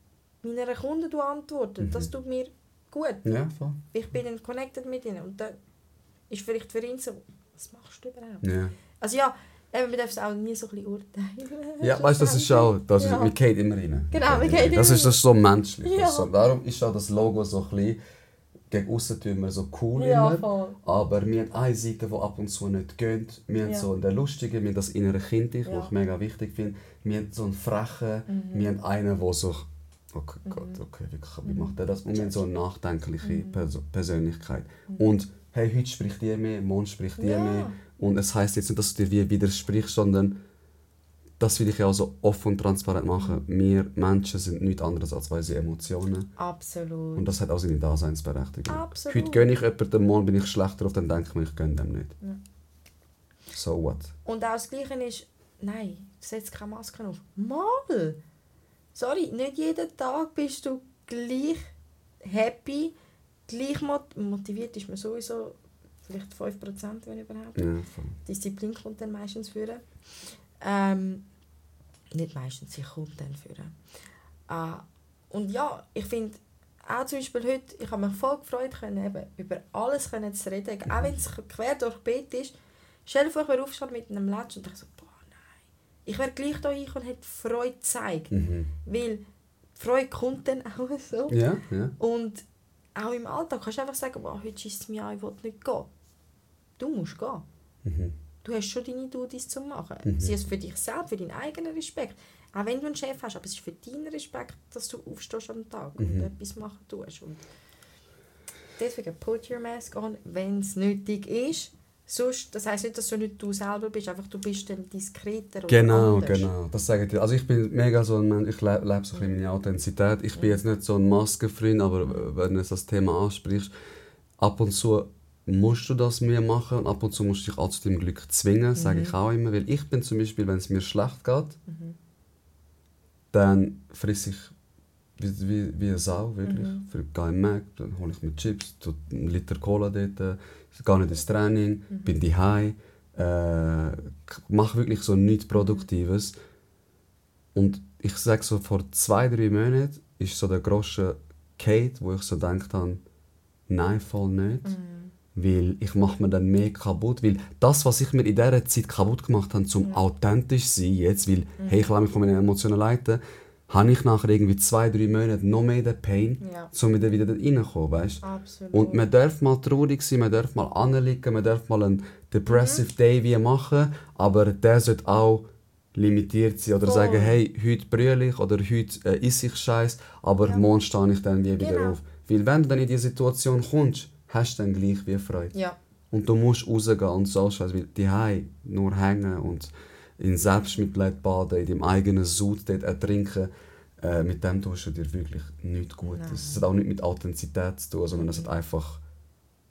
meiner Kunden antworte. Mhm. Das tut mir gut. ja, voll. Ich bin dann connected mit ihnen. Und dann ist vielleicht für ihn so, was machst du überhaupt? Ja. Also ja, eben, wir dürfen es auch nie so ein bisschen urteilen. Ja, weißt du, das ist auch, das ist, Ja. wir gehen immer rein. Genau, wir gehen Das immer ist, das ist so menschlich. Ja. Das ist so, darum ist auch das Logo so ein bisschen, gegen aussen tun wir so cool Ja, immer, voll. aber wir haben eine Seite, die ab und zu nicht geht. Wir haben Ja. so den Lustigen, wir haben das innere Kind, Ja. was ich mega wichtig finde. Wir haben so einen Frechen, Mhm. wir haben einen, der so, okay Gott, okay, wirklich, wie macht der das? Und haben so eine nachdenkliche Mhm. Persönlichkeit. Und hey, heute spricht die mehr, morgen spricht die Ja. mehr. Und es heißt jetzt nicht, dass du dir wie widersprichst, sondern das will ich ja auch so offen und transparent machen. Wir Menschen sind nichts anderes als unsere Emotionen. Absolut. Und das hat auch seine Daseinsberechtigung. Absolut. Heute gönne ich jemandem, morgen bin ich schlechter auf, dann denke ich mir, ich gönne dem nicht. Ja. So what? Und auch das Gleiche ist, nein, setz keine Maske auf. Mal! Sorry, nicht jeden Tag bist du gleich happy, gleich mot motiviert ist man sowieso, vielleicht 5%, wenn überhaupt. Ja. Disziplin kommt dann meistens führen. Ähm, nicht meistens, sie kommt dann führen. Äh, und ja, ich finde, auch zum Beispiel heute, ich habe mich voll gefreut, können, eben, über alles können zu reden, auch wenn es quer durch Beet ist. Stell dir vor, ich aufgestanden mit einem Latsch und dachte so. Ich wäre gleich da hingekommen und hätte Freude gezeigt. Mhm. Weil die Freude kommt dann auch so. Ja, ja. Und auch im Alltag kannst du einfach sagen, boah, heute ist es mir an, ich will nicht gehen. Du musst gehen. Mhm. Du hast schon deine Duties zu machen. Mhm. Sie ist für dich selbst, für deinen eigenen Respekt. Auch wenn du einen Chef hast, aber es ist für deinen Respekt, dass du aufstehst am Tag und Mhm. etwas machen tust. Und deswegen put your mask on, wenn es nötig ist. Sonst, das heisst nicht, dass du nicht du selber bist, einfach du bist dann diskreter oder Genau, anders. genau. Das sage ich dir. Also ich bin mega so ein Mensch, ich lebe so ein bisschen meine Authentizität. Ich bin jetzt nicht so ein Maskenfreund, aber wenn du das Thema ansprichst, ab und zu musst du das mir machen und ab und zu musst du dich auch zu deinem Glück zwingen, sage ich auch immer. Weil ich bin zum Beispiel, wenn es mir schlecht geht, dann friss ich wie, wie, wie eine Sau, wirklich. Mhm. Für gehe im Mac, dann hole ich mir Chips, einen Liter Cola dort, gehe nicht ins Training, Mhm. bin daheim, äh, mache wirklich so nichts Produktives. Und ich sage so, vor zwei, drei Monaten ist so der grosse Kate, wo ich so gedacht habe, nein, voll nicht. Mhm. Weil ich mache mir dann mehr kaputt. Weil das, was ich mir in dieser Zeit kaputt gemacht habe, zum authentisch zu sein, jetzt, weil, hey, ich lasse mich von meinen Emotionen leiten, habe ich nachher irgendwie zwei, drei Monate noch mehr den Pain, Ja. um wieder wieder dort reinzukommen, weißt Absolut. Und man darf mal traurig sein, man darf mal anliegen, man darf mal einen depressive Mhm. Day wie machen, aber der sollte auch limitiert sein oder Voll. sagen, hey, heute brülle ich oder heute äh, isse ich Scheiß, aber Ja. morgen stehe ich dann wie wieder Genau. auf. Weil wenn du dann in diese Situation kommst, hast du dann gleich wie Freude. ja. Und du musst rausgehen und so Scheiß, weil die nur hängen und in Selbstmitleid baden, in deinem eigenen Sud dort ertrinken, äh, mit dem tust du dir wirklich nichts Gutes. Es hat auch nichts mit Authentizität zu tun, sondern es hat einfach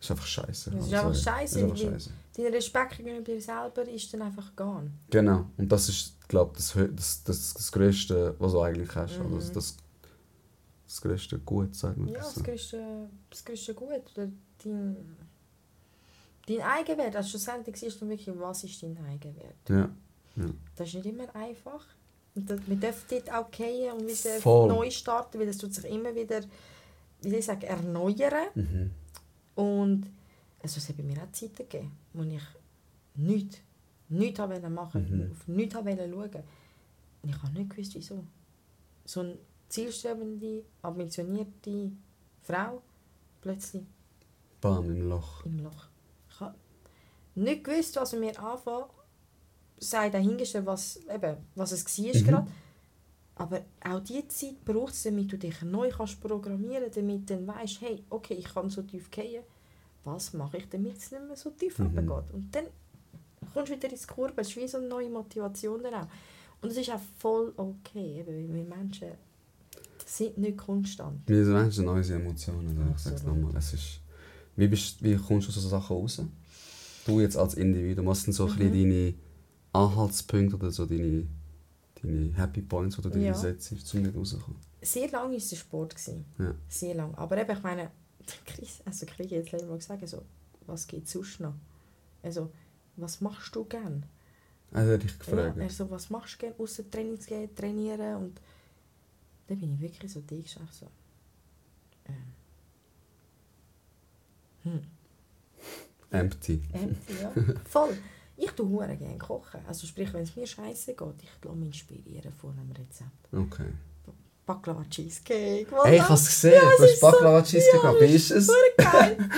ist einfach scheiße. Das ist Also, einfach scheiße, ist einfach scheiße. Dein Respekt gegenüber dir selber ist dann einfach gone. Genau. Und das ist, glaube das, hö- das, das, das Größte, was du eigentlich hast. Mhm. Also das, das größte Gut, sagt man Ja, das das so. größte, das größte Gut. Oder dein, dein Eigenwert. Also schlussendlich siehst du wirklich, was ist dein Eigenwert. Ja. Das ist nicht immer einfach. Und das, wir dürfen dort auch gehen und wieder Voll. neu starten, weil es tut sich immer wieder, wie ich sagen, erneuern. Mhm. Und also es hat bei mir auch Zeiten gegeben, wo ich nichts, nichts wollte machen, Mhm. auf nichts wollte schauen. Und ich habe nicht gewusst, wieso. So eine zielstrebende, ambitionierte Frau plötzlich Bam, im Loch. im Loch. Ich habe nicht gewusst, was wir anfangen. Sei dahingestellt, was, eben, was es war Mhm. gerade. Aber auch diese Zeit braucht es, damit du dich neu kannst programmieren kannst, damit du weißt, hey, okay, ich kann so tief gehen. Was mache ich, damit es nicht mehr so tief Mhm. runtergeht? Und dann kommst du wieder ins Kurve. Es ist wie so eine neue Motivation dann auch. Und es ist auch voll okay, eben, weil wir Menschen sind nicht konstant. Wir Menschen sind unsere Emotionen. Also ich sag's nochmal. Es ist, wie, bist, wie kommst du aus so Sachen raus? Du jetzt als Individuum, was sind so ein bisschen Mhm. deine Anhaltspunkte oder so deine, deine Happy Points, die du dir Ja. setzt, um nicht rauszukommen? Sehr lange war es der Sport. Gewesen. Ja. Sehr lang. Aber eben, ich meine, Chris, also Chris jetzt mal gesagt, also, was geht sonst noch? Also, was machst du gern? Also hätte ich Ja, gefragt. also, was machst du gern außer Trainings gehen, trainieren? Und dann bin ich wirklich so dick so. Ähm, hm, Empty. empty, ja. Voll. Ich tue hure gerne kochen. Also sprich, wenn es mir scheiße geht, ich lasse mich inspirieren von einem Rezept. Okay. Baklava Cheesecake. Ey, ich habe es gesehen. Ja, du hast ist so- Baklava Cheesecake gehabt. Wie ist es? Super geil.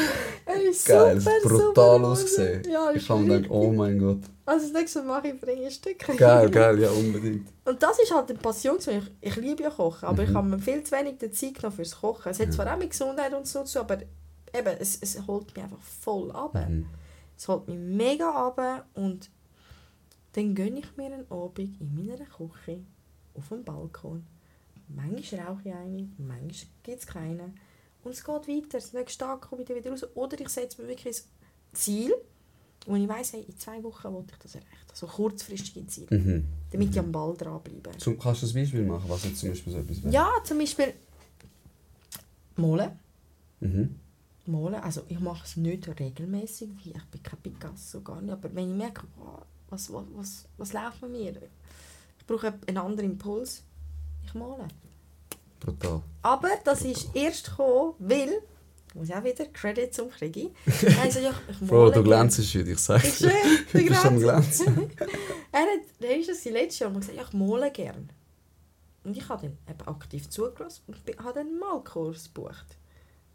Er ist Geil, super, hat brutal super ausgesehen. Ja, Ich habe mir gedacht, oh mein Gott. Also das nächste Mal mache ich bringe ein Stück. Geil, geil, ja, unbedingt. Und das ist halt eine Passion. Ich, ich liebe ja Kochen, aber ich Mhm. habe mir viel zu wenig Zeit genommen fürs Kochen. Es hat Ja. zwar auch mit Gesundheit und so zu, aber eben, es, es holt mich einfach voll ab. Mhm. Es holt mich mega ab und dann gönne ich mir einen Abend in meiner Küche auf dem Balkon. Manchmal rauche ich eine, manchmal gibt es keine. Und es geht weiter. Das nächste Tag komme ich dann wieder raus. Oder ich setze mir wirklich ein Ziel, wo ich weiss, hey, in zwei Wochen will ich das erreichen. So kurzfristige Ziele. Mhm. Damit ich am Ball dranbleibe. Zum, kannst du ein Beispiel machen, was jetzt zum Beispiel so etwas wäre? Ja, zum Beispiel malen. Mhm. Malen. Also ich mache es nicht regelmäßig, wie ich bin kein Picasso, gar nicht. Aber wenn ich merke, wow, was, was, was, was läuft bei mir? Ich brauche einen anderen Impuls. Ich male. Brutal. Aber das ist erst gekommen, weil, ich muss auch wieder Credit zum Krigi. Also, ja, ich Bro, du gerne. glänzest heute, ich Ist dir. schön, Du bist am glänzt. Glänzen. Er hat, er ist das letztes Jahr und gesagt, ja, ich male gern. Und ich habe dann eben aktiv zugelassen und habe dann einen Malkurs gebucht.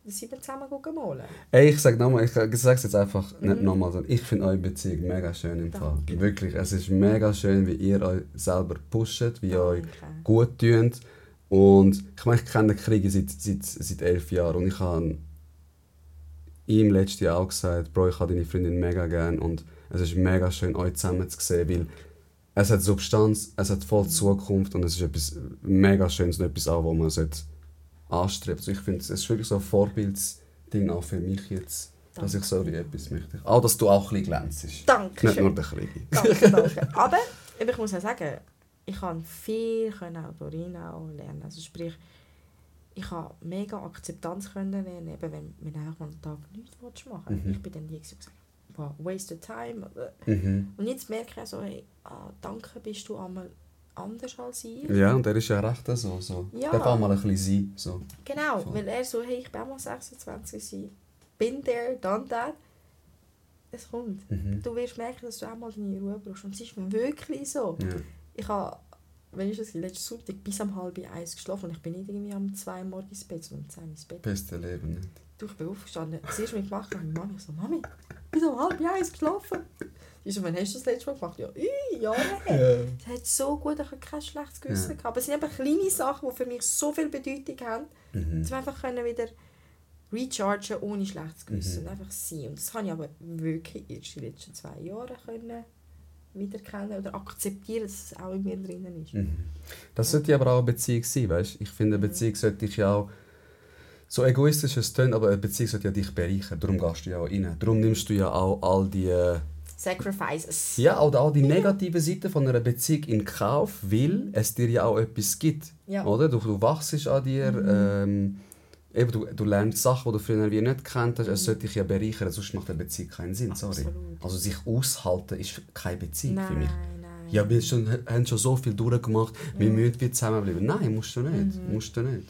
Wir zusammen malen. Ey, ich sag nochmal, ich sag's jetzt einfach nicht Mhm. nochmal, sondern ich finde eure Beziehung mega schön im Fall. Danke. Wirklich, es ist mega schön, wie ihr euch selber pusht, wie ihr euch gut tut. Und ich meine, ich kenne den Krieg seit, seit, seit elf Jahren und ich habe ihm letztes Jahr auch gesagt, Bro, ich habe deine Freundin mega gern und es ist mega schön, euch zusammen zu sehen, weil es hat Substanz, es hat voll Zukunft und es ist etwas mega Schönes und etwas auch, wo man sollte anstrebt. Also ich finde, es ist wirklich so ein Vorbildsding auch für mich jetzt, dass ich so wie etwas möchte. Auch, dass du auch ein bisschen glänzest. Danke Nicht nur der Krieg. Danke, danke. Aber ich muss auch sagen, ich kann viel können auch Dorina auch lernen. Also sprich, ich habe mega Akzeptanz können lernen, eben wenn wenn einfach mal einen Tag nichts machen Mhm. Ich bin dann die die gesagt wow, wasted time. Mhm. Und jetzt merke ich so, hey, ah, danke, bist du einmal anders als ich. Ja, und er ist ja recht so. so. Ja. Darf auch mal ein bisschen sein. So. Genau, Voll. weil er so, hey, ich bin auch mal 26 gewesen. Bin there, done that. Es kommt. Mhm. Du wirst merken, dass du auch mal deine Ruhe brauchst. Und es ist wirklich so. Ja. Ich habe, wenn ich das letzten Sonntag bis um halb eins geschlafen und ich bin nicht irgendwie um zwei Uhr morgens ins Bett, sondern um zehn Uhr ins Bett. Beste Leben nicht. Du, ich bin aufgestanden. Erste, was ich gemacht habe, meine Mami so, Mami, bis um halb eins geschlafen. Ich so, wann hast du das letzte Mal gemacht? Ja, ui, Jahre her. Es hat so gut, ich habe kein schlechtes Gewissen Ja. gehabt. Es sind eben kleine Sachen, die für mich so viel Bedeutung haben, Mhm. dass wir einfach können wieder rechargen ohne schlechtes Gewissen Mhm. und einfach sein. Und das habe ich aber wirklich erst in den letzten zwei Jahren können wieder kennen oder akzeptieren, dass es auch in mir drinnen ist. Mhm. Das sollte aber auch eine Beziehung sein, weißt? Ich finde, eine Mhm. Beziehung sollte ich ja auch so egoistisch es tönt, aber eine Beziehung sollte ja dich bereichern. Darum gehst du ja auch rein. Darum nimmst du ja auch all die, äh, Sacrifices. ja, auch all die negativen Seiten von einer Beziehung in Kauf, weil es dir ja auch etwas gibt. Ja. Oder? Du, du wachst an dir, ähm, eben, du, du lernst Sachen, die du früher wie nicht gekannt hast. Es sollte dich ja bereichern, sonst macht eine Beziehung keinen Sinn. Sorry. Also sich aushalten ist keine Beziehung Nein, für mich. nein. Ja, wir schon, haben schon so viel durchgemacht, wir müssen zusammenbleiben. Nein, musst du nicht. Musst du nicht.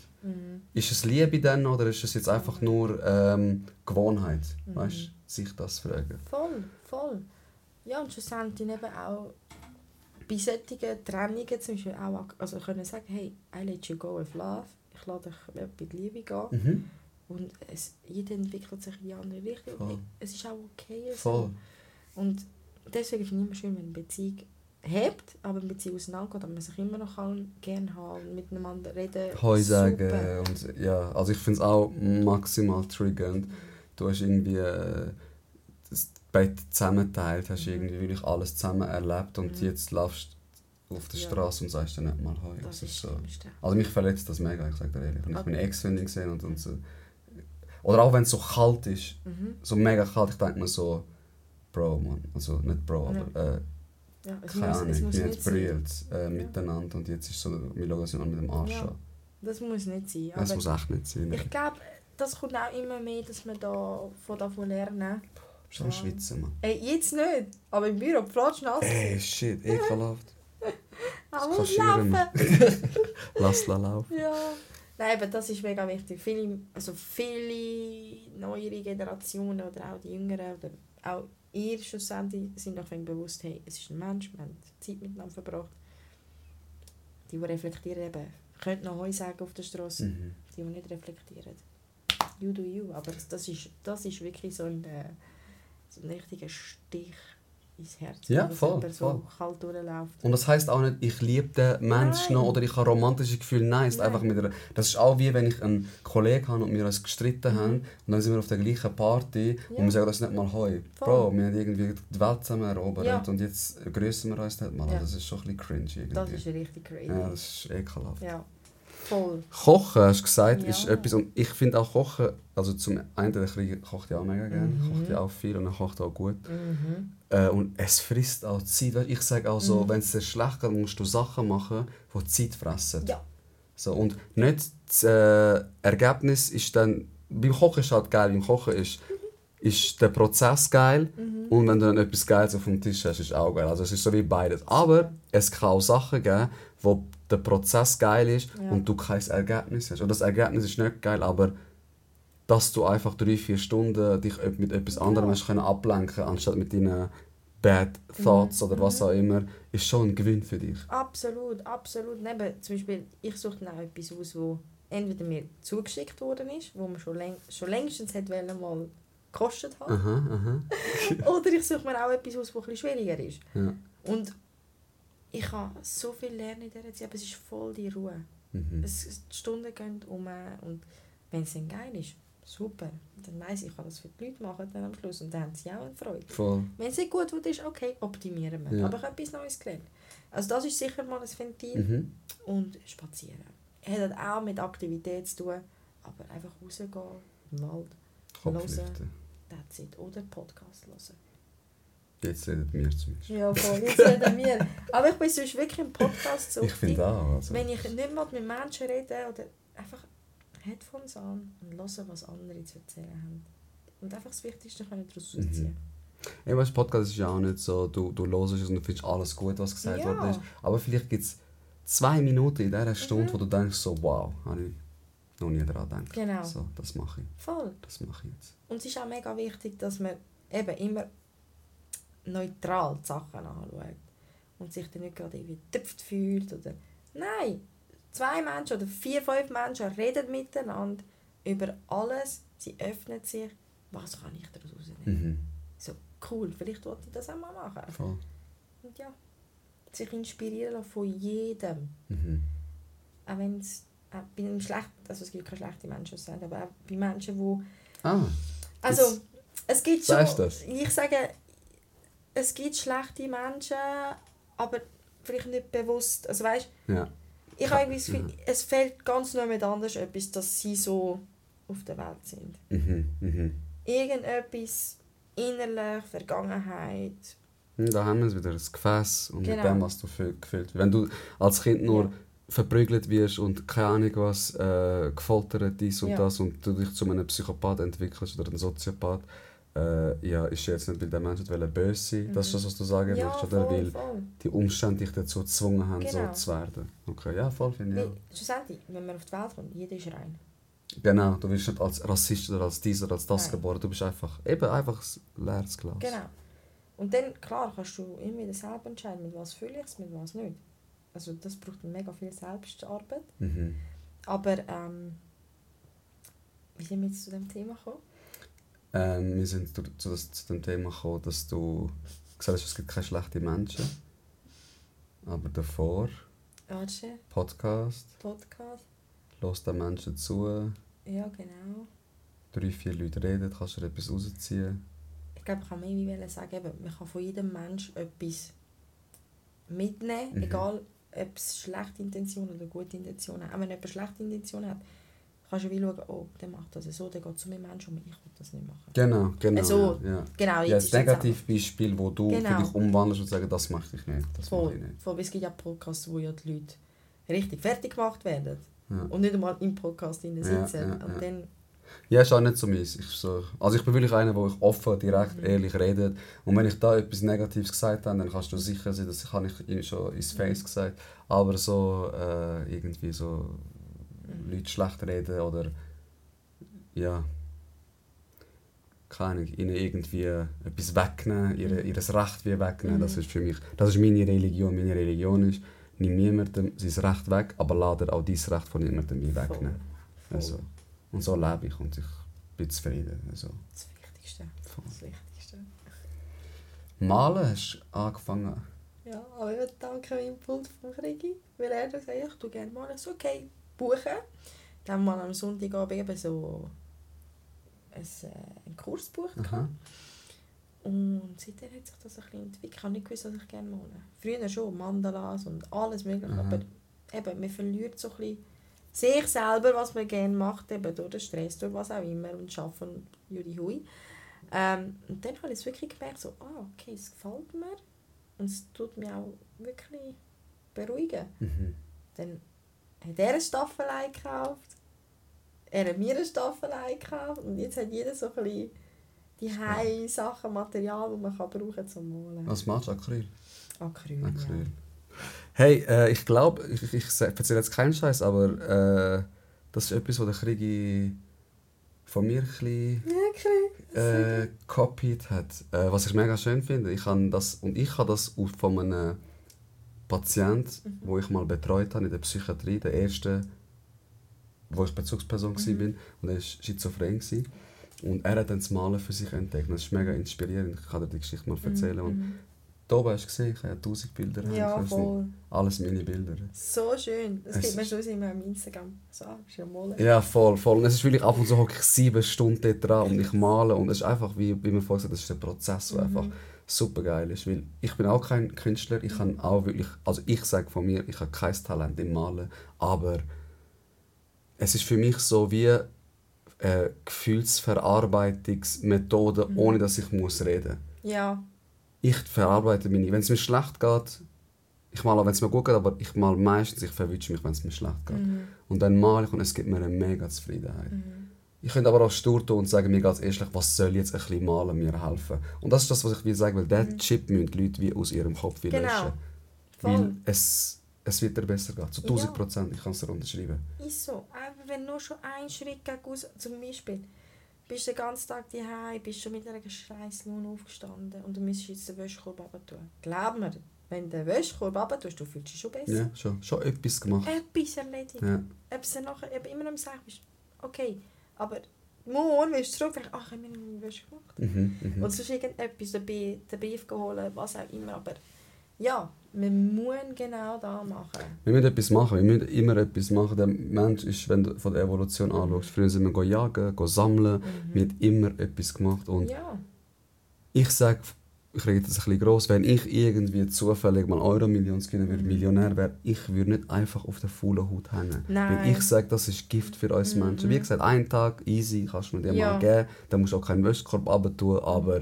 Ist es Liebe dann oder ist es jetzt einfach nur ähm, Gewohnheit? Weißt sich das fragen. Voll, voll. Ja, und schlussendlich eben auch bei solchen Trennungen zum Beispiel auch also können sagen, hey, I let you go with love. Ich lasse dich mit Liebe gehen. Mhm. Und es, jeder entwickelt sich in die andere Richtung. Voll. Es ist auch okay. so. Voll. Und deswegen finde ich immer schön, wenn eine Beziehung hebt, aber eine Beziehung auseinandergeht, aber man sich immer noch kann gerne haben miteinander reden. Heu sagen und ja, also ich finde es auch maximal triggernd. Du hast irgendwie äh, das Bett zusammenteilt, hast irgendwie wirklich alles zusammen erlebt und jetzt laufst du auf der Mhm. Ja. Straße und sagst dann nicht mal Heu. Das ist so. das. Also mich verletzt das mega, ich sage dir ehrlich. Wenn ich Okay. meine Ex-Freundin gesehen und, und so. Oder auch wenn es so kalt ist, Mhm. so mega kalt, ich denke mir so, Bro, man. Also nicht Bro, aber äh, Ja, es keine muss, Ahnung, es muss wir haben brüllt äh, miteinander und jetzt ist so, wir schauen uns mal mit dem Arsch Ja, an. Das muss nicht sein. Das muss echt nicht sein. ich glaube, das kommt auch immer mehr, dass man da von davon lernen. Ja. Schwitzen, Mann. Ey, jetzt nicht, aber im Büro, Platsch nass. Ey, shit, ekelhaft. Ah, muss kaschieren laufen. Lass la laufen. Ja. Nein, aber das ist mega wichtig. Viele, also viele neuere Generationen oder auch die Jüngeren oder auch ihr schlussendlich sind noch bewusst, hey, es ist ein Mensch, wir haben Zeit miteinander verbracht. Die, die reflektieren eben, können noch Heu sagen auf der Straße, Mhm. die, die nicht reflektieren. You do you. Aber das, das, ist, das ist wirklich so ein, äh, so ein richtiger Stich ins Herz. Ja, wenn voll, jemand so voll. kalt durchläuft. Und das heisst auch nicht, ich liebe den Menschen noch oder ich habe romantische Gefühle. Nein, es ist Nein. einfach mit einer, das ist auch wie wenn ich einen Kollegen habe und wir uns gestritten haben und dann sind wir auf der gleichen Party Ja. und wir sagen, das ist nicht mal heu. Voll. Bro, wir haben irgendwie die Welt zusammen erobert Ja. und jetzt grüßen wir uns nicht mal. Ja. Das ist schon ein bisschen cringe irgendwie. Das ist richtig crazy. ja, das ist ekelhaft. Ja, voll. Kochen, hast du gesagt, Ja. ist etwas, und ich finde auch Kochen, also zum einen, der Krieg kocht ja auch mega gerne, Mhm. kocht ja auch viel und er kocht auch gut. Mhm. Äh, und es frisst auch Zeit. Weißt, ich sage auch so, Mhm. wenn es dir schlecht geht, musst du Sachen machen, die Zeit fressen. Ja. So, und nicht das äh, Ergebnis ist dann, beim Kochen ist halt geil, beim Kochen ist, ist der Prozess geil Mhm. und wenn du dann etwas Geiles auf dem Tisch hast, ist auch geil. Also es ist so wie beides. Aber es kann auch Sachen geben, wo der Prozess geil ist Ja. und du kein Ergebnis hast. Und das Ergebnis ist nicht geil, aber dass du einfach drei, vier Stunden dich mit etwas anderem hast können ablenken anstatt mit deinen Bad Thoughts oder was auch immer, ist schon ein Gewinn für dich. Absolut, absolut. Neben, zum Beispiel, ich suche dann auch etwas aus, wo entweder mir zugeschickt worden ist, wo man schon, läng schon längstens hätte mal gekostet hat. Aha, aha. Oder ich suche mir auch etwas aus, ein bisschen schwieriger ist. Ja. Und ich kann so viel lernen in dieser Zeit, aber es ist voll die Ruhe. Mhm. Es, es- die Stunden gehen um und wenn es dann geil ist, super. Dann weiss ich, ich kann das für die Leute machen dann am Schluss und dann haben sie auch eine Freude. Voll. Wenn es nicht gut wird, ist okay, optimieren wir. Ja. Aber ich habe etwas Neues gelernt. Also das ist sicher mal ein Ventil. Mhm. Und spazieren. Hat auch mit Aktivität zu tun, aber einfach rausgehen, im Wald, Hören. that's it. Oder Podcast hören. Jetzt redet mir zumindest. Ja, voll, jetzt reden wir. Aber ich bin sonst wirklich im Podcast so. Ich finde auch. Also. Wenn ich nicht mal mit Menschen rede oder einfach Headphones an und hören, was andere zu erzählen haben. Und einfach das Wichtigste können daraus Mhm. rausziehen. Ja, weißt, Podcast ist ja auch nicht so, du, du hörst es und du findest alles gut, was gesagt Ja. worden ist. Aber vielleicht gibt es zwei Minuten in dieser Stunde, Mhm. wo du denkst, so, wow, habe ich noch nie daran gedacht. Genau. So, das mache ich. Voll. Das mache ich jetzt. Und es ist auch mega wichtig, dass man eben immer neutral die Sachen anschaut. Und sich dann nicht gerade irgendwie getüpft fühlt. Oder Nein, zwei Menschen oder vier, fünf Menschen reden miteinander über alles. Sie öffnen sich. Was kann ich daraus rausnehmen? Mhm. So, cool, vielleicht wollte ich das auch mal machen. Voll. Und ja, sich inspirieren lassen von jedem. Mhm. Auch wenn es auch bei einem schlechten, also es gibt keine schlechten Menschen, aber auch bei Menschen, die Ah, Also, es gibt schon. Ich sage, es gibt schlechte Menschen, aber vielleicht nicht bewusst. Also weißt ja. ich habe irgendwie das Gefühl, es fehlt ganz noch mit anders etwas, dass sie so auf der Welt sind. Mhm. Mhm. Irgendetwas innerlich, Vergangenheit. Hm, Da haben wir es wieder, das Gefäß und mit Genau. dem, was du gefühlt Wenn du als Kind nur Ja. verprügelt wirst und keine Ahnung was, äh, gefoltert dies und Ja. das und du dich zu einem Psychopath entwickelst oder einem Soziopath, äh, ja, ist jetzt nicht, weil der Mensch nicht wollte böse sein Das ist das, was du sagen Mhm. Ja, willst, oder? voll, Weil voll. die Umstände dich dazu gezwungen haben, Genau. so zu werden. Okay, ja, voll, finde ich. Weil, schlussendlich, wenn man auf die Welt kommt, jeder ist rein. Ja. Genau, du wirst nicht als Rassist oder als dies oder als das Nein. geboren, du bist einfach, eben einfach ein leeres Glas. Genau. Und dann, klar, kannst du immer wieder selber entscheiden, mit was fühle ich es, mit was nicht. Also das braucht mega viel Selbstarbeit. Mhm. Aber, ähm, wie sind wir jetzt zu dem Thema gekommen? Ähm, wir sind zu, das, zu dem Thema gekommen, dass du gesagt hast, es gibt keine schlechten Menschen. Aber davor, Warte, Podcast, Podcast. los den Menschen zu, Ja, genau. drei, vier Leute reden, kannst du etwas rausziehen. Ich glaube, ich kann mehr sagen, man kann von jedem Mensch etwas mitnehmen, Mhm. egal ob es schlechte Intentionen oder gute Intentionen hat. Auch wenn jemand schlechte Intentionen hat, kannst du wie schauen, oh, der macht das so, der geht zu mir Menschen um, ich will das nicht machen. Genau, genau. Also, ja, ja. Genau, Ja, das Negativbeispiel, wo du Genau. für dich umwandelst und sagst, das mache ich nicht. Das Voll, ich nicht. voll, es gibt ja Podcasts, wo ja die Leute richtig fertig gemacht werden Ja. und nicht einmal im Podcast sitzen. ja, und dann, Ja, ist auch nicht so meins. Ich so, also ich bin wirklich einer, ich offen, direkt, Mhm. ehrlich rede. Und wenn ich da etwas Negatives gesagt habe, dann kannst du sicher sein, dass ich, habe ich schon ins Mhm. Face gesagt. Aber so äh, irgendwie so Mhm. Leute schlecht reden oder ja, keine Ahnung, ihnen irgendwie etwas wegnehmen, ihre, Mhm. ihr Recht wie wegnehmen, Mhm. das ist für mich, das ist meine Religion. Meine Religion ist, nimm niemandem sein Recht weg, aber lade auch dein Recht von niemandem wegnehmen. voll. Also, und so lebe ich und ich bin zufrieden. Also, Das Wichtigste. voll. Das Wichtigste. Malen hast du angefangen. Ja, aber ich danke dem Impuls von Krigi, weil er hat gesagt, ich tue gerne malen. So, okay, buchen. Dann wir am Sonntagabend eben so ein, äh, einen Kurs gebucht. Aha. Und seitdem hat sich das ein bisschen entwickelt. Ich habe nicht gewusst, was ich gerne male. Früher schon, Mandalas und alles mögliche. Aha. Aber eben, man verliert so ein bisschen sich selber, was man gerne macht, eben durch den Stress, durch was auch immer und Schaffen und Juri Hui. Ähm, und dann habe ich es wirklich gemerkt, so, ah, okay, es gefällt mir und es tut mich auch wirklich beruhigen. Mhm. Dann hat er eine Staffelei gekauft, er hat mir eine Staffelei gekauft und jetzt hat jeder so ein bisschen die Hei Sachen, Material, die man kann brauchen zum Malen. Was machst du? Acryl? Acryl, Acryl. ja. Hey, äh, ich glaube, ich, ich, erzähle jetzt keinen Scheiß, aber äh, das ist etwas, was der Krigi von mir ein bisschen Wirklich? äh, copied hat. Äh, was ich mega schön finde. Ich das, und ich habe das von einem Patient, Mhm. wo ich mal betreut habe in der Psychiatrie, der erste, wo ich Bezugsperson Mhm. war und er war schizophren. Gewesen. Und er hat dann das Malen für sich entdeckt. Das ist mega inspirierend. Ich kann dir die Geschichte mal erzählen. Und Mhm. da oben hast du gesehen, ich habe 1000 Bilder. Ja, voll. Alles meine Bilder. So schön. Das gibt mir schon immer am Instagram. So, ah, ist ja Malen. Ja, voll, voll. Und es ist wirklich ab und zu hocke ich sieben Stunden dran und ich male und es ist einfach, wie, wie man vorhin gesagt das ist ein Prozess, der Mhm. einfach super geil ist. Weil ich bin auch kein Künstler, ich kann auch wirklich, also ich sage von mir, ich habe kein Talent im Malen, aber es ist für mich so wie eine Gefühlsverarbeitungsmethode, Mhm. ohne dass ich muss reden Ja, Ich verarbeite meine, wenn es mir schlecht geht, ich auch, wenn es mir gut geht, aber ich male meistens, ich verwünsche mich, wenn es mir schlecht geht. Mhm. Und dann male ich und es gibt mir eine mega Zufriedenheit. Mhm. Ich könnte aber auch stur tun und sagen, mir geht es erst schlecht, was soll jetzt ein bisschen malen mir helfen. Und das ist das, was ich will sagen will. Diesen Chip müssen die Leute wie aus ihrem Kopf Mhm. Genau. löschen. voll. Weil es, es wird dir besser gehen. Zu Ja. 1000 Prozent, ich kann es dir unterschreiben. Ist so. Aber wenn nur schon ein Schritt gegen aus, zum Beispiel, bist du den ganzen Tag daheim, bist schon mit einer scheiß Laune aufgestanden und du müsstest jetzt den Wäschekorb runter tun. Glaub mir, wenn du den Wäschekorb runter tust, du fühlst dich schon besser. Ja, schon, schon etwas gemacht. Etwas erledigt. Ja. Ob nachher ob immer noch Sack bist, okay. Aber morgen wirst du zurück und ach, ich habe meine Wäsche gemacht. Mhm, mhm. Und sonst irgendetwas, den Bi- den Brief geholt, was auch immer. Aber ja, man muss genau das machen. Wir müssen etwas machen, wir müssen immer etwas machen. Der Mensch ist, wenn du von der Evolution anschaust, früher sind wir jagen, sammeln, wir haben immer etwas gemacht. Und Ja. ich sage, ich rede jetzt ein bisschen gross, wenn ich irgendwie zufällig mal Euro-Millions gewinnen würde, Millionär wäre, ich würde nicht einfach auf der faulen Haut hängen. Nein. Weil ich sage, das ist Gift für uns Menschen. Wie gesagt, einen Tag, easy, kannst du den Ja. mal geben, dann musst du auch keinen Wäschekorb runter aber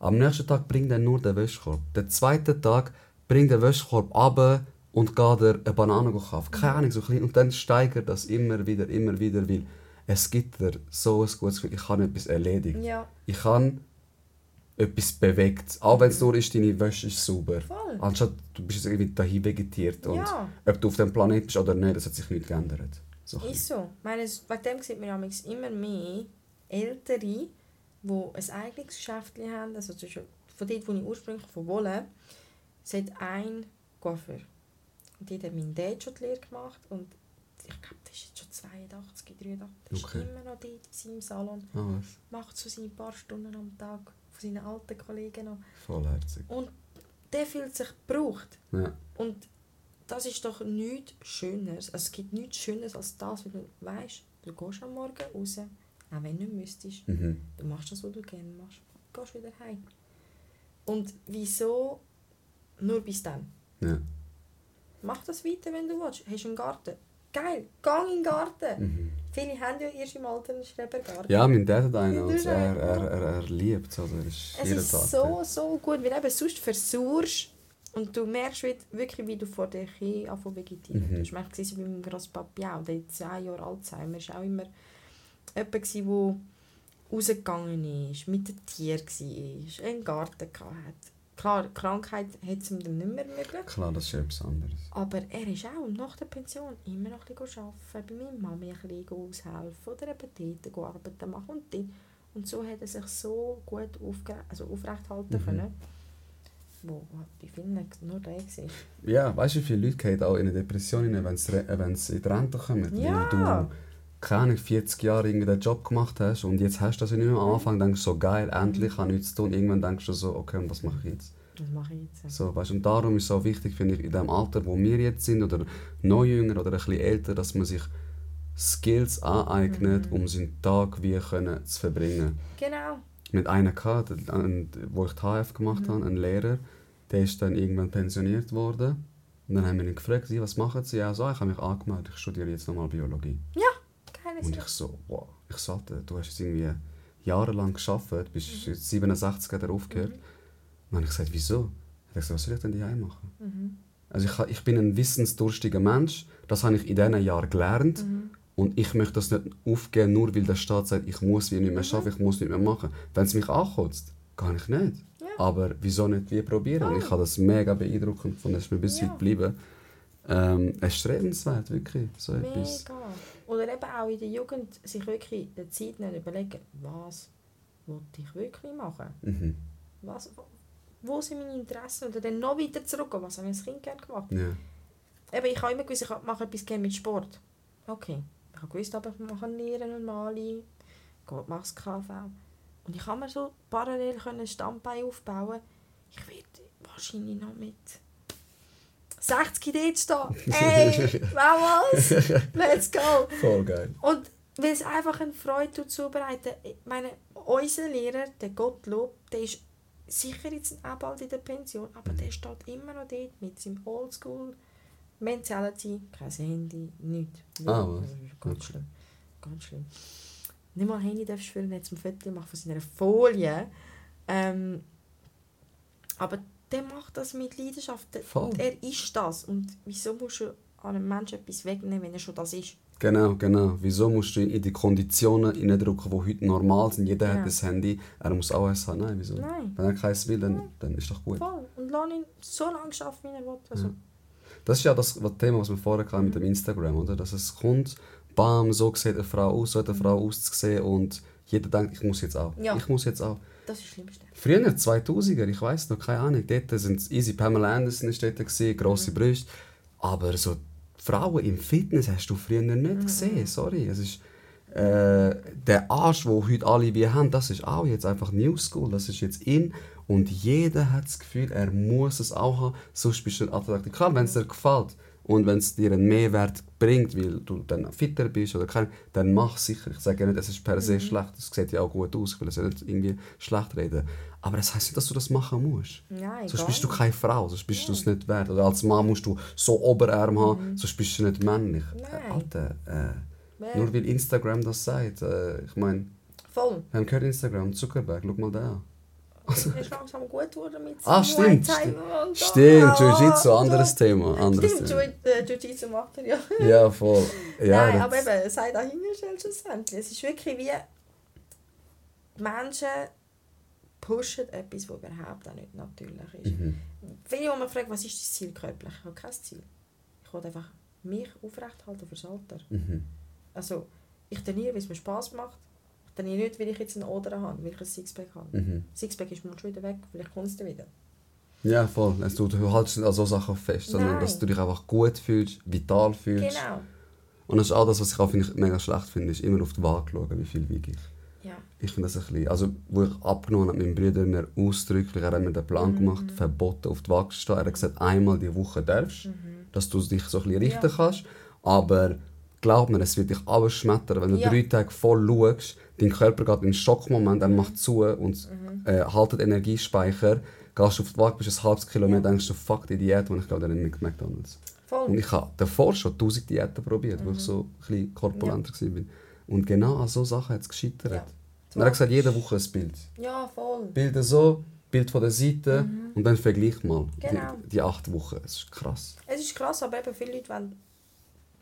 am nächsten Tag bringt er nur den Wäschekorb. Den zweiten Tag bringt der Wäschekorb runter und geht er eine Banane kaufen. Keine Ahnung, so klein. Und dann steigert das immer wieder, immer wieder, weil es gibt dir so ein gutes Gefühl, ich habe etwas erledigt. Ja, Ich habe etwas bewegt. Auch wenn es nur ist, deine Wäsche ist sauber. Voll. Anstatt du bist irgendwie dahin vegetiert. Und Ja. ob du auf dem Planet bist oder nicht, das hat sich nicht geändert. So. ist so. Ich meine, wegen dem sieht man immer mehr Ältere, die ein eigenes Geschäft haben. Also von dort, wo ich ursprünglich von es hat ein Coiffeur. Und dort hat mein Dad schon die Lehre gemacht. Und ich glaube, der ist jetzt schon 82, 83. Der Okay. ist immer noch dort in seinem Salon. Ah, was? Macht so seine paar Stunden am Tag seinen alten Kollegen noch. Vollherzig. Und der fühlt sich gebraucht. Ja. Und das ist doch nichts Schöneres. Also es gibt nichts Schöneres als das, wenn du weißt, du gehst am Morgen raus, auch wenn du nicht müsstest. Mhm. Du machst das, was du gerne machst. Du gehst wieder heim. Und wieso nur bis dann? Ja. Mach das weiter, wenn du willst. Hast du einen Garten? Geil, gang in den Garten. Mhm. Viele haben ja erst im Alter einen Schrebergarten. Ja, mein Dad hat einen du er, er, er, er liebt es. Also er ist Es ist Tag so, so gut, weil eben sonst versuchst und du merkst wie- wirklich, wie du vor dir hin anfängst vegetieren. Mhm. Das war bei meinem Grosspapi auch, der hat 10 Jahre Alzheimer, war auch immer jemand, der rausgegangen ist, mit den Tieren war, einen Garten hatte. Klar, Krankheit hat es ihm dann nicht mehr möglich. Klar, das ist etwas anderes. Aber er ist auch nach der Pension immer noch ein bisschen arbeiten, bei meiner Mami ein bisschen aushelfen oder eben dort arbeiten machen und dort. Und so hat er sich so gut also aufrecht halten Mhm. können. Wo bei vielen nur der war. Ja, weißt du, wie viele Leute gehen auch in eine Depression wenn sie in die Rente kommen? Ja. Weil du, keine Ahnung, 40 Jahre irgendeinen Job gemacht hast und jetzt hast du das ja nicht mehr. Am Mhm. Anfang denkst du so, geil, endlich habe ich nichts zu tun. Irgendwann denkst du so, okay, und was mache ich jetzt? Das mache ich jetzt. So, weißt, und darum ist es auch wichtig, finde ich, in dem Alter, wo wir jetzt sind, oder noch jünger oder ein bisschen älter, dass man sich Skills aneignet, Mhm. um seinen Tag wie können zu verbringen. Genau. Mit einer an- wo ich die HF gemacht Mhm. habe, ein Lehrer, der ist dann irgendwann pensioniert worden. Und dann haben wir ihn gefragt, «Sie, was machen Sie? Ja, so, ich habe mich angemeldet, ich studiere jetzt nochmal Biologie. Keine Und ich so, wow, ich sagte, du hast jetzt irgendwie jahrelang geschafft, bist jetzt 67 hat er aufgehört. Und dann habe ich gesagt, wieso? Er hat gesagt, was soll ich denn daheim machen? Mhm. Also ich, ich bin ein wissensdurstiger Mensch, das habe ich in diesen Jahren gelernt. Mhm. Und ich möchte das nicht aufgeben, nur weil der Staat sagt, ich muss wie nicht mehr schaffen, ich muss nicht mehr machen. Wenn es mich ankotzt, kann ich nicht. Ja. Aber wieso nicht wie probieren? Und ich habe das mega beeindruckend gefunden, es ist mir bis Ja. heute geblieben. Ähm, erstrebenswert, wirklich, so etwas. Oder eben auch in der Jugend sich wirklich die Zeit nicht überlegen, was wollte ich wirklich machen? Mhm. Was, wo sind meine Interessen? Oder dann noch weiter zurückgehen, was habe ich als Kind gerne gemacht? Ja. Eben, ich habe immer gewusst, ich mache etwas gerne mit Sport. Okay. Ich habe gewusst, aber ich mache Nieren und Mali, Gott mache das KV. Und ich kann mir so parallel ein Standbein aufbauen. Ich werde wahrscheinlich noch mit 60 dort stehen. Ey, was? Let's go! Voll geil. Und weil es einfach eine Freude tut, zubereiten. Ich meine, unser Lehrer, der Gottlob, der ist sicher jetzt auch bald in der Pension, aber der steht immer noch dort mit seinem Oldschool Mentality, kein Handy, nichts. Ah, was? Ganz Okay. schlimm. Ganz schlimm. Nicht mal Handy darfst du führen, jetzt ein Foto machen von seiner Folie. Ähm, aber der macht das mit Leidenschaft. Voll. Er ist das. Und wieso musst du einem Menschen etwas wegnehmen, wenn er schon das ist? Genau, genau. Wieso musst du in die Konditionen hineindrücken, die heute normal sind? Jeder Ja. hat ein Handy, er muss auch eins haben. Nein, wieso? Nein. Wenn er keins will, dann, dann ist doch gut. Voll. Und lass ihn so lange arbeiten, wie er will. Also, Das ist ja das was- Thema, was wir vorher hatten mit dem Instagram, oder? Dass es kommt, bam, so sieht eine Frau aus, so hat eine Frau auszusehen und jeder denkt, ich muss jetzt auch. Ja. Ich muss jetzt auch. Das ist das Schlimmste. Früher, 2000er, ich weiß noch, keine Ahnung, dort sind easy, Pamela Anderson ist dort, gewesen, grosse Brüste, aber so Frauen im Fitness hast du früher nicht gesehen, sorry. Es ist, äh, der Arsch, den heute alle wie haben, das ist auch jetzt einfach New School, das ist jetzt in und jeder hat das Gefühl, er muss es auch haben, sonst bist du attraktiv. Klar, wenn es dir gefällt, Und wenn es dir einen Mehrwert bringt, weil du dann fitter bist oder kein, dann mach sicher. Ich sage ja nicht, es ist per se schlecht. Es sieht ja auch gut aus, ich will es ja nicht irgendwie schlecht reden. Aber das heisst nicht, dass du das machen musst. Nein, Sonst bist du keine Frau, sonst bist du es nicht wert. Oder als Mann musst du so Oberarm haben, sonst bist du nicht männlich. Mhm. Nein. Äh, Alter, äh, nur weil Instagram das sagt. Äh, ich meine, wir haben gehört Instagram, Zuckerberg, schau mal da an. Es ist langsam gut geworden mit Ah, stimmt, stimmt. Stimmt, ah, Jiu-Jitsu, anderes. Thema. Anderes Stimmt, äh, Jiu-Jitsu macht er ja. Ja, voll. Ja, Nein, aber eben, sei dahingestellt schlussendlich. Es ist wirklich wie Menschen pushen etwas, das überhaupt auch nicht natürlich ist. Mhm. Viele, die mich fragen, was ist dein Ziel körperlich? Ich habe kein Ziel. Ich will einfach mich aufrechthalten fürs Alter. Mhm. Also, ich trainiere, weil es mir Spass macht. Ich trainiere nicht, weil ich jetzt einen Oder habe, weil ich ein Sixpack habe. Mhm. Sixpack ist mal schon wieder weg, vielleicht kommt es dann wieder. Ja, voll. Es, du, du haltest nicht an so Sachen fest, sondern Nein. dass du dich einfach gut fühlst, vital fühlst. Genau. Und das ist auch das, was ich auch finde, ich mega schlecht finde, ist immer auf die Waage schauen, wie viel wiege ich. Ja. Ich finde das ein bisschen, also wo ich abgenommen habe, mein Bruder mir ausdrücklich, er hat mir den Plan Mhm. gemacht, verboten auf die Waage zu stehen. Er hat gesagt, einmal die Woche darfst, dass du dich so ein bisschen richten Mhm. Ja. kannst. Aber glaub mir, es wird dich abschmettern, wenn du Ja. drei Tage voll schaust, dein Körper geht in einen Schockmoment, er macht zu und Mhm. äh, haltet Energiespeicher, gehst auf die Waage, bist ein halbes Kilometer, denkst du, fuck die Diät, und ich gehe dann in McDonalds. Voll. Und ich habe davor schon tausend Diäten probiert, wo ich so ein korpulenter war. Und genau an so Sachen hat es gescheitert. Ja. Und er hat gesagt, jede Woche ein Bild. Ja, voll. Bilder so, Bild von der Seite und dann vergleich mal Genau. die, die acht Wochen. Es ist krass. Es ist krass, aber eben viele Leute wollen...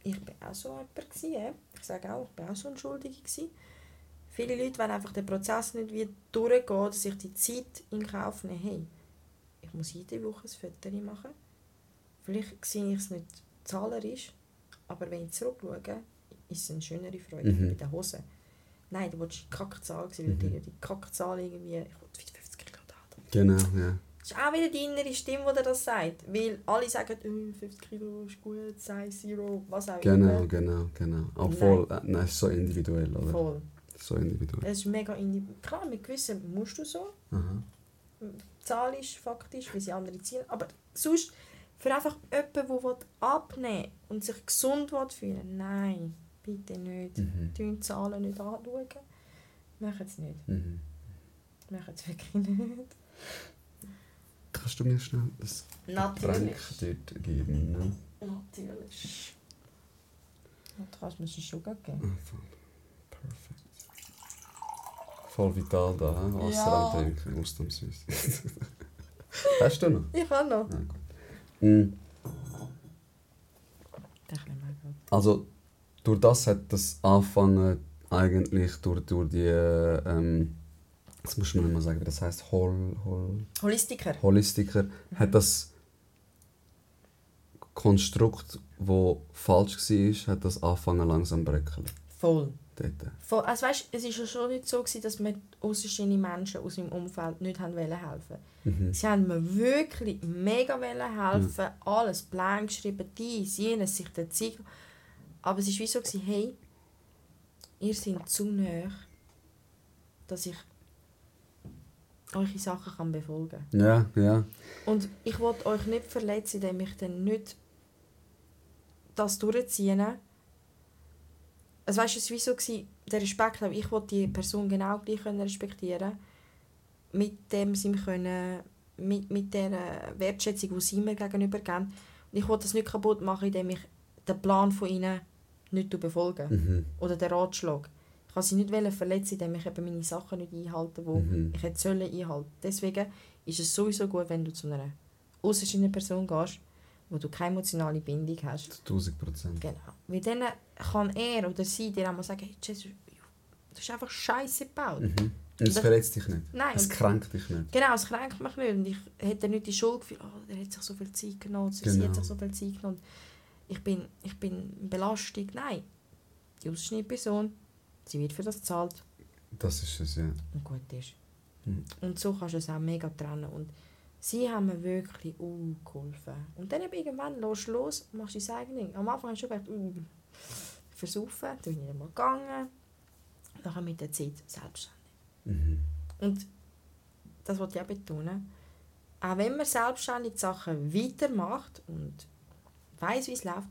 Ich bin auch so jemand. Gewesen. Ich sage auch, ich bin auch so ein Schuldige. Gewesen. Viele Leute wollen einfach den Prozess nicht wie durchgehen, dass ich die Zeit in Kauf nehme. Hey, ich muss jede Woche ein Foto machen. Vielleicht sehe ich es nicht zahlerisch, aber wenn ich zurückschaue, ist es eine schönere Freude Mhm. bei den Hosen. Nein, du willst die Kackzahl sehen, weil dir die Kackzahl irgendwie... Ich will 50 Kilo haben. Genau, ja. Es ist auch wieder die innere Stimme, die dir das sagt. Weil alle sagen, oh, 50 Kilo ist gut, Size Zero, was auch Genau, immer. genau, genau. Obwohl, äh, nein, es ist so individuell, oder? Voll. So individuell. Es ist mega individuell. Klar, mit gewissen musst du so. Aha. Zahlisch, faktisch, wie sie andere zielen. Aber sonst, für einfach jemanden, der abnehmen will und sich gesund will fühlen nein, bitte nicht. Mhm. Die Zahlen nicht anschauen. Machen es nicht. Mhm. Machen es wirklich nicht. Kannst du mir schnell das Getränk dort geben? Ne? Natürlich. Du kannst mir schon geben. Voll. Vital da, he? Wasser Ja. am Trinken, ausnahmsweise. Hast du noch? Ich kann noch. Ja, gut. Gut. Also, durch das hat das angefangen, eigentlich durch, durch die, äh, ähm, das muss man nicht mal sagen, wie das heißt, Hol, Hol, Holistiker. Holistiker, hat das Konstrukt, das falsch war, hat das angefangen langsam zu bröckeln. Voll. Dort. Voll. Also weißt, es war ja schon nicht so, gewesen, dass mir außerstehende Menschen aus meinem Umfeld nicht haben wollen helfen Mhm. Sie haben mir wirklich mega wollen helfen, alles Plan geschrieben, dies, jenes, sich der Zeit. Aber es war wie so, gewesen, hey, ihr seid zu nah, dass ich eure Sachen kann befolgen kann. Ja, ja. Und ich wollte euch nicht verletzen, indem ich dann nicht das durchziehen. Also weißt du, es war so, gewesen, der Respekt, aber ich wollte die Person genau gleich können respektieren mit dem sie können, mit, mit der Wertschätzung, die sie mir gegenüber geben. Und ich wollte das nicht kaputt machen, indem ich den Plan von ihnen nicht befolge. Mhm. Oder den Ratschlag. Ich wollte sie nicht verletzen, indem ich eben meine Sachen nicht einhalte, die Mhm. ich hätte sollen einhalten. Deswegen ist es sowieso gut, wenn du zu einer außerstehenden Person gehst, wo du keine emotionale Bindung hast. 1000 Prozent. Genau. Weil dann kann er oder sie dir einmal sagen, hey, Jesus, du hast einfach Scheiße gebaut. Mhm. Und es Das- verletzt dich nicht. Nein, Es kränkt dich nicht. Genau, es kränkt mich nicht. Und ich hätte nicht die Schuld gefühlt, oh, der hat sich so viel Zeit genommen, sie Genau. hat sich so viel Zeit genommen. Ich bin, ich bin Belastung. Nein, die außenstehende Person, sie wird für das gezahlt Das ist es, ja. und gut ist. Mhm. Und so kannst du es auch mega trennen. Und sie haben mir wirklich uh, geholfen. Und dann eben irgendwann lässt du los, machst dein eigenes Ding. Am Anfang habe ich schon gedacht, uh, versaufen, dann bin ich nicht mal gegangen. Nachher mit der Zeit selbstständig. Mhm. Und das wollte ich auch betonen. Auch wenn man selbstständig die Sachen weitermacht und weiss, wie es läuft.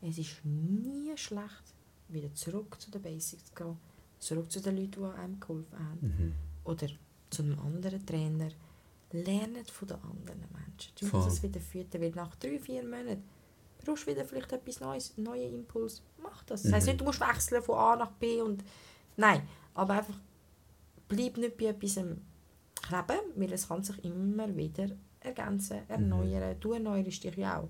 Es ist nie schlecht, wieder zurück zu den Basics zu gehen. Zurück zu den Leuten, die einem geholfen haben. Mhm. Oder zu einem anderen Trainer. Lernt von den anderen Menschen. Du musst das wieder füttern, weil nach drei, vier Monaten brauchst du wieder vielleicht etwas Neues, einen neuen Impuls. Mach das. Das heisst Mhm. nicht, du musst wechseln von A nach B und... Nein, aber einfach bleib nicht bei etwas kleben, weil es kann sich immer wieder ergänzen, Mhm. erneuern. Du erneuerst dich ja auch.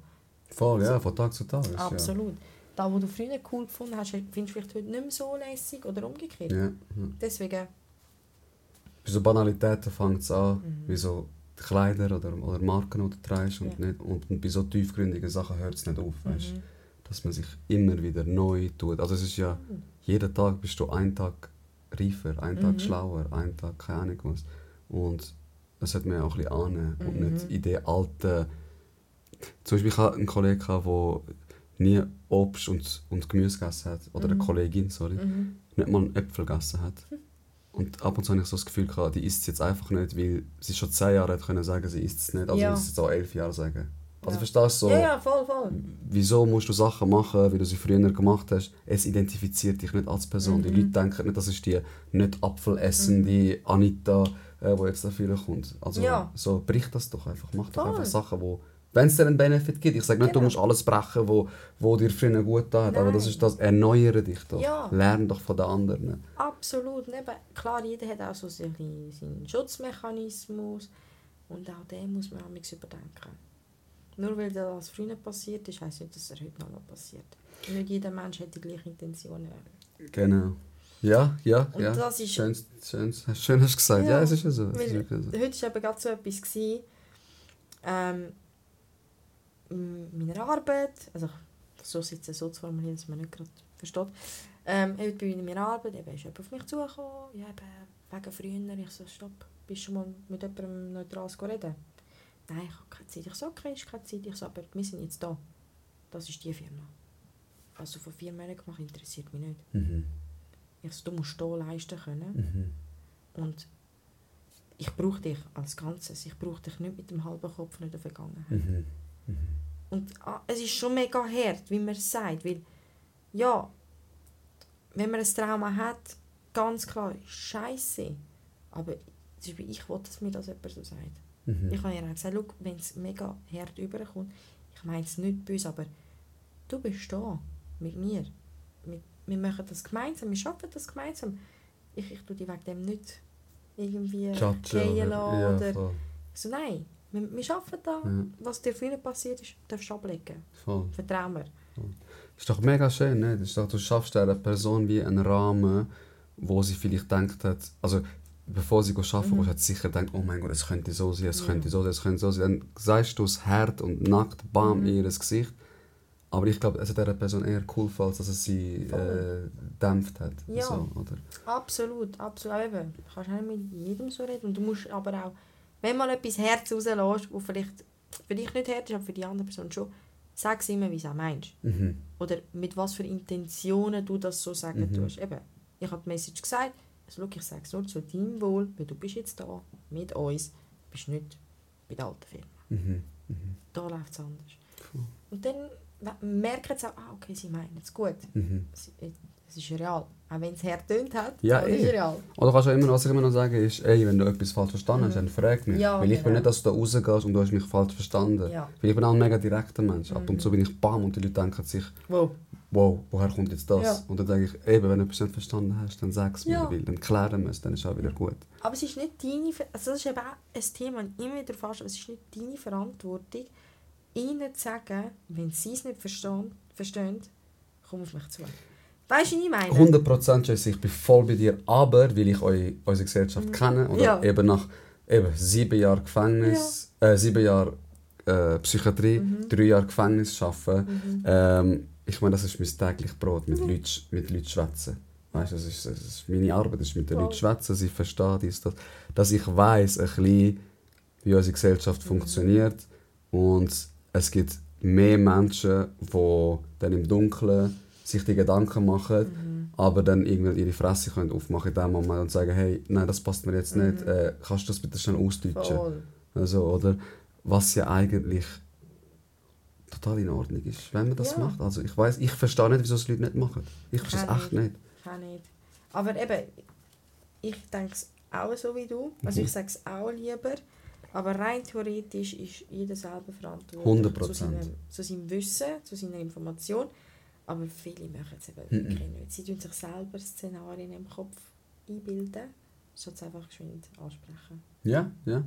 Voll, ja, von Tag zu Tag. Absolut. Da, wo du früher cool gefunden hast, findest du vielleicht heute nicht mehr so lässig oder umgekehrt. Ja. Ja, ja. Deswegen, Bei so Banalitäten fängt es an, Mhm. wie so Kleider oder, oder Marken, die du trägst. Und, Ja. nicht, und, bei so tiefgründigen Sachen hört es nicht auf, weißt? mhm. dass man sich immer wieder neu tut. Also es ist ja, jeden Tag bist du einen Tag reifer, einen Tag Mhm. schlauer, einen Tag keine Ahnung was. Und das sollte man ja auch ein bisschen annehmen und Mhm. nicht in den alten... Zum Beispiel ich hatte einen Kollegen, der nie Obst und, und Gemüse gegessen hat. Oder eine Mhm. Kollegin, sorry. Mhm. Nicht mal einen Äpfel gegessen hat. Und ab und zu habe ich so das Gefühl gehabt, die isst es jetzt einfach nicht, weil sie schon zehn Jahre hat können sagen, sie isst es nicht. Also Ja. es jetzt auch elf Jahre sagen. Also Ja. verstehst du? So, Ja, ja, voll, voll. Wieso musst du Sachen machen, wie du sie früher gemacht hast? Es identifiziert dich nicht als Person. Die Mhm. Leute denken nicht, das ist die nicht apfelessende Anita, äh, die jetzt dafür kommt. Also Ja. so brich das doch einfach. Mach doch Voll. einfach Sachen, wo wenn es dir einen Benefit gibt. Ich sage nicht, du Genau. musst alles brechen, wo, wo dir früher gut tat, aber das ist das, erneuere dich doch. Ja. Lern doch von den anderen. Absolut. Eben, klar, jeder hat auch so sein- seinen Schutzmechanismus. Und auch den muss man manchmal überdenken. Nur weil das früher passiert ist, heisst nicht, dass er heute noch mal passiert. Nicht jeder Mensch hat die gleichen Intentionen. Genau. Ja, ja, Und ja. das ist- schön, schön, schön hast du gesagt. Ja, Ja, es ist ja so. Es ist wirklich so. heute war eben gerade so etwas, gewesen, ähm, meiner Arbeit, also so sitzen, so zu formulieren, dass man nicht gerade versteht. Ähm, heute bei meiner Arbeit eben, ist jemand auf mich zugekommen, ja, eben, wegen früher. Ich so, stopp, bist du schon mal mit jemandem Neutrales reden? Nein, ich habe keine Zeit. Ich so, okay, ist keine Zeit. Ich so, aber wir sind jetzt da. Das ist die Firma. Was du vor vier Monaten gemacht interessiert mich nicht. Mhm. Ich so, du musst hier leisten können. Mhm. Und ich brauche dich als Ganzes. Ich brauche dich nicht mit dem halben Kopf in der Vergangenheit. Mhm. Und ah, es ist schon mega hart, wie man es sagt. Weil, ja, wenn man ein Trauma hat, ganz klar, scheiße. Aber zum Beispiel, ich will, dass mir das jemand so sagt. Mhm. Ich habe ihr auch gesagt, wenn es mega hart überkommt, ich meine es nicht böse, aber du bist da mit mir. Mit, wir machen das gemeinsam, wir schaffen das gemeinsam. Ich, ich tue dich wegen dem nicht irgendwie gehen ja, oder voll. so, nein, wir, wir schaffen da. Ja. Was dir früher passiert ist, darfst du ablegen. Voll. Vertrau mir. Das ist doch mega schön, ne? Ist doch, du schaffst einer Person wie einen Rahmen, wo sie vielleicht denkt hat, also bevor sie arbeiten Mhm. hat sie sicher gedacht, oh mein Gott, es könnte so sein, es Ja. könnte so sein, es könnte so sein. Dann sagst du es hart und nackt, bam, Mhm. in ihr Gesicht. Aber ich glaube, es hat dieser Person eher geholfen, als dass es sie äh, Voll. dämpft hat. Ja. So, oder? Absolut, absolut. Eben, du kannst nicht mit jedem so reden. Und du musst aber auch, wenn mal etwas Herz rauslässt, wo vielleicht für dich nicht hart ist, aber für die andere Person schon, sag es immer, wie du es meinst. Mhm. Oder mit was für Intentionen du das so sagen Mhm. tust. Eben, ich habe die Message gesagt, also, ich sage es nur zu deinem Wohl, weil du bist jetzt da mit uns, bist nicht bei der alten Firma. Mhm. Mhm. Da läuft es anders. Voll. Und dann merken sie auch, ah, okay, sie meinen es gut. Mhm. Es, es ist real. Auch wenn es hart tönt hat, Ja, aber es ist eh. real. Oder kannst du immer, was ich immer noch sagen ist, ey, wenn du etwas falsch verstanden hast, Mhm. dann frag mich. Ja, Weil ich genau. nicht, dass du da rausgehst und du hast mich falsch verstanden. Ja. Weil ich bin auch ein mega direkter Mensch. Ab und Mhm. zu bin ich bam und die Leute denken sich, Wow. wow, woher kommt jetzt das? Ja. Und dann sage ich, eben, wenn du etwas nicht verstanden hast, dann sag es mir, weil dann klären wir es, dann ist auch wieder gut. Aber es ist nicht deine, also das ist eben auch ein Thema, das immer wieder fast, es ist nicht deine Verantwortung, ihnen zu sagen, wenn sie es nicht verstehen, verstehen komm auf mich zu. Weißt du, was ich meine? 100% Jesse, ich bin voll bei dir, aber weil ich eu, unsere Gesellschaft kenne, oder Mhm. Ja. eben nach eben sieben Jahren Gefängnis, äh, sieben Jahre äh, Psychiatrie, Mhm. drei Jahre Gefängnis arbeiten, Mhm. ähm, ich meine, das ist mein tägliches Brot, mit Leuten, mit Leuten schwätzen. Weißt, das, ist, das ist meine Arbeit, das ist mit den. Leuten schwätzen, sie verstehen dies, das. Dass ich weiß ein bisschen, wie unsere Mhm. Gesellschaft funktioniert und es gibt mehr Menschen, die dann im Dunkeln sich die Gedanken machen, Mhm. aber dann irgendwie ihre Fresse können aufmachen in dem Moment und sagen, hey, nein, das passt mir jetzt nicht, äh, kannst du das bitte schnell ausdeutschen? Mhm. Voll. Also, oder was ja eigentlich total in Ordnung ist, wenn man das Ja. macht. Also ich weiß, ich verstehe nicht, wieso es Leute nicht machen. Ich verstehe es echt nicht. Kann nicht. Aber eben, ich denke es auch so wie du. Also Mhm. ich sage es auch lieber. Aber rein theoretisch ist jeder selber verantwortlich 100%. zu seinem, zu seinem Wissen, zu seiner Information. Aber viele machen es eben Mhm. wirklich nicht. Sie tun sich selber Szenarien im Kopf einbilden, statt es einfach geschwind ansprechen. Ja, ja.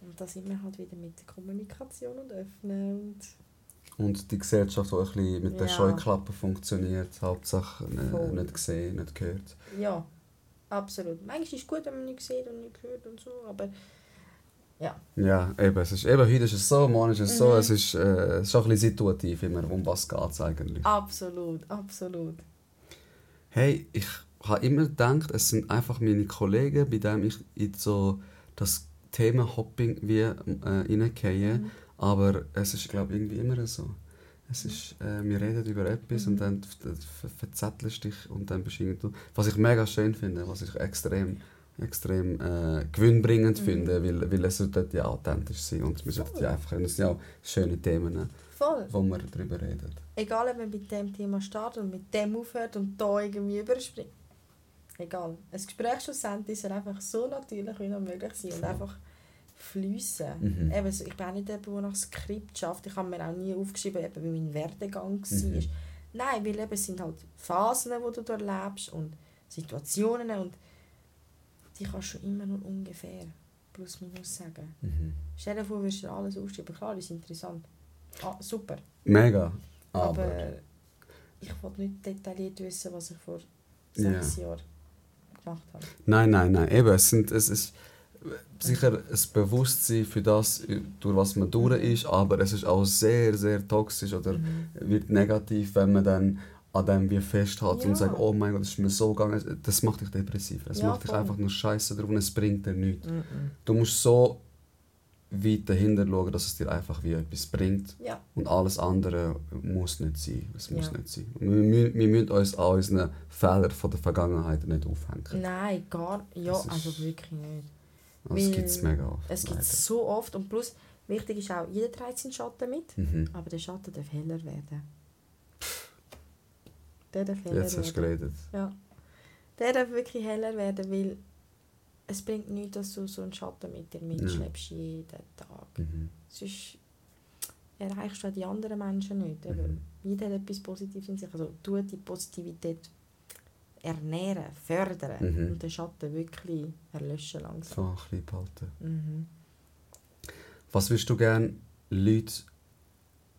Und da sind wir halt wieder mit der Kommunikation und Öffnen und Und die Gesellschaft, die ein bisschen mit der Ja. Scheuklappe funktioniert, Hauptsache äh, Voll. nicht gesehen, nicht gehört. Ja, absolut. Manchmal ist es gut, wenn man nicht sieht und nicht hört und so, aber ja. Ja, eben, es ist, eben heute ist es so, morgen ist es so, Mhm. es ist, äh, es ist auch ein bisschen situativ immer, um was geht es eigentlich. Absolut, absolut. Hey, ich habe immer gedacht, es sind einfach meine Kollegen, bei denen ich in so das Thema Hopping wie äh, reingehe. Mhm. Aber es ist, glaube ich, irgendwie immer so. Es ist, äh, wir reden über etwas Mhm. und dann ver- ver- verzettelst dich und dann bist du. Was ich mega schön finde, was ich extrem, extrem äh, gewinnbringend Mhm. finde, weil, weil es sollte ja authentisch sein und wir sollten ja einfach... Es sind ja auch schöne Themen, Voll. wo wir darüber reden. Egal, ob man mit dem Thema startet und mit dem aufhört und da irgendwie überspringt. Egal. Ein Gespräch schlussendlich soll einfach so natürlich wie noch möglich sein und Voll. einfach fließen. Mhm. Eben, ich bin auch nicht jemand, der nach Skript schafft. Ich habe mir auch nie aufgeschrieben, eben, wie mein Werdegang war. Mhm. Nein, weil eben, es sind halt Phasen, die du durchlebst und Situationen und die kannst du immer nur ungefähr plus minus sagen. Mhm. Stell dir vor, du würdest dir alles aufschreiben. Klar, das ist interessant. Ah, super. Mega. Aber, Aber... ich wollte nicht detailliert wissen, was ich vor sechs Jahren gemacht habe. Nein, nein, nein. Eben, es, sind, es ist sicher ein Bewusstsein für das, durch was man durch ist, aber es ist auch sehr, sehr toxisch oder Mhm. wird negativ, wenn man dann an dem wie festhält Ja. und sagt, oh mein Gott, das ist mir so gegangen. Das macht dich depressiv. Es Ja, macht dich voll. einfach nur scheiße drauf und es bringt dir nichts. Mhm. Du musst so weit dahinter schauen, dass es dir einfach wie etwas bringt. Ja, Und alles andere muss nicht sein. Es muss nicht sein. Wir, wir müssen uns an unseren Fehlern von der Vergangenheit nicht aufhängen. nein, gar ja, Das ist- also wirklich nicht. Das Weil gibt es mega oft. Es gibt leider. so oft und plus, wichtig ist auch, jeder trägt seinen Schatten mit, Mhm. aber der Schatten darf heller werden. Der darf heller Jetzt hast du werden. geredet. Ja. Der darf wirklich heller werden, weil es bringt nichts, dass du so einen Schatten mit dir mitschleppst jeden Tag. Mhm. Sonst erreichst du auch die anderen Menschen nicht. Mhm. Jeder hat etwas Positives in sich. Also tu die Positivität ernähren, fördern Mhm. und den Schatten wirklich erlöschen langsam. So ein bisschen behalten. Mhm. Was würdest du gerne Leuten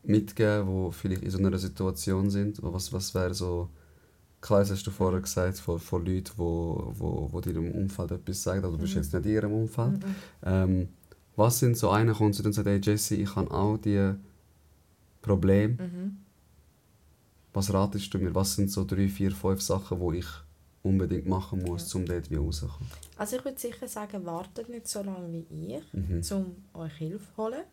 mitgeben, die vielleicht in so einer Situation sind? Was, was wäre so... Klar, das hast du vorher gesagt, von, von Leuten, die wo, wo, wo dir im Umfeld etwas sagen, aber du bist Mhm. jetzt nicht in ihrem Umfeld. Mhm. Ähm, was sind so einer kommt zu dir und sagt, hey Jesse, ich habe auch die Probleme. Mhm. Was ratest du mir? Was sind so drei, vier, fünf Sachen, die ich unbedingt machen muss, Ja. um dort wie rauszukommen? Also ich würde sicher sagen, wartet nicht so lange wie ich, Mhm. um euch Hilfe zu holen.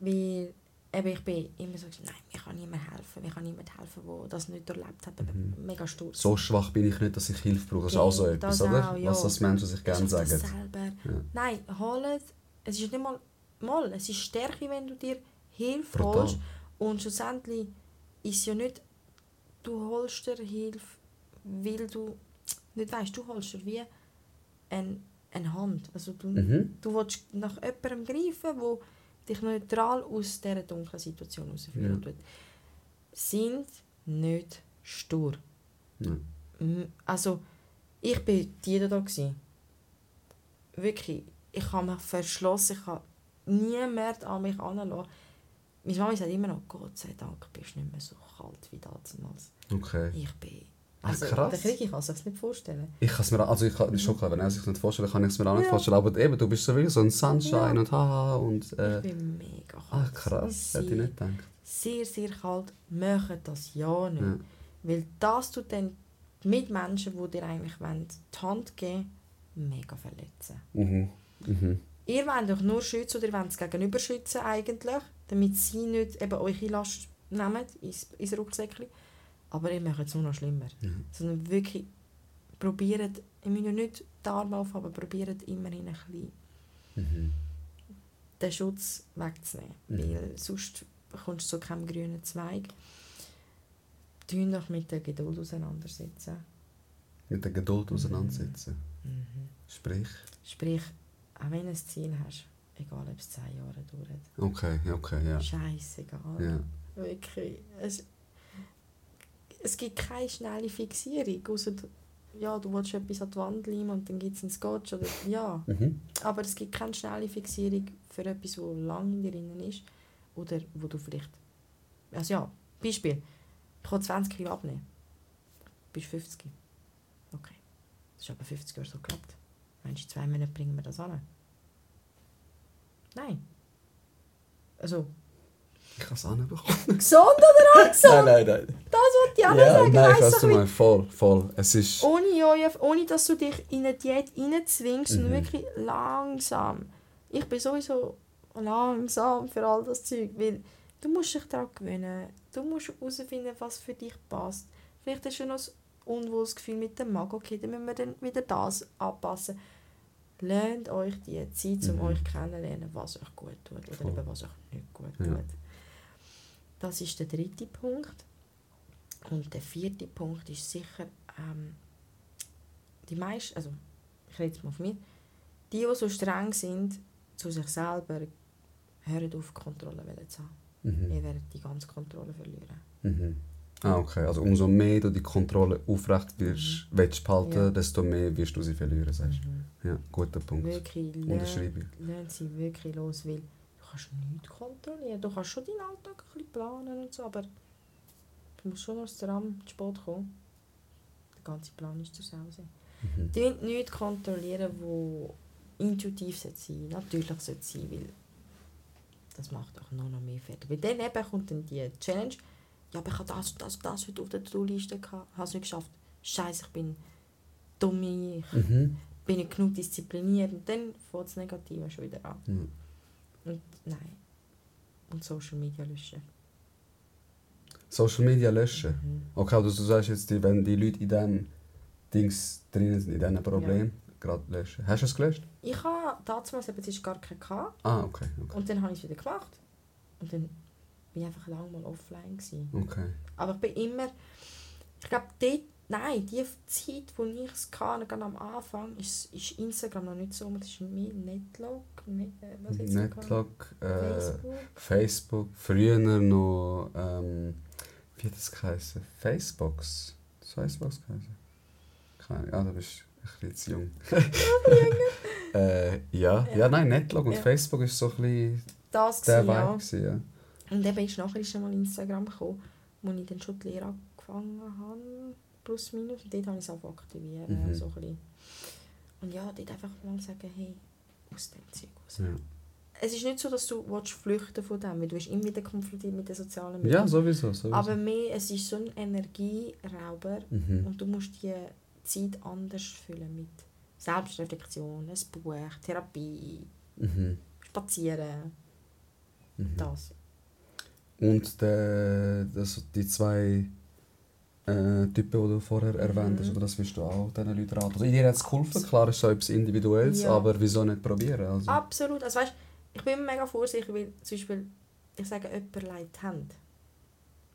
Weil eben, ich bin immer so, nein, mir kann niemand helfen, mir kann niemand helfen, der das nicht erlebt hat. Mhm. mega sturz. So schwach bin ich nicht, dass ich Hilfe brauche. Das ist auch so etwas, das oder? auch, ja. Was das Menschen sich gerne sagen. selber. Ja. Nein, holt, es ist nicht mal, mal, es ist Stärke, wenn du dir Hilfe Brutal. holst. Und schlussendlich ist ja nicht, du holst dir Hilfe, weil du nicht weißt, du holst dir wie ein, eine Hand. Also du, Mhm. du willst nach jemandem greifen, wo dich neutral aus dieser dunklen Situation herausführen Ja. Sind nicht stur. Ja. Also, ich war die da. Gewesen. Wirklich, ich habe mich verschlossen, ich habe niemand an mich heranlassen. Meine Mama sagt immer noch, Gott sei Dank bist du nicht mehr so kalt wie damals. Okay. Ich bin... Also, krass. der Krieg, ich kann es nicht vorstellen. Ich kann es mir, also ich kann, ist schon klar, wenn er sich nicht vorstellen kann ich es mir auch nicht Ja. vorstellen. Aber eben, du bist so wie so ein Sunshine Ja. und haha und... Ich Äh, bin mega kalt. ach krass, hätte ich nicht gedacht. Sehr, sehr kalt. Machen das ja nicht. Ja. Weil das tut dann die Mitmenschen, die dir eigentlich wollen, die Hand geben mega verletzen. Mhm. Mhm. Ihr wollt euch nur schützen oder ihr wollt es gegenüber schützen eigentlich, damit sie nicht eben eure Last nehmen ins, ins Rucksäckchen. Aber ihr macht es nur noch schlimmer. Mhm. Sondern wirklich probiert, ich will ja nicht die Arme auf, aber probiert immerhin ein bisschen Mhm. den Schutz wegzunehmen. Mhm. Weil sonst kommst du zu keinem grünen Zweig. Tun doch mit der Geduld auseinandersetzen. Mit der Geduld auseinandersetzen. Mhm. Sprich. Sprich, auch wenn du ein Ziel hast, egal ob es 10 Jahre dauert, Okay, okay, ja. scheißegal. ja. Wirklich. Es, es gibt keine schnelle Fixierung, außer ja, du willst etwas an die Wand leimen und dann gibt es einen Scotch. Oder, ja. Mhm. Aber es gibt keine schnelle Fixierung für etwas, das lang in dir drin ist. Oder wo du vielleicht... Also ja, Beispiel. Ich will 20 Kilo abnehmen. Du bist 50. Okay. Das ist aber 50 Jahre so geklappt. Meinst du, in zwei Monaten bringen wir das an? Nein. Also, Ich kann es anbekommen. gesund oder ungesund? Nein, nein, nein. Das wollte ich auch Ja, sagen. nein, ich weiß, meinst. Voll, voll. Es ist... ohne, Joje, ohne dass du dich in eine Diät reinzwingst, Mhm. sondern wirklich langsam. Ich bin sowieso langsam für all das Zeug, weil du musst dich daran gewöhnen. Du musst herausfinden, was für dich passt. Vielleicht hast du noch ein unwohles Gefühl mit dem Magen. Okay, dann müssen wir dann wieder das anpassen. Lernt euch die Zeit, um Mhm. euch kennenzulernen, was euch gut tut oder eben was euch nicht gut Ja. Das ist der dritte Punkt. Und der vierte Punkt ist sicher, ähm, die meisten, also ich rede jetzt mal von mir, die, die so streng sind zu sich selber, hören auf, Kontrolle zu haben. Mhm. Ihr werdet die ganze Kontrolle verlieren. Mhm. Ah, okay. Also umso mehr du die Kontrolle aufrecht wirst, willst behalten, Ja. desto mehr wirst du sie verlieren, sagst Mhm. Ja, guter Punkt. Wirklich, Unterschreibe sie wirklich los, weil kannst nichts kontrollieren. Du kannst schon deinen Alltag ein bisschen planen und so, aber du musst schon noch ins Tram zu spät kommen. Der ganze Plan ist zu Hause. Mhm. Du nichts kontrollieren, wo intuitiv sein sollte. Natürlich sollte es sein, weil das macht auch noch, noch mehr fertig. Weil dann eben kommt dann die Challenge, ja, aber ich habe das und das und das heute auf der To-Do-Liste gehabt, habe es nicht geschafft. Scheiße, ich bin dumm, ich Mhm. bin nicht genug diszipliniert. Und dann fängt das Negative schon wieder an. Mhm. Und nein. Und Social Media löschen. Social Media löschen. Mhm. Okay, also du sagst jetzt, wenn die Leute in diesem Dings drin sind, in diesem Problem, gerade löschen. Hast du es gelöscht? Ich habe damals eben es ist gar keinen gehabt. Ah, okay. Okay. Und dann habe ich es wieder gemacht. Und dann bin ich einfach lange mal offline. Gewesen. okay. Aber ich bin immer, ich glaube, dort, nein, die Zeit, wo ich es hatte, gerade am Anfang, ist, ist Instagram noch nicht so, das ist mehr Netlog, ne, äh, was? Netlog, äh, Facebook. Facebook, früher noch, ähm, wie hat das geheißen? Facebox? Das Facebox geheißen? Keine Ahnung, ah, du bist ein bisschen zu jung. äh, ja. ja, Ja. nein, Netlog und Ja. Facebook ist so ein bisschen Das der Vibe. ja. Gewesen, ja. Und eben ist nachher ist mal Instagram gekommen, wo ich dann schon die Lehre angefangen habe, plus minus. Und dort habe ich es auch aktivieren. Mhm. So ein. Und ja, dort einfach mal sagen, hey, aus dem Zeug raus. Ja. Es ist nicht so, dass du flüchten von dem, weil du bist immer wieder konfrontiert mit den sozialen Medien. ja, sowieso. sowieso. Aber mehr, es ist so ein Energierauber mhm. und du musst die Zeit anders füllen mit Selbstreflexion, ein Buch, Therapie, Mhm. Spazieren, Mhm. das. Und der, das, die zwei äh, Typen, die du vorher erwähnt hast, Mhm. oder das wirst du auch diesen Leuten raten. Also, dir hat es geholfen, klar ist so etwas Individuelles, Ja. aber wieso nicht probieren? Also, Absolut. Also weißt, ich bin mega vorsichtig, weil zum Beispiel, ich sage, jemand leitet die Hand.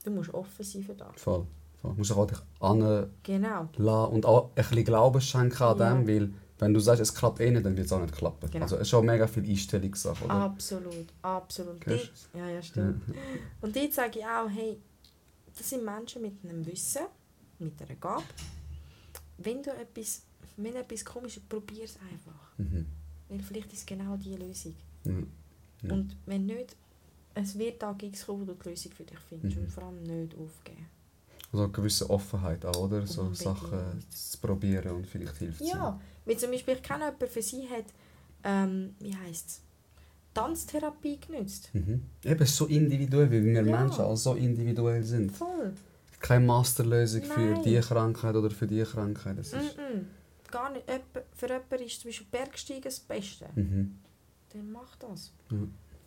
Du musst offen sein für das. Voll. voll. Du musst dich auch dich anlassen Genau. und auch ein bisschen Glauben schenken an Ja. dem, weil wenn du sagst, es klappt eh nicht, dann wird es auch nicht klappen. Genau. Also es ist schon mega viel Einstellungssache, oder? Absolut, absolut. Dort, ja, ja, stimmt. Ja. Und dort sage ich auch, hey, das sind Menschen mit einem Wissen, mit einer Gabe. Wenn du etwas, wenn etwas komisch ist, probier es einfach. Mhm. Weil vielleicht ist es genau die Lösung. Ja. Und wenn nicht, es wird Tag X kommen, wo du die Lösung für dich findest. Mhm. Und vor allem nicht aufgeben. Also eine gewisse Offenheit auch, oder? So Unbedingt. Sachen zu probieren und vielleicht hilft es. Ja, weil zum Beispiel, ich kenne jemanden, für sie hat, ähm, wie heisst es, Tanztherapie genützt. Mhm. Eben, so individuell, weil wir Ja. Menschen auch so individuell sind. Voll. Keine Masterlösung für Nein. diese Krankheit oder für diese Krankheit. Das ist. Gar nicht. Für jemanden ist zum Beispiel Bergsteigen das Beste. mhm. Dann macht das. Ja.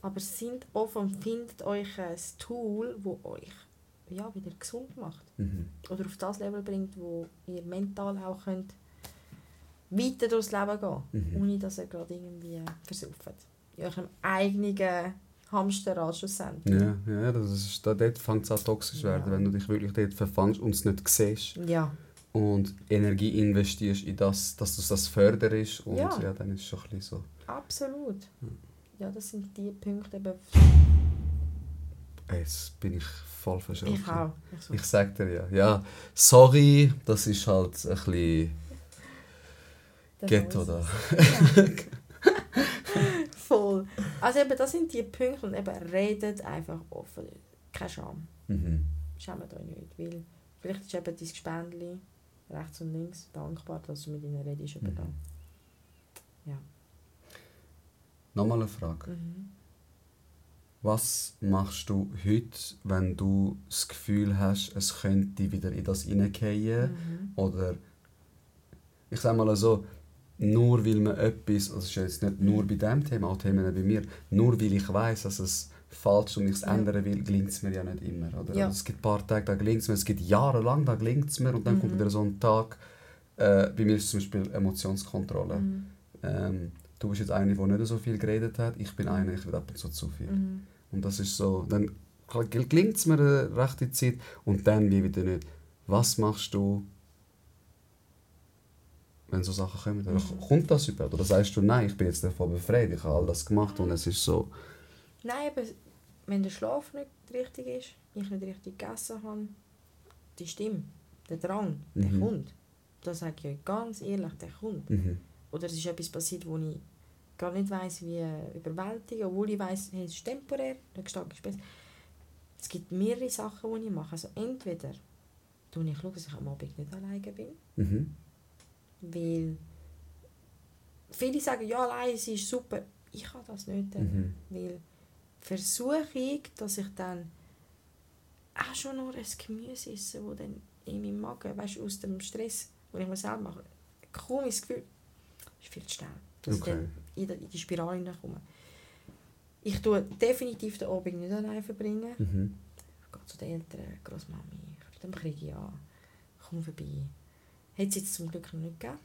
Aber sind offen und findet euch ein Tool, das euch ja, wieder gesund macht. Mhm. Oder auf das Level bringt, wo ihr mental auch könnt weiter durchs Leben gehen Mhm. ohne dass ihr gerade irgendwie versauft. In eurem eigenen Hamsterrad schlussendlich. Ja, ja das ist, da, dort fängt es an toxisch zu werden, Ja. wenn du dich wirklich dort verfängst und es nicht siehst Ja. und Energie investierst in das, dass du das förderst und ja. Ja. dann ist es schon ein bisschen so. Absolut. Ja, das sind die Punkte eben. Jetzt bin ich voll verschossen. Ich auch. Ich. Ich sag dir ja. Ja, sorry, das ist halt ein bisschen Das Ghetto da. Voll. Also eben, das sind die Punkte und eben redet einfach offen. Keine Scham. Mhm. Schämt euch nicht, weil vielleicht ist eben dein Gespendli rechts und links dankbar, dass du mit ihnen redest über Mhm. das. Nochmal eine Frage. Mhm. Was machst du heute, wenn du das Gefühl hast, es könnte wieder in das hineingehen? Mhm. Oder ich sage mal so, nur weil man etwas, also es ist jetzt nicht nur bei diesem Thema, auch Themen bei mir, nur weil ich weiß, dass es falsch ist und ich es Ja. ändern will, gelingt es mir ja nicht immer. Oder? Ja. Also es gibt ein paar Tage, da gelingt es mir, es gibt Jahre lang, da gelingt es mir und dann kommt Mhm. wieder so ein Tag, äh, bei mir ist es zum Beispiel Emotionskontrolle. Mhm. Ähm, du bist jetzt eine, die nicht so viel geredet hat, ich bin eine, ich will ab und zu zu viel. Mhm. Und das ist so, dann gelingt es mir eine rechte Zeit und dann wie wieder nicht. Was machst du, wenn so Sachen kommen? Mhm. Kommt das überhaupt? Oder sagst du, nein, ich bin jetzt davon befreit, ich habe all das gemacht und es ist so... Nein, eben, wenn der Schlaf nicht richtig ist, ich nicht richtig gegessen habe, die Stimme, der Drang, der Mhm. kommt. Das sage ich euch ganz ehrlich, der kommt. Mhm. Oder es ist etwas passiert, wo ich gar nicht weiss, wie überwältigen, obwohl ich weiss, hey, es ist temporär, der Geschmack ist besser. Es gibt mehrere Sachen, die ich mache. Also entweder schaue ich, dass ich am Abend nicht alleine bin, Mhm. Weil viele sagen, ja, allein, es ist super. Ich habe das nicht. Mhm. Weil versuche ich, dass ich dann auch schon nur ein Gemüse esse, das dann in meinem Magen, weißt du, aus dem Stress, den ich mir selber mache, ich das Gefühl, ist viel zu schnell, dass Okay. ich dann in die, in die Spirale hineinkomme. Ich tue definitiv den Abend nicht allein verbringen. Mhm. Ich gehe zu den Eltern, Großmami, dann kriege ich an, komm vorbei. Hat es jetzt zum Glück noch nicht gegeben,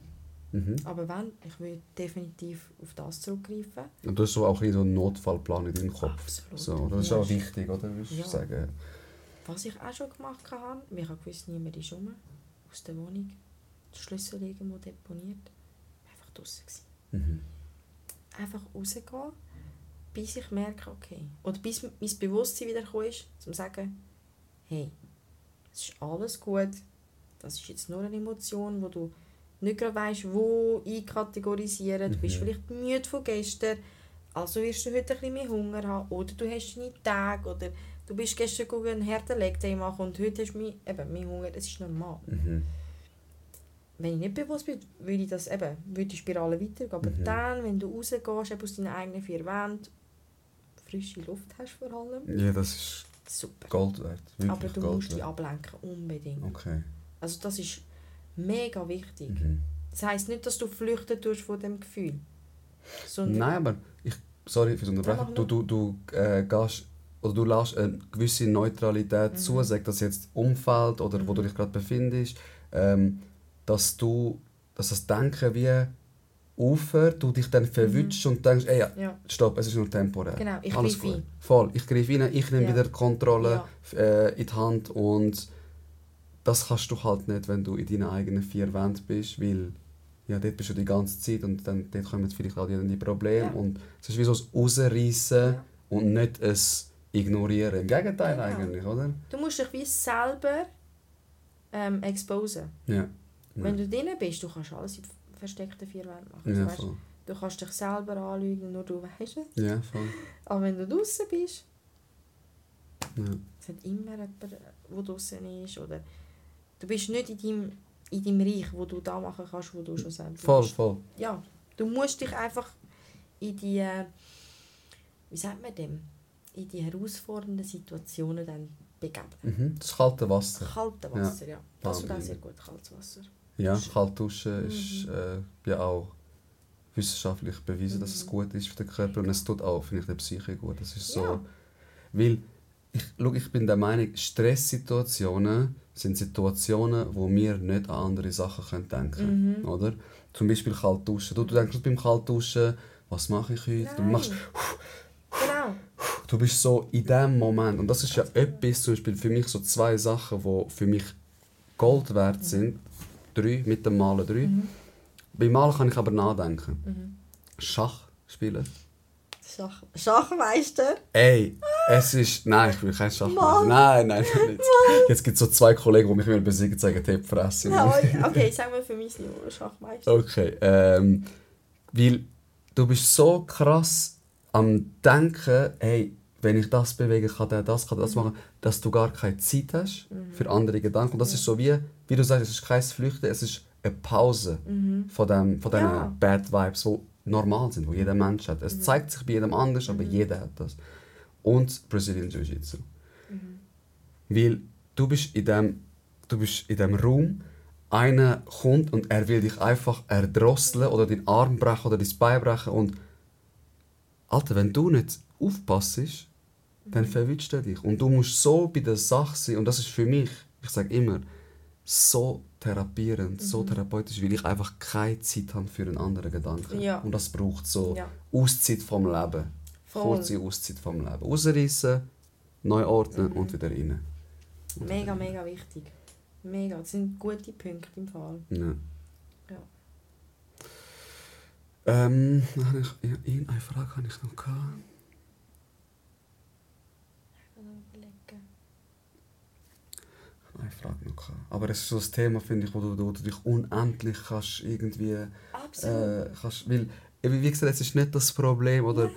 Mhm. aber wenn, ich würde definitiv auf das zurückgreifen. Und du hast so auch ein so einen Notfallplan in deinem Kopf. Absolut. So, das ist Ja, auch wichtig, oder? Würdest du Ja. sagen? Was ich auch schon gemacht habe, weil ich habe gewusst, niemand ist rum, aus der Wohnung, die Schlüssel irgendwo deponiert, einfach draußen gewesen. Mhm. Einfach rausgehen, bis ich merke, okay, oder bis mein Bewusstsein wieder ist, um zu sagen, hey, es ist alles gut, das ist jetzt nur eine Emotion, wo du nicht gerade weißt, wo einkategorisieren. Du bist Mhm. vielleicht müde von gestern, also wirst du heute ein bisschen mehr Hunger haben. Oder du hast deine Tage, oder du bist gestern einen harten Leg Day machen und heute hast du mehr, eben, mehr Hunger. Das ist normal. Mhm. Wenn ich nicht bewusst bin, würde ich das eben, würde die Spirale weitergehen. Aber Mhm. dann, wenn du rausgehst, eben aus deinen eigenen vier Wänden, frische Luft hast vor allem, Ja, das ist super. Gold wert. Wirklich Aber du Gold musst dich wert. ablenken, unbedingt. Okay. Also das ist mega wichtig. Mhm. Das heisst nicht, dass du flüchten tust von dem Gefühl. Sondern Nein, aber ich, sorry fürs Unterbrechen. Du, du, du äh, gehst oder du lässt eine gewisse Neutralität Mhm. zu, sag das jetzt Umfeld oder wo Mhm. du dich gerade befindest, ähm, dass du, dass das Denken wie aufhört, du dich dann verwünschst und denkst, ey, ja, ja, stopp, es ist nur temporär. genau, ich Alles greife ein. Voll, ich greife rein, ich nehme Ja. wieder die Kontrolle Ja. äh, in die Hand und das kannst du halt nicht, wenn du in deinen eigenen vier Wänden bist, weil ja, dort bist du die ganze Zeit und dann dort kommen vielleicht auch die Probleme Ja. und es ist wie so ein Rausreißen Ja. und nicht ein Ignorieren. Im Gegenteil Genau. eigentlich, oder? Du musst dich wie selber ähm, exposen. Ja. Wenn du drinnen bist, du kannst alles in versteckten vier Wänden machen. Ja, voll. du kannst dich selber anlügen, nur du weißt es. Ja, voll. Aber wenn du draußen bist, Ja. es hat immer jemand, der draußen ist. Oder du bist nicht in deinem, in deinem Reich, wo du da machen kannst, wo du schon selber Voll, bist. voll. Ja, du musst dich einfach in die, äh, wie sagt man dem, in die herausfordernden Situationen dann begeben. Mhm. Das kalte Wasser. Kalte Wasser, ja. Das tut auch sehr gut, kaltes Wasser. Ja, kalt duschen Mhm. ist äh, ja auch wissenschaftlich bewiesen, dass es Mhm. gut ist für den Körper und es tut auch, finde ich, der Psyche gut. Das ist so, Ja. weil ich, schau, ich bin der Meinung, Stresssituationen sind Situationen, wo wir nicht an andere Sachen können denken Mhm. oder? Zum Beispiel kalt duschen. Du, du denkst beim kalt duschen, was mache ich heute? Du Nein. machst Genau. du bist so in dem Moment, und das ist ja etwas, zum Beispiel für mich so zwei Sachen, die für mich Gold wert sind. Drei, mit dem Malen drei. Mhm. Beim Malen kann ich aber nachdenken. Mhm. Schach spielen. Schach Schachmeister? Ey, es ist. Nein, ich will kein Schachmeister. Mann. Nein, nein, nicht. Jetzt gibt es so zwei Kollegen, die mich immer besiegen, sagen, die Fresse. Ja, okay, sagen wir für mich Niveau Schachmeister. Okay, ähm, weil du bist so krass am Denken, hey, wenn ich das bewege, kann der das, kann der Mhm. das machen, dass du gar keine Zeit hast für andere Gedanken. Und das ist so wie, wie du sagst, es ist kein Flüchten, es ist eine Pause von, dem, von diesen Mhm. Ja. Mhm. Bad Vibes, die normal sind, die jeder Mensch hat. Es zeigt sich bei jedem anders, aber jeder hat das. Und Brazilian Jiu-Jitsu. Mhm. Weil du bist in dem, du bist in dem Raum, einer kommt und er will dich einfach erdrosseln oder den Arm brechen oder dein Bein brechen und Alter, wenn du nicht aufpasst, dann verwünscht er dich. Und du musst so bei der Sache sein und das ist für mich, ich sage immer, so therapierend, so therapeutisch, weil ich einfach keine Zeit habe für einen anderen Gedanken. Ja. Und das braucht so Ja. Auszeit vom Leben. Kurze Auszeit vom Leben. Rausreißen, neu ordnen und wieder rein. Und Mega, rein. mega wichtig. Mega, das sind gute Punkte im Fall. Ja. Ja. Ähm, ich, ja, eine Frage habe ich noch gehabt. Eine Frage noch gehabt. Aber es ist so ein Thema, finde ich, wo du, wo du dich unendlich kannst irgendwie Absolut. äh, kannst, weil, wie gesagt, es ist nicht das Problem oder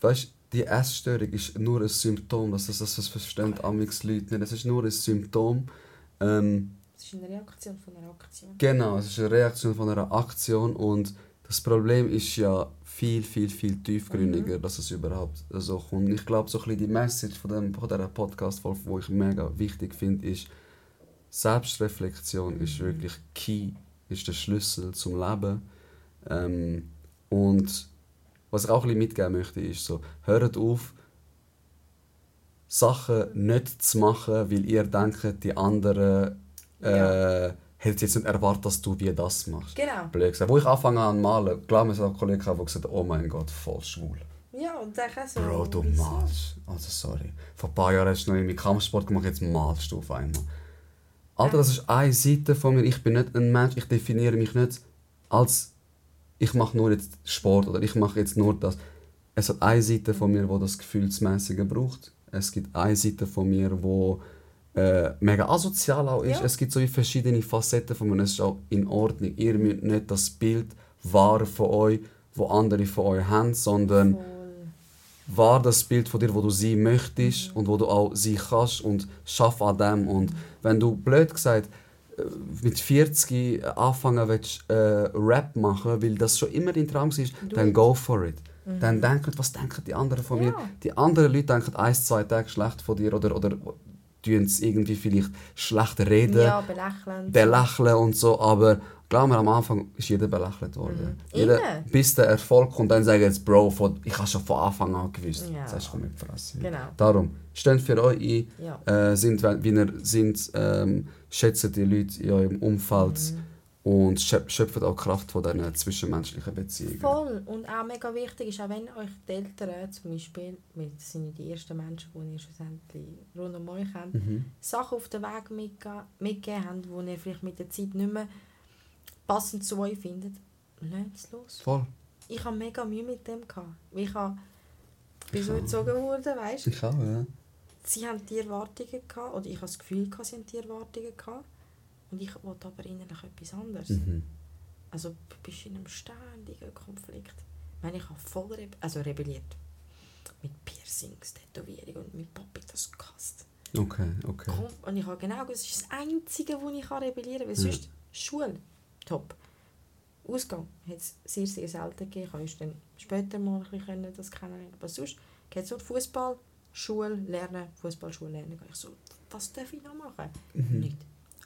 weißt, die Essstörung ist nur ein Symptom, das, das, das, verstehen amigs Leute nicht. Es ist nur ein Symptom. Ähm, Das ist eine Reaktion von einer Aktion. Genau, es ist eine Reaktion von einer Aktion und das Problem ist ja viel, viel, viel tiefgründiger, dass es überhaupt so kommt. Und Ich glaube, so ein bisschen die Message von, dem, von dieser Podcast-Folge, die ich mega wichtig finde, ist, Selbstreflexion ist wirklich key, ist der Schlüssel zum Leben. Ähm, und was ich auch ein bisschen mitgeben möchte, ist so, hört auf, Sachen nicht zu machen, weil ihr denkt, die anderen äh, Ja. hätten jetzt nicht erwartet, dass du wie das machst. Genau. Blöd gesagt. Wo ich anfange an malen, klar, mir auch Kollegen, die gesagt haben, oh mein Gott, voll schwul. Ja, und dann kann so... Bro, du malst. Also sorry. Vor ein paar Jahren hast du noch irgendwie Kampfsport gemacht, jetzt malst du auf einmal. Alter, das ist eine Seite von mir. Ich bin nicht ein Mensch, ich definiere mich nicht als ich mache nur jetzt Sport oder ich mache jetzt nur das. Es hat eine Seite von mir, wo das Gefühlsmäßige braucht. Es gibt eine Seite von mir, wo äh, mega asozial auch ist. Ja. Es gibt so verschiedene Facetten von mir. Es ist auch in Ordnung. Ihr müsst nicht das Bild wahren von euch, wo andere von euch haben, sondern Voll. wahr das Bild von dir, wo du sein möchtest und wo du auch sein kannst und schaff an dem. Und wenn du blöd gesagt äh, mit 40 anfangen willst, äh, Rap machen, weil das schon immer dein Traum war, dann go for it. Dann denk nicht, was denken die anderen von mir. Ja. Die anderen Leute denken ein, zwei Tage schlecht von dir oder, oder tun es irgendwie vielleicht schlecht reden Ja, belächeln. belächeln und so, aber glaub mir, am Anfang ist jeder belächelt worden. Mhm. Jeder, bis der Erfolg kommt, dann sagen jetzt, Bro, von, ich habe schon von Anfang an gewusst. Ja. Das heißt, komm mit Fresse. Genau. Darum, steht für euch ein, Ja. äh, sind, wie ihr sind, ähm, schätzt die Leute in eurem Umfeld Mhm. und schöp- schöpft auch Kraft von diesen zwischenmenschlichen Beziehungen. Voll. Und auch mega wichtig ist, auch wenn euch die Eltern zum Beispiel, weil das sind ja die ersten Menschen, die ihr schlussendlich rund um euch habt, Mhm. Sachen auf den Weg mitge mitgegeben haben, die ihr vielleicht mit der Zeit nicht mehr passend zu euch findet, lasst es los. Voll. Ich hatte mega Mühe mit dem. Gehabt. Ich habe, bin so erzogen worden, weißt du. Ich auch, ja. Sie haben die Erwartungen gehabt, oder ich habe das Gefühl, gehabt, sie haben die Erwartungen gehabt. Und ich wollte aber innerlich etwas anderes. Mhm. Also du bist in einem ständigen Konflikt. Ich meine, ich habe voll rebe also rebelliert. Mit Piercings, Tätowierungen und mit Papi das gehasst. Okay, okay. Und ich habe genau das ist das Einzige, wo ich rebellieren kann. Weil Ja. sonst Schule, top. Ausgang hat es sehr, sehr selten gegeben. Ich konnte dann später mal ein bisschen das kennenlernen. Aber sonst geht es nur Fußball, Schule, Lernen, Fußball, Schule, Lernen. Ich so, was darf ich noch machen? Mhm. Nicht.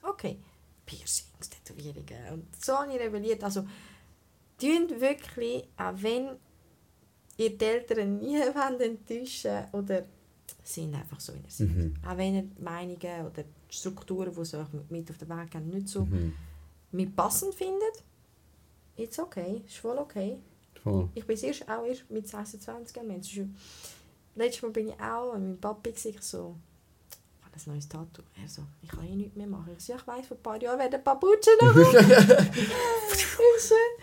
Okay. Piercings, Tätowierungen. Und so habe ich rebelliert. Also, tun wirklich, auch wenn ihr die Eltern nie wollt enttäuschen oder sind einfach so, wie ihr seid. Mhm. Auch wenn ihr die Meinungen oder Strukturen, die sie euch mit auf den Weg geben, nicht so Mhm. Mit passend findet, it's okay, ist voll okay. Voll. Ich bin erst auch erst mit 26 ein Mensch. letztes Mal bin ich auch mit meinem Papi ich so, ich habe ein neues Tattoo. Er so, ich kann eh nichts mehr machen. Ich so, ja, ich weiss, vor ein paar Jahren werden ein paar Butschen noch Ich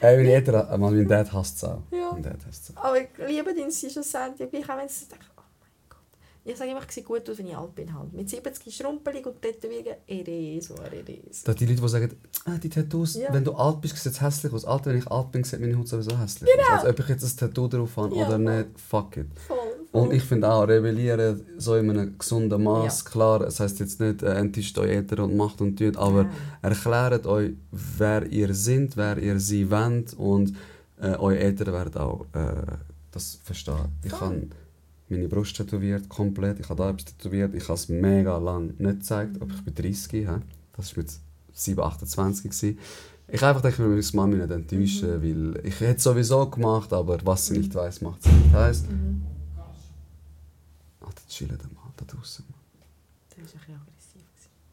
Ey, meine Eltern, äh, mein Dad hasst es auch. Ja. Mein Dad hasst es auch. Aber ich liebe dein Sendung. Ich auch wenn sie denke, oh mein Gott. Ich sage immer, ich sehe gut aus, wenn ich alt bin. Halt. Mit 70 schrumpelig und tätowieren, Ereso, Ereso. Da die Leute, die sagen, ah, die Tattoos, Ja. wenn du alt bist, sieht es hässlich aus. Alter, wenn ich alt bin, sieht meine Haut sowieso hässlich aus. Also ob ich jetzt ein Tattoo drauf habe Ja. oder nicht, fuck it. Voll, voll. Und ich finde auch, rebellieren so in einem gesunden Maß, klar, es heisst jetzt nicht, äh, enttäuscht euch Eltern und macht und tut, aber erklärt euch, wer ihr seid, wer ihr sein wollt und äh, eure Eltern werden auch äh, das verstehen. Ich Voll. Habe meine Brust tätowiert, komplett, ich habe da etwas tätowiert, ich habe es mega lang nicht gezeigt, aber ich bin 30, hä? das war mit 7, 28 gewesen. Ich einfach denke, ich will meine Mami nicht enttäuschen, weil ich hätte es sowieso gemacht, aber was sie nicht weiß, macht sie nicht. Heisst, Mhm. Alter, chillen da mal da draußen. Das war ein bisschen aggressiv.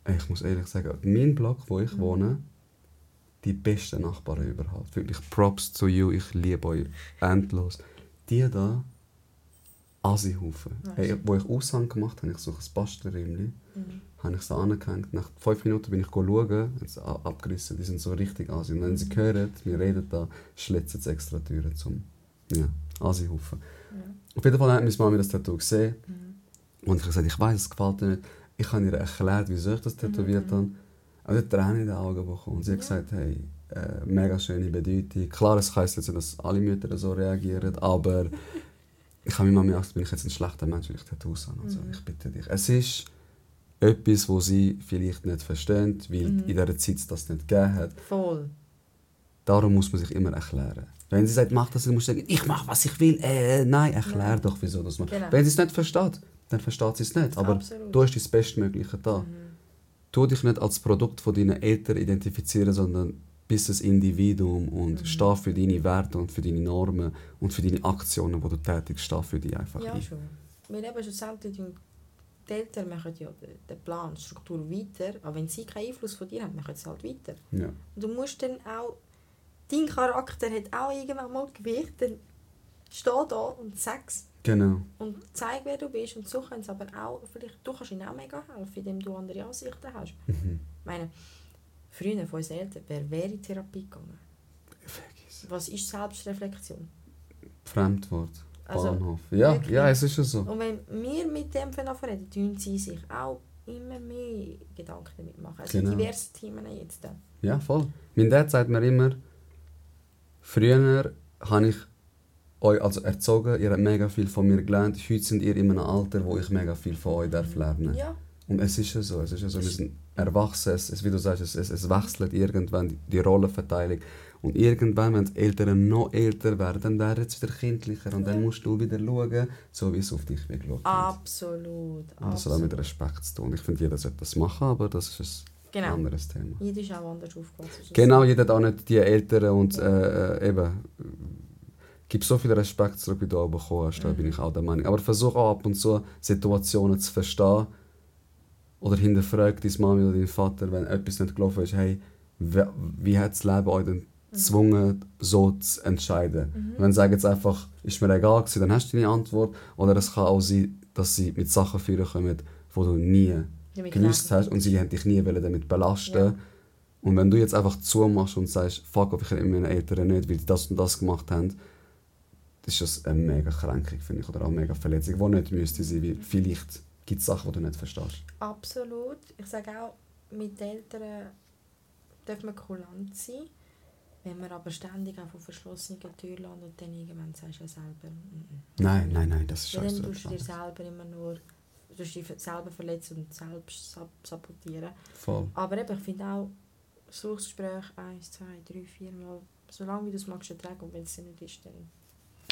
gewesen. Ich muss ehrlich sagen, mein Block, wo ich Mhm. wohne, die besten Nachbarn überhaupt. Wirklich Props to you, ich liebe euch endlos. Die da, Asihaufen. Hey, wo ich Aushang gemacht habe, ich so ein Bastelräumchen, Mhm. habe ich so angehängt. Nach fünf Minuten bin ich schauen, a- abgerissen, die sind so richtig Asi. Und wenn sie hören, wir reden da, schlitzen sie extra Türen zum ja, Asihaufen. Ja. Auf jeden Fall hat meine Mami das Tattoo gesehen. Mhm. Und ich habe gesagt, ich weiß, es gefällt dir nicht. Ich habe ihr erklärt, wieso ich das tätowiert Mhm. habe. Und sie hat Tränen in den Augen bekommen. Und sie hat Ja. gesagt, hey, äh, mega schöne Bedeutung. Klar, es heisst jetzt nicht, dass alle Mütter so reagieren, aber ich habe meine Mami gesagt, bin ich jetzt ein schlechter Mensch, weil ich Tattoos habe. Also, Mhm. ich bitte dich. Es ist etwas, wo sie vielleicht nicht verstehen, weil Mhm. in dieser Zeit das nicht gegeben hat. Voll. Darum muss man sich immer erklären. Wenn sie sagt, mach das, dann musst du sagen, ich mache, was ich will. Äh, nein, erklär Nein. doch, wieso das macht. Genau. Wenn sie es nicht versteht, dann versteht sie es nicht. Aber Absolut. du hast das Bestmögliche da. Mhm. Tu dich nicht als Produkt von deinen Eltern identifizieren, sondern bist ein Individuum und Mhm. steh für deine Werte und für deine Normen und für deine Aktionen, die du tätigst, steh für die einfach Ja, ein. schon. Weil eben schlussendlich die Eltern machen ja den Plan, die Struktur weiter, aber wenn sie keinen Einfluss von dir haben, machen sie halt weiter. Ja. Und du musst dann auch, dein Charakter hat auch irgendwann mal Gewicht, dann steh da und sag's Genau. und zeig, wer du bist. Und so können sie aber auch, vielleicht, du kannst ihnen auch mega helfen, indem du andere Ansichten hast. Mhm. Ich meine, früher von unseren Eltern, wer wäre in Therapie gegangen? Vergiss. Was ist Selbstreflexion? Fremdwort. Also, Bahnhof. Ja, wirklich. ja, es ist ja so. Und wenn wir mit dem reden, tun sie sich auch immer mehr Gedanken damit machen. Also Genau. diverse Themen jetzt. Ja, voll. Mein Dad sagt mir immer, früher habe ich euch also erzogen, ihr habt mega viel von mir gelernt. Heute sind ihr in einem Alter, wo ich mega viel von euch darf lernen Ja, Und es ist ja so, es ist ja so, wir sind erwachsen, es, es, wie du sagst, es, es, es wechselt irgendwann die, die Rollenverteilung. Und irgendwann, wenn die Eltern noch älter werden, dann werden sie wieder kindlicher und dann Ja. musst du wieder schauen, so wie es auf dich geschaut absolut. Und das hat auch mit. Respekt zu tun. Ich finde, jeder sollte das machen, aber das ist ein Genau. anderes Thema. Jeder ist auch anders aufgewachsen. Genau, jeder hat auch nicht die Eltern und äh, äh, eben. Gib so viel Respekt zurück, wie du auch bekommen hast, da bin Mhm. ich auch der Meinung. Aber versuch auch ab und zu Situationen zu verstehen. Oder hinterfrag deine Mami oder deinen Vater, wenn etwas nicht gelaufen ist, hey, wie, hat das Leben euch denn gezwungen, so zu entscheiden? Mhm. Wenn sie sagen jetzt einfach, ist mir egal gewesen, dann hast du deine Antwort. Oder es kann auch sein, dass sie mit Sachen führen kommen, die du nie Damit gewusst hast und sie haben dich nie damit belasten Ja. Und wenn du jetzt einfach zumachst und sagst, fuck off, ich meinen Eltern nicht, weil die das und das gemacht haben, das ist das eine mega Kränkung, finde ich, oder auch eine mega Verletzung, die nicht müsste sein, weil vielleicht gibt es Sachen, die du nicht verstehst. Absolut. Ich sage auch, mit den Eltern darf man kulant sein. Wenn man aber ständig auch von verschlossenen Türen landet und dann irgendwann sagst du ja selber, mm, mm. Nein, nein, nein, das ist scheiße. dann tust du dir selber immer nur du dich selber verletzen und selbst sab sabotieren. Voll. Aber eben, ich finde auch, Suchgespräch 1, 2, 3, 4 Mal, solange wie du es magst ertragen und wenn es nicht ist, dann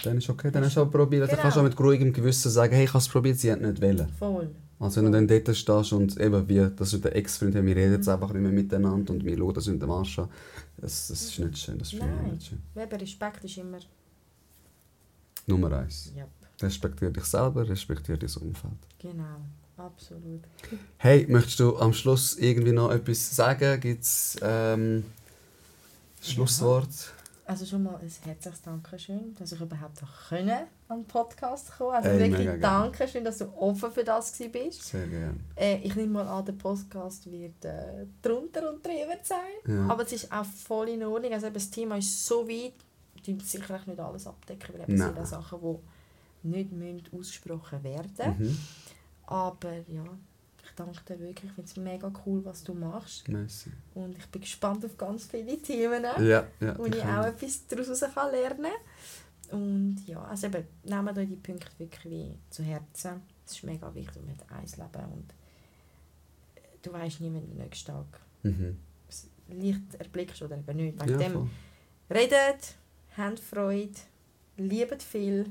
Dann ist okay, dann hast du auch probiert. Dann Genau. kannst du auch mit ruhigem Gewissen sagen, hey, ich habe es probiert, sie hat nicht wollen. voll. Also wenn du dann dort stehst und eben wie, das ist der Ex-Freund, wir reden jetzt einfach nicht mehr miteinander und wir schauen das in den Arsch an. Das, das ist nicht schön, das Nein. nicht schön. Eben, Respekt ist immer, Nummer eins. ja, Respektiere dich selber, respektiere dein Umfeld. genau, absolut. Hey, möchtest du am Schluss irgendwie noch etwas sagen? Gibt es ähm, Schlusswort? Also schon mal ein herzliches Dankeschön, dass ich überhaupt auch können an den Podcast kommen Also Ey, wirklich. Dankeschön, dass du offen für das gewesen bist. Sehr gerne. Äh, ich nehme mal an, der Podcast wird äh, drunter und drüber sein. Ja. Aber es ist auch voll in Ordnung. Also eben, das Thema ist so weit, du sicherlich nicht alles abdecken, weil es sind Sachen, die nicht müssen ausgesprochen werden Mhm. Aber ja, danke dir wirklich. Ich finde es mega cool, was du machst. Merci. Und ich bin gespannt auf ganz viele Themen, Ja, ja. wo ich auch etwas daraus kann lernen kann. Und ja, also eben, nehmt euch die Punkte wirklich zu Herzen. Es ist mega wichtig, man hat ein Leben und du weißt nie, wenn der nächste Tag Mhm. das Licht erblickst oder eben nicht. Wegen Ja, dem voll. redet, habt Freude, liebt viel,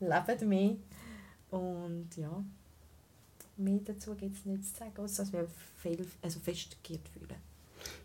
lebt mehr und ja, mehr dazu gibt es nicht zu sagen, außer dass wir viel, also fest geehrt fühlen.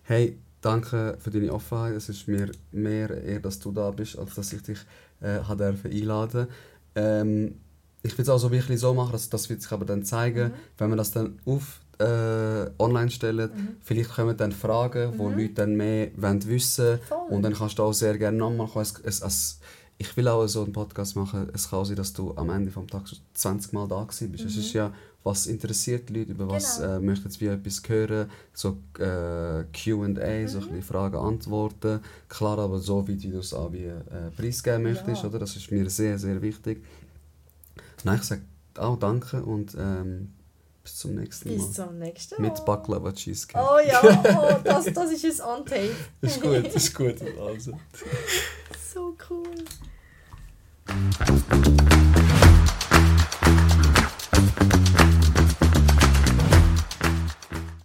Hey, danke für deine Offenheit. Es ist mir mehr eher, dass du da bist, als dass ich dich äh, dürfen einladen ähm, Ich will es auch so wirklich so machen, dass das wird sich aber dann zeigen, Mhm. wenn wir das dann auf äh, online stellen. Mhm. Vielleicht kommen dann Fragen, wo Mhm. Leute dann mehr wollen wissen Voll. Und dann kannst du auch sehr gerne nochmal kommen. Es, es, es, ich will auch so einen Podcast machen. Es kann auch sein, dass du am Ende des Tages 20 Mal da bist. Es Mhm. ist ja, was interessiert die Leute, über was Genau. äh, möchten sie etwas hören. So äh, Q&A, so ein Mhm. Fragen, Antworten. Klar, aber so wie du es auch wie äh, preisgeben möchtest. Ja. Oder? Das ist mir sehr, sehr wichtig. Nein, ich sage auch danke und ähm, bis zum nächsten Mal. Bis zum nächsten Mal. Mit Baklava Cheesecake. Oh ja, oh, das, das ist ein On-Tape. ist gut, ist gut. Also. so cool.